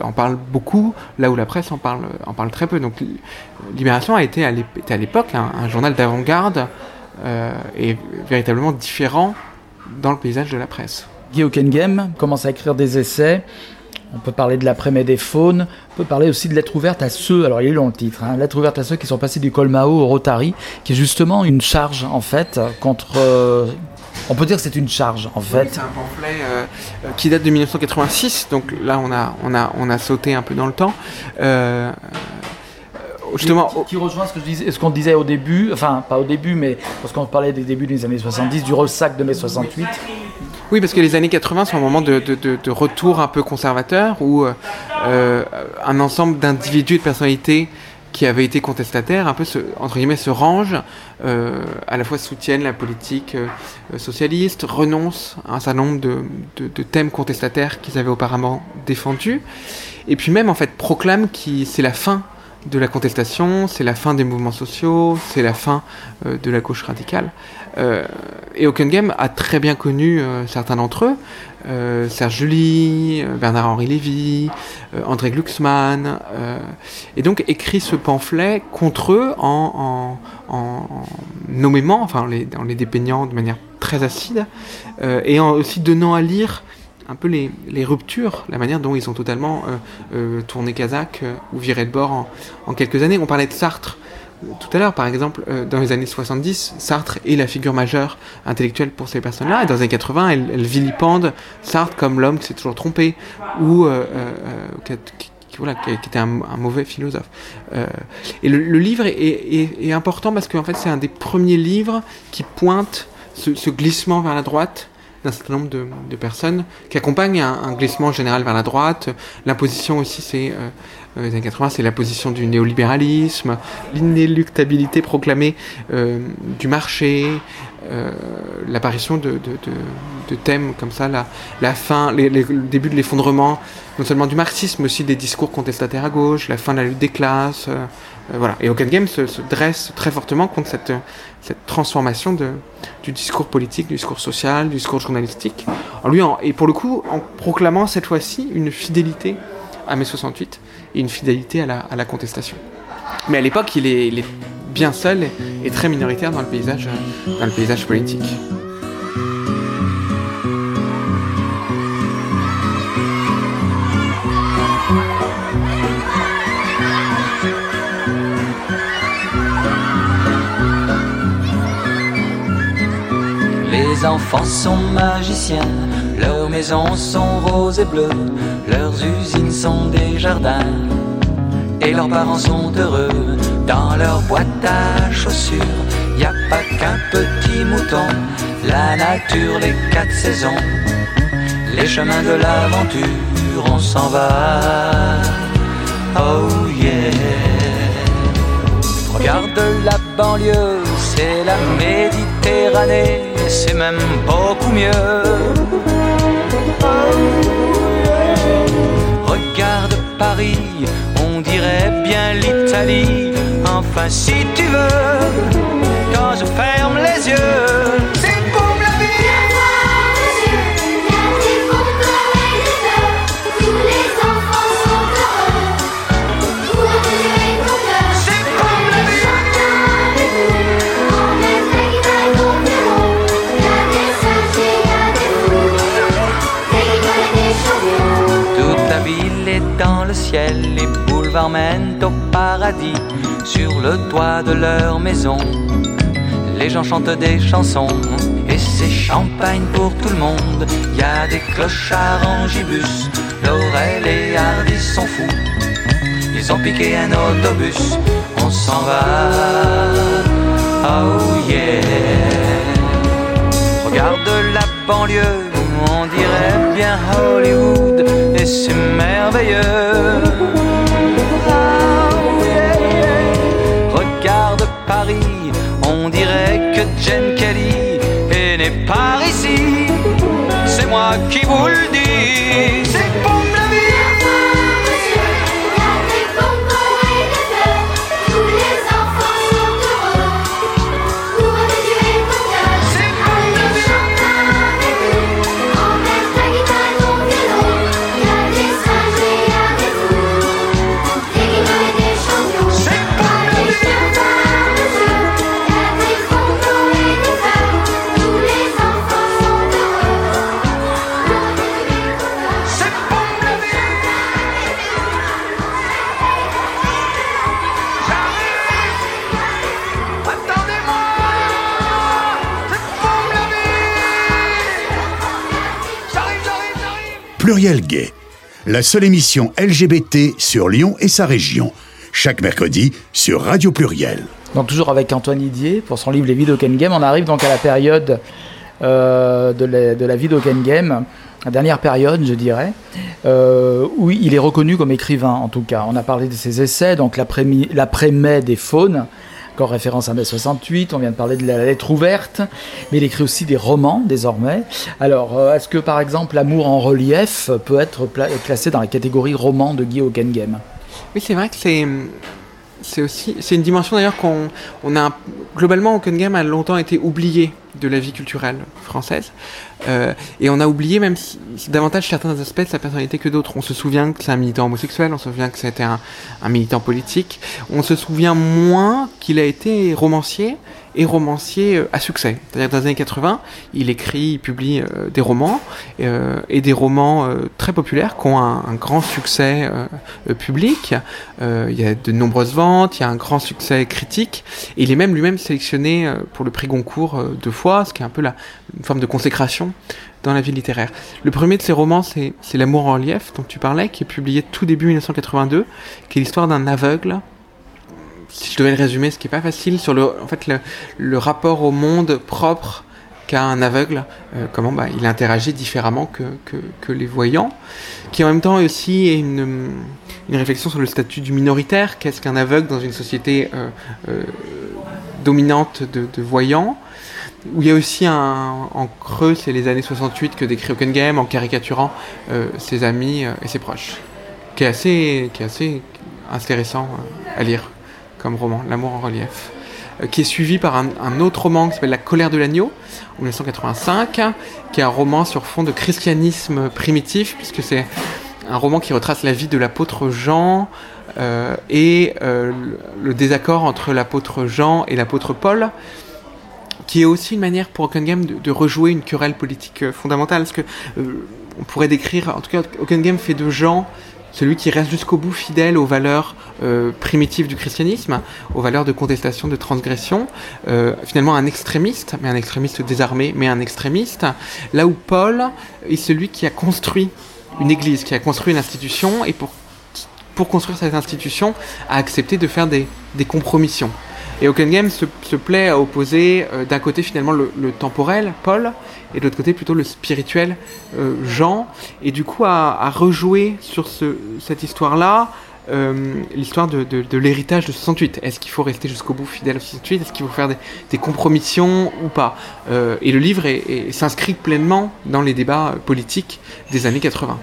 en parle beaucoup, là où la presse en parle, en parle très peu. Donc Li- Libération a été à l'époque un, journal d'avant-garde et véritablement différent dans le paysage de la presse. Guy Game commence à écrire des essais. On peut parler de l'après-midi des faunes. On peut parler aussi de lettres ouvertes à ceux, alors il est long le titre, hein, lettres ouvertes à ceux qui sont passés du Colmao au Rotary, qui est justement une charge en fait contre. euh, on peut dire que c'est une charge en fait. C'est un pamphlet euh, euh, qui date de 1986, donc là on a, on a, on a sauté un peu dans le temps. Euh, justement, qui, qui rejoint ce que je disais, ce qu'on disait au début, enfin pas au début, mais lorsqu'on parlait des débuts des années 70, du ressac de mai 68. Oui, parce que les années 80 sont un moment de, retour un peu conservateur où euh, euh, un ensemble d'individus et de personnalités qui avaient été contestataires, un peu se, entre guillemets, se rangent, euh, à la fois soutiennent la politique socialiste, renoncent à un certain nombre de, thèmes contestataires qu'ils avaient auparavant défendus. et puis même en fait proclame que c'est la fin de la contestation, c'est la fin des mouvements sociaux, c'est la fin de la gauche radicale. Euh, et Game a très bien connu euh, certains d'entre eux, euh, Serge Julie, Bernard-Henri Lévy, André Glucksmann, et donc écrit ce pamphlet contre eux en, en, en nommément, enfin les, en les dépeignant de manière très acide, et en aussi donnant à lire un peu les, ruptures, la manière dont ils ont totalement euh, euh, tourné Kazakh ou viré de bord en, quelques années. On parlait de Sartre tout à l'heure, par exemple, dans les années 70, Sartre est la figure majeure intellectuelle pour ces personnes-là, et dans les années 80, elle, elle vilipende Sartre comme l'homme qui s'est toujours trompé, ou qui, qui, voilà, qui, était un, mauvais philosophe. et le, livre est, important parce qu'en fait, c'est un des premiers livres qui pointe ce, glissement vers la droite d'un certain nombre de, personnes qui accompagnent un, un, glissement général vers la droite. L'imposition aussi, c'est les années 80, c'est la position du néolibéralisme, l'inéluctabilité proclamée euh, du marché, euh, l'apparition de, thèmes comme ça, la, fin, le début de l'effondrement, non seulement du marxisme, mais aussi des discours contestataires à gauche, la fin de la lutte des classes. Euh, voilà. Et Open Game se, se, dresse très fortement contre cette, transformation du discours politique, du discours social, du discours journalistique. En lui, et pour le coup, en proclamant cette fois-ci une fidélité à mai 68 et une fidélité à la, contestation. Mais à l'époque, il est, bien seul et, et, très minoritaire dans le paysage, dans le paysage politique. Enfants sont magiciens, leurs maisons sont roses et bleues, leurs usines sont des jardins, et leurs parents sont heureux. Dans leur boîte à chaussures, y a pas qu'un petit mouton, la nature, les quatre saisons, les chemins de l'aventure, on s'en va. Oh yeah. Regarde la banlieue, c'est la Méditerranée, c'est même beaucoup mieux. Regarde Paris, on dirait bien l'Italie. Enfin, si tu veux, quand je ferme les yeux, boulevards mènent au paradis. Sur le toit de leur maison, les gens chantent des chansons. Et c'est champagne pour tout le monde. Y a des clochards en gibus. Laurel et Hardy sont fous. Ils ont piqué un autobus. On s'en va. Oh yeah. Regarde la banlieue, on dirait bien Hollywood et c'est merveilleux. Que Jen Kelly est née par ici. C'est moi qui vous le dis, Pluriel Gay, la seule émission LGBT sur Lyon et sa région. Chaque mercredi sur Radio Pluriel. Donc toujours avec Antoine Didier pour son livre Les vies d'Oken Game. On arrive donc à la période euh, de, la, de la Game, la dernière période je dirais, euh, où il est reconnu comme écrivain en tout cas. On a parlé de ses essais, donc l'après-mai des faunes, encore référence à mai 68, on vient de parler de la lettre ouverte, mais il écrit aussi des romans désormais. Alors, euh, est-ce que par exemple L'amour en relief peut être classé dans la catégorie roman de Guy Hockengame Oui, c'est vrai que c'est aussi c'est une dimension d'ailleurs qu'on on a globalement Game a longtemps été oublié de la vie culturelle française euh, et on a oublié même si, davantage certains aspects de sa personnalité que d'autres. On se souvient que c'est un militant homosexuel on se souvient que c'était un, un militant politique. On se souvient moins qu'il a été romancier et romancier euh, à succès. C'est-à-dire dans les années 80, il écrit, il publie euh, des romans euh, et des romans très populaires qui ont un, grand succès public. il y a de nombreuses ventes, il y a un grand succès critique et il est même lui-même sélectionné pour le prix Goncourt deux fois, ce qui est un peu la, une forme de consécration dans la vie littéraire. Le premier de ces romans, c'est L'amour en relief, dont tu parlais, qui est publié tout début 1982, qui est l'histoire d'un aveugle si je devais le résumer, ce qui est pas facile, sur le, en fait, le, rapport au monde propre qu'a un aveugle, euh, comment bah, il interagit différemment que, que, les voyants, qui en même temps aussi est une, une réflexion sur le statut du minoritaire, qu'est-ce qu'un aveugle dans une société euh, euh, dominante de, voyants, où il y a aussi un, en creux, c'est les années 68 que décrit Game en caricaturant ses amis et ses proches, qui est assez, qui est assez intéressant à lire comme roman, L'amour en relief, euh, qui est suivi par un, autre roman qui s'appelle La colère de l'agneau, en 1985, qui est un roman sur fond de christianisme primitif, puisque c'est un roman qui retrace la vie de l'apôtre Jean euh, et euh, le désaccord entre l'apôtre Jean et l'apôtre Paul qui est aussi une manière pour Game de, rejouer une querelle politique fondamentale, parce que on pourrait décrire, en tout cas, Game fait de Jean celui qui reste jusqu'au bout fidèle aux valeurs euh, primitives du christianisme, aux valeurs de contestation, de transgression, euh, finalement un extrémiste, mais un extrémiste désarmé, mais un extrémiste, là où Paul est celui qui a construit une église, qui a construit une institution, et pour, construire cette institution, a accepté de faire des, des compromissions. Et Game se, se plaît à opposer euh, d'un côté finalement le, temporel, Paul, et de l'autre côté plutôt le spirituel, euh, Jean, et du coup à, rejouer sur ce, cette histoire-là euh, l'histoire de, de, l'héritage de 68. Est-ce qu'il faut rester jusqu'au bout fidèle à 68 Est-ce qu'il faut faire des, des compromissions ou pas? Et le livre s'inscrit pleinement dans les débats politiques des années 80.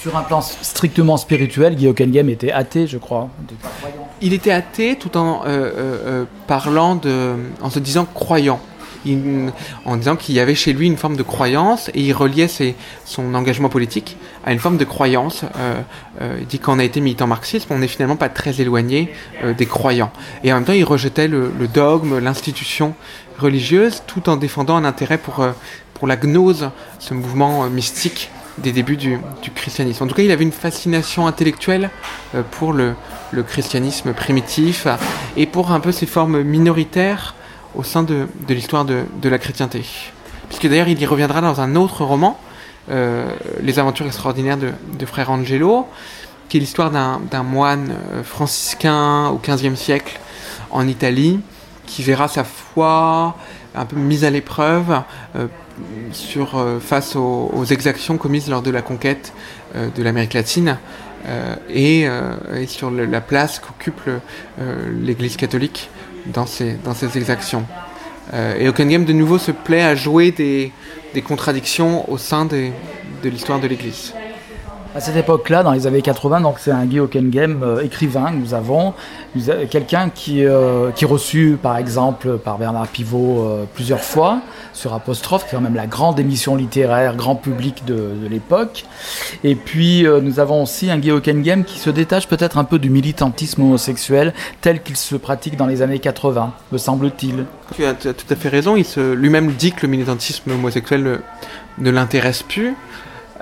Sur, un plan strictement spirituel, Guy Game était athée, je crois. Il était athée tout en euh, euh, euh, parlant de, en se disant croyant. en disant qu'il y avait chez lui une forme de croyance et il reliait son engagement politique à une forme de croyance. il dit qu'on a été militant marxiste, on n'est finalement pas très éloigné des croyants. Et en même temps, il rejetait le, le dogme, l'institution religieuse, tout en défendant un intérêt pour, pour la gnose, ce mouvement mystique des débuts du, christianisme. En tout cas, il avait une fascination intellectuelle euh, pour le, christianisme primitif et pour un peu ses formes minoritaires au sein de, l'histoire de, la chrétienté. Puisque d'ailleurs, il y reviendra dans un autre roman, euh, Les aventures extraordinaires de, Frère Angelo, qui est l'histoire d'un moine euh, franciscain au XVe siècle en Italie, qui verra sa foi un peu mise à l'épreuve sur, euh, face aux, exactions commises lors de la conquête euh, de l'Amérique latine euh, et, sur la place qu'occupe l'Église catholique dans ces, exactions. et Game de nouveau se plaît à jouer des, contradictions au sein de l'histoire de l'Église. À cette époque-là, dans les années 80, donc c'est un Guy Hockenheim euh, écrivain que nous avons, quelqu'un qui, euh, qui reçu par exemple par Bernard Pivot euh, plusieurs fois sur Apostrophe, qui est quand même la grande émission littéraire, grand public de, l'époque. Et puis nous avons aussi un Guy Hockenheim qui se détache peut-être un peu du militantisme homosexuel tel qu'il se pratique dans les années 80, me semble-t-il. Tu as, tout à fait raison, il lui-même dit que le militantisme homosexuel ne l'intéresse plus.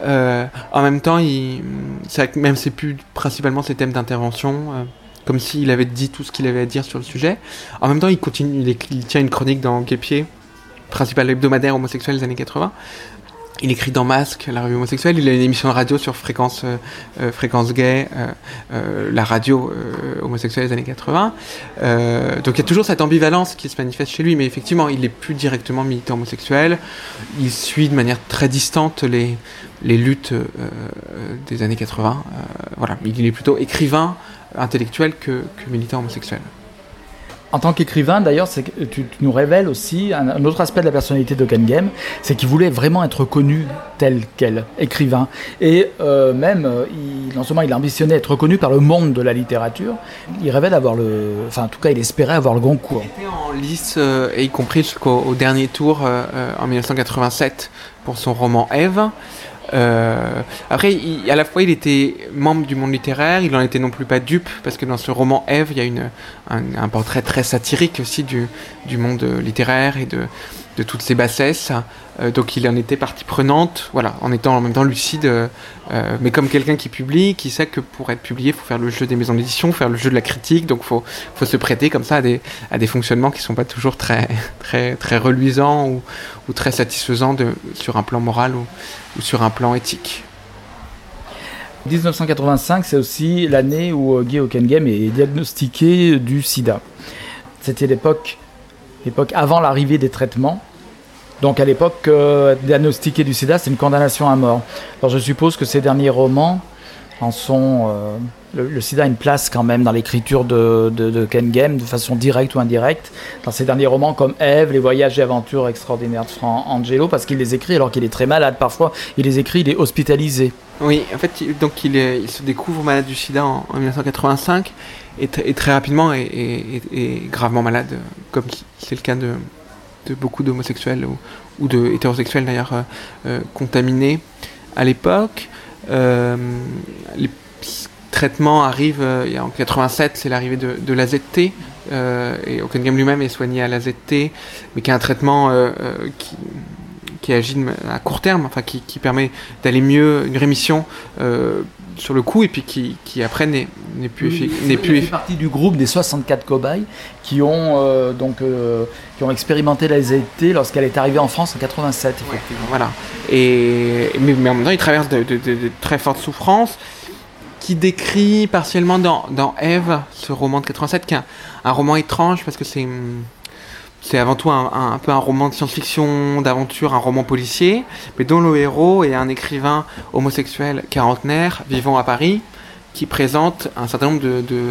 Euh, en même temps, il, même c'est plus principalement ses thèmes d'intervention, euh, comme s'il avait dit tout ce qu'il avait à dire sur le sujet. En même temps, il continue, il, tient une chronique dans Képier, principal hebdomadaire homosexuel des années 80, il écrit dans Masque, la revue homosexuelle. Il a une émission de radio sur Fréquence, euh, euh fréquence Gay, euh, la radio homosexuelle des années 80. donc il y a toujours cette ambivalence qui se manifeste chez lui, mais effectivement, il est plus directement militant homosexuel. Il suit de manière très distante les, les luttes des années 80. voilà, il est plutôt écrivain intellectuel que militant homosexuel. En tant qu'écrivain, d'ailleurs, tu, nous révèles aussi un, autre aspect de la personnalité d'Ockengame, c'est qu'il voulait vraiment être reconnu tel quel écrivain. Et euh, même, euh, il, non seulement il ambitionnait être reconnu par le monde de la littérature, il rêvait d'avoir le. Enfin, en tout cas, il espérait avoir le Goncourt. Il était en lice, euh, y compris jusqu'au au dernier tour en 1987 pour son roman Ève. Euh, après, il- à la fois, il était membre du monde littéraire, il en était non plus pas dupe, parce que dans ce roman Ève, il y a un, portrait très satirique aussi du, du monde littéraire et de, de toutes ses bassesses. Euh, donc, il en était partie prenante, voilà, en étant en même temps lucide, euh, euh, mais comme quelqu'un qui publie, qui sait que pour être publié, il faut faire le jeu des maisons d'édition, faire le jeu de la critique, donc il faut, faut se prêter comme ça à des, à des fonctionnements qui sont pas toujours très, <laughs> très, très reluisants ou, ou très satisfaisants sur un plan moral ou, sur un plan éthique. 1985, c'est aussi l'année où Guy Hockenheim est diagnostiqué du sida. C'était l'époque, l'époque avant l'arrivée des traitements. Donc à l'époque, euh, diagnostiqué du sida, c'est une condamnation à mort. Alors je suppose que ces derniers romans en sont... euh, le, sida a une place quand même dans l'écriture de, Ken Game, de façon directe ou indirecte. Dans ses derniers romans comme Ève, Les voyages et aventures extraordinaires de Fran Angelo, parce qu'il les écrit alors qu'il est très malade parfois. Il les écrit, il est hospitalisé. Oui, en fait, donc il, se découvre malade du sida en, en 1985 et, et très rapidement est, gravement malade, comme c'est le cas de, beaucoup d'homosexuels ou, ou de hétérosexuels d'ailleurs euh, euh, contaminés à l'époque. Euh, les traitements arrivent en 87, c'est l'arrivée de, de l'AZT. et Hockenheim lui-même est soigné à l'AZT, mais qui a un traitement qui, qui agit à court terme, enfin qui, qui permet d'aller mieux, une rémission euh, sur le coup, et puis qui, qui après n'est plus, effi- n'est plus Il fait partie du groupe des 64 cobayes qui ont euh, donc euh, qui ont expérimenté la ZT lorsqu'elle est arrivée en France en 87. Effectivement. Voilà. Et, mais, mais en même temps, il traverse de, de- de- de très fortes souffrances, qui décrit partiellement dans, dans Ève, ce roman de 87, qui est un, un roman étrange parce que c'est c'est avant tout un, peu un roman de science-fiction, d'aventure, un roman policier, mais dont le héros est un écrivain homosexuel quarantenaire vivant à Paris qui présente un certain nombre de, de,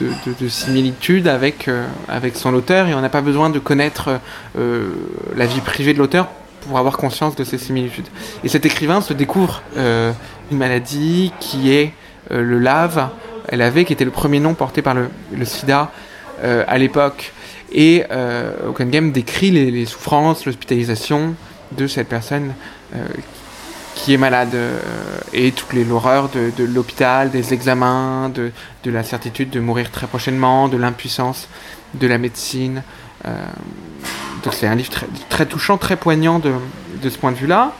de- de- de similitudes avec, euh, avec son auteur et on n'a pas besoin de connaître euh, la vie privée de l'auteur pour avoir conscience de ces similitudes. Et cet écrivain se découvre euh, une maladie qui est euh, le LAV, LAV, qui était le premier nom porté par le, sida à l'époque. Et euh, Hockenheim décrit les, souffrances, l'hospitalisation de cette personne euh, qui est malade euh, et toute l'horreur de, de l'hôpital, des examens, de, la certitude de mourir très prochainement, de l'impuissance de la médecine. Euh, donc c'est un livre très, touchant, très poignant de, ce point de vue-là,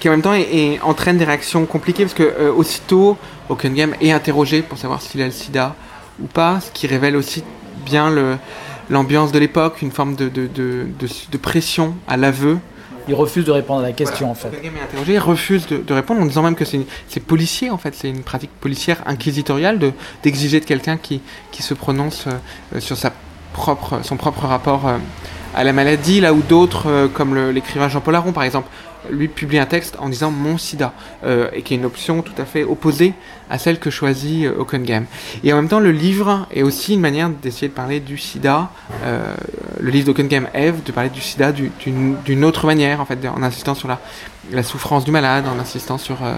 qui en même temps entraîne des réactions compliquées parce que euh, aussitôt Hockenheim est interrogé pour savoir s'il a le sida ou pas, ce qui révèle aussi bien le- l'ambiance de l'époque, une forme de, de, de, pression à l'aveu. Il refuse de répondre à la question en fait. Interrogé, refuse de, répondre en disant même que c'est une- c'est policier en fait, c'est une pratique policière inquisitoriale de- d'exiger de, quelqu'un qui, qui se prononce euh, sur sa propre, son propre rapport euh, à la maladie, là où d'autres, euh, comme l'écrivain Jean-Paul Aron par exemple, lui publie un texte en disant mon sida, euh, et qui est une option tout à fait opposée à celle que choisit euh, Hockenheim. Et en même temps, le livre est aussi une manière d'essayer de parler du sida, euh, le livre d'Hockenheim, Eve, de parler du sida du- d'une autre manière, en fait, en insistant sur la, souffrance du malade, en insistant sur... euh,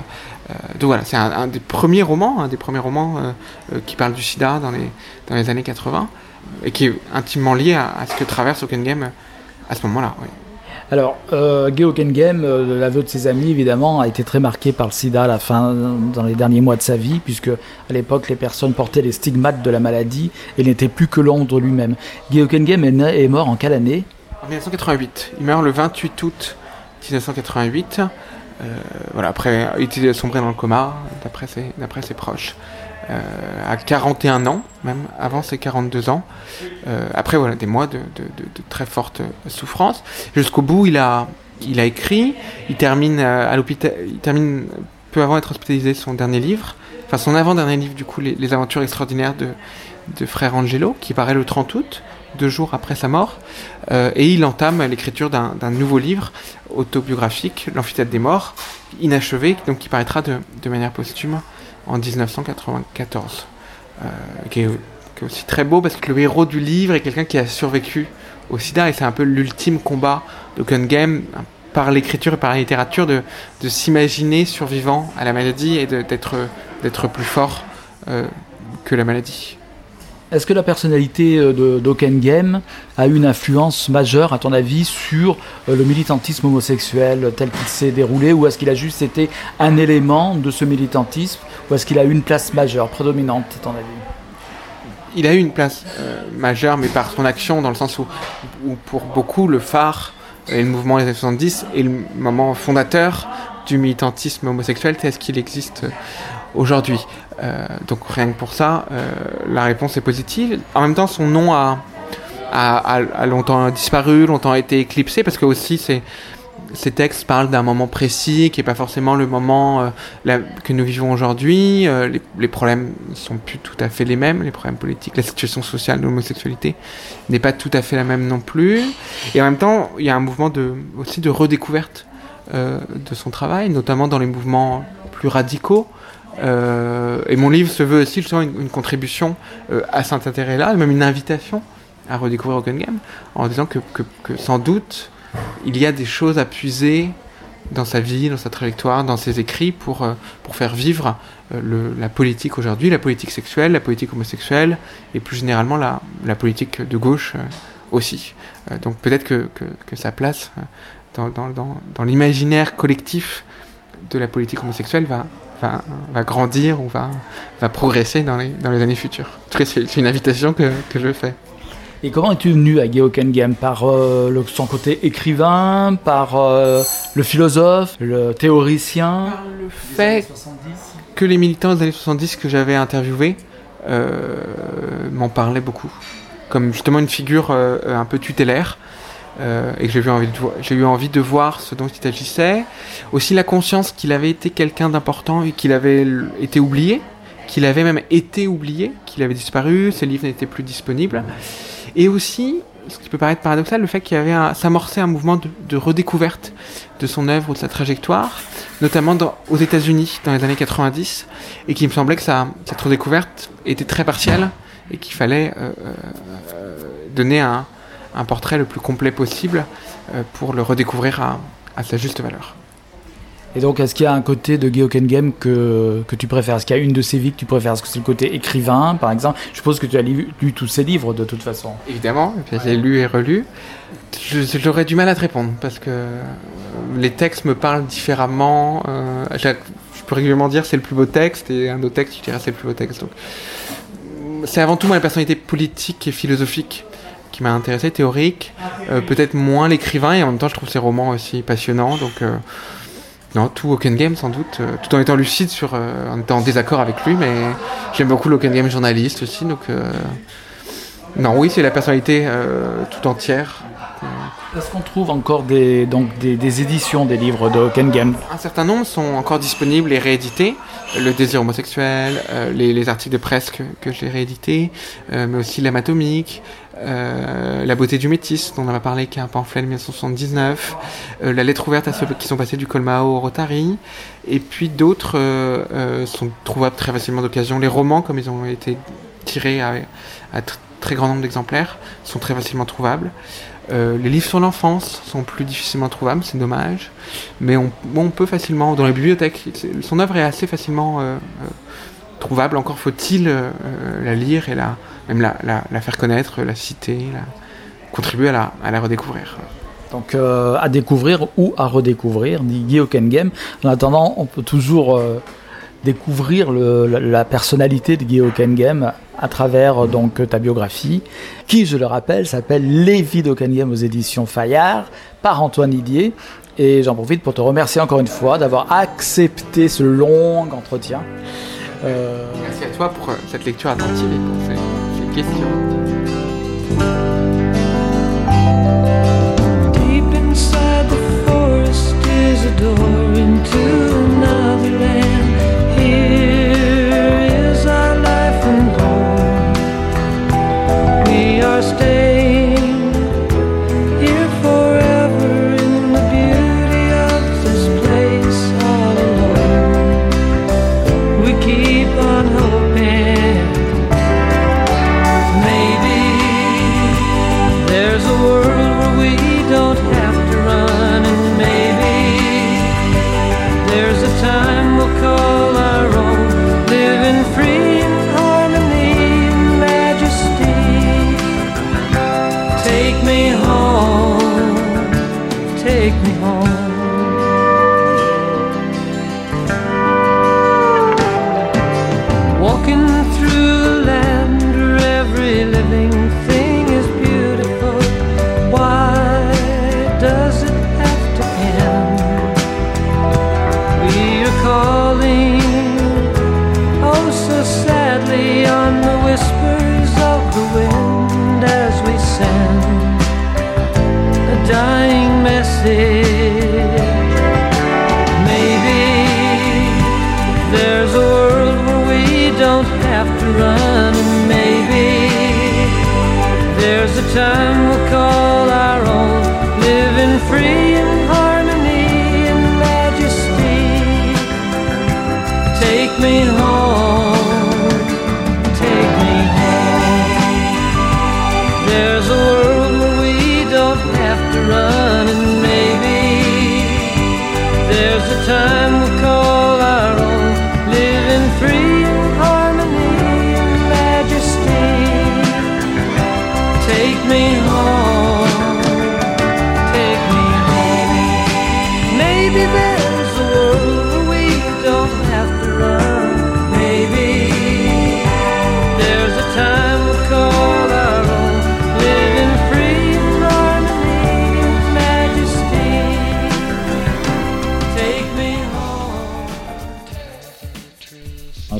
euh, donc voilà, c'est un, des premiers romans, un des premiers romans euh, qui parle du sida dans les, dans les années 80, et qui est intimement lié à, ce que traverse Hockenheim à ce moment-là. Alors, euh, Guy Hockenheim, euh, l'aveu de ses amis, évidemment, a été très marqué par le sida à la fin, dans les derniers mois de sa vie, puisque à l'époque, les personnes portaient les stigmates de la maladie et n'étaient plus que Londres lui-même. Guy Hockenheim est, est mort en quelle année? En 1988. Il meurt le 28 août 1988. Euh, voilà, après, il était sombré dans le coma, d'après ses proches. Euh, à 41 ans, même avant ses 42 ans. Euh, après, voilà, des mois de, très forte souffrance. Jusqu'au bout, il a, écrit. Il termine euh, à l'hôpital. Il termine peu avant d'être hospitalisé son dernier livre. Enfin, son avant-dernier livre, du coup, les, aventures extraordinaires de, Frère Angelo, qui paraît le 30 août, deux jours après sa mort. Et il entame l'écriture d'un nouveau livre autobiographique, L'amphithéâtre des morts, inachevé, donc qui paraîtra de manière posthume en 1994, euh, qui est aussi très beau parce que le héros du livre est quelqu'un qui a survécu au sida et c'est un peu l'ultime combat d'Ockengame par l'écriture et par la littérature de, de s'imaginer survivant à la maladie et de- d'être d'être plus fort euh, que la maladie. Est-ce que la personnalité euh, de d'Ockengame a eu une influence majeure, à ton avis, sur euh, le militantisme homosexuel tel qu'il s'est déroulé Ou est-ce qu'il a juste été un élément de ce militantisme Ou est-ce qu'il a eu une place majeure, prédominante, à ton avis? Il a eu une place euh, majeure, mais par son action, dans le sens où, pour beaucoup, le phare et le mouvement des années 70 est le moment fondateur du militantisme homosexuel tel qu'il existe aujourd'hui. Euh, donc rien que pour ça, euh, la réponse est positive. En même temps, son nom a, longtemps disparu, longtemps été éclipsé, parce que aussi c'est ces textes parlent d'un moment précis qui n'est pas forcément le moment euh, que nous vivons aujourd'hui. Les, problèmes ne sont plus tout à fait les mêmes, les problèmes politiques, la situation sociale de l'homosexualité n'est pas tout à fait la même non plus. Et en même temps, il y a un mouvement aussi de redécouverte de son travail, notamment dans les mouvements plus radicaux. Euh, et mon livre se veut aussi justement une, une contribution euh, à cet intérêt-là, même une invitation à redécouvrir Ockengame, en disant que, sans doute il y a des choses à puiser dans sa vie, dans sa trajectoire, dans ses écrits pour, euh, pour faire vivre la politique aujourd'hui, la politique sexuelle, la politique homosexuelle et plus généralement la, politique de gauche aussi. Donc peut-être que, que, sa place dans l'imaginaire collectif de la politique homosexuelle va, va, va grandir ou va, va progresser dans les, dans les années futures. En tout cas, c'est une invitation que, que je fais. Et comment es-tu venu à Guy Ockengame Par euh, le- son côté écrivain, par euh, le philosophe, le théoricien? Le fait que les militants des années 70 que j'avais interviewés euh, m'en parlaient beaucoup. Comme justement une figure euh, un peu tutélaire. Euh, et que j'ai eu, envie de j'ai eu envie de voir ce dont il s'agissait. Aussi la conscience qu'il avait été quelqu'un d'important et qu'il avait été oublié, qu'il avait même été oublié, qu'il avait disparu, ses livres n'étaient plus disponibles. Et aussi, ce qui peut paraître paradoxal, le fait qu'il y avait un- un mouvement de, redécouverte de son œuvre ou de sa trajectoire, notamment aux États-Unis dans les années 90, et qu'il me semblait que cette redécouverte était très partielle et qu'il fallait euh, euh, donner un, un portrait le plus complet possible euh, pour le redécouvrir à, à sa juste valeur. Et donc, est-ce qu'il y a un côté de Guy Ockengame que, que tu préfères? Est-ce qu'il y a une de ses vies que tu préfères? Est-ce que c'est le côté écrivain, par exemple? Je suppose que tu as lu, lu tous ses livres, de toute façon. Évidemment, j'ai lu et relu. J'aurais du mal à te répondre parce que euh, les textes me parlent différemment. euh, je peux régulièrement dire c'est le plus beau texte et un autre texte je dirais c'est le plus beau texte. Donc, c'est avant tout moi la personnalité politique et philosophique qui m'a intéressé, théorique. Euh, Peut-être moins l'écrivain et en même temps je trouve ses romans aussi passionnants. Donc euh, non, tout Open Game sans doute, euh, tout en étant lucide sur, en étant en désaccord avec lui, mais j'aime beaucoup l'Open Game journaliste aussi. Donc non, oui, c'est la personnalité tout entière. Est-ce qu'on trouve encore des, donc des, des éditions des livres de Ockengame Un certain nombre sont encore disponibles et réédités. Le désir homosexuel, euh, les, les articles de presse que, que j'ai réédités, euh, mais aussi l'anatomique, euh, la beauté du métis, dont on a parlé, qui est un pamphlet de 1979, euh, la lettre ouverte à ceux qui sont passés du Colmao au Rotary, et puis d'autres euh, euh, sont trouvables très facilement d'occasion. Les romans, comme ils ont été tirés à, à tr- très grand nombre d'exemplaires, sont très facilement trouvables. Euh, les livres sur l'enfance sont plus difficilement trouvables, c'est dommage, mais on, peut facilement, dans les bibliothèques, son œuvre est assez facilement euh, euh, trouvable, encore faut-il euh, euh, la lire et la, même la, la- la faire connaître, la citer, la, contribuer à la, à la redécouvrir. Donc euh, à découvrir ou à redécouvrir, dit Guy Ockengame. En attendant, on peut toujours euh, découvrir le- la, la personnalité de Guy Ockengame à travers euh, donc ta biographie, qui, je le rappelle, s'appelle Lévi d'Ockengame aux éditions Fayard, par Antoine Didier. Et j'en profite pour te remercier encore une fois d'avoir accepté ce long entretien. Euh, Merci à toi pour cette lecture attentive et pour ces questions.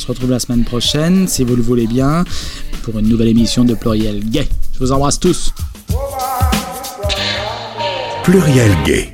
se retrouve la semaine prochaine, si vous le voulez bien, pour une nouvelle émission de Pluriel Gay. Je vous embrasse tous. Pluriel Gay.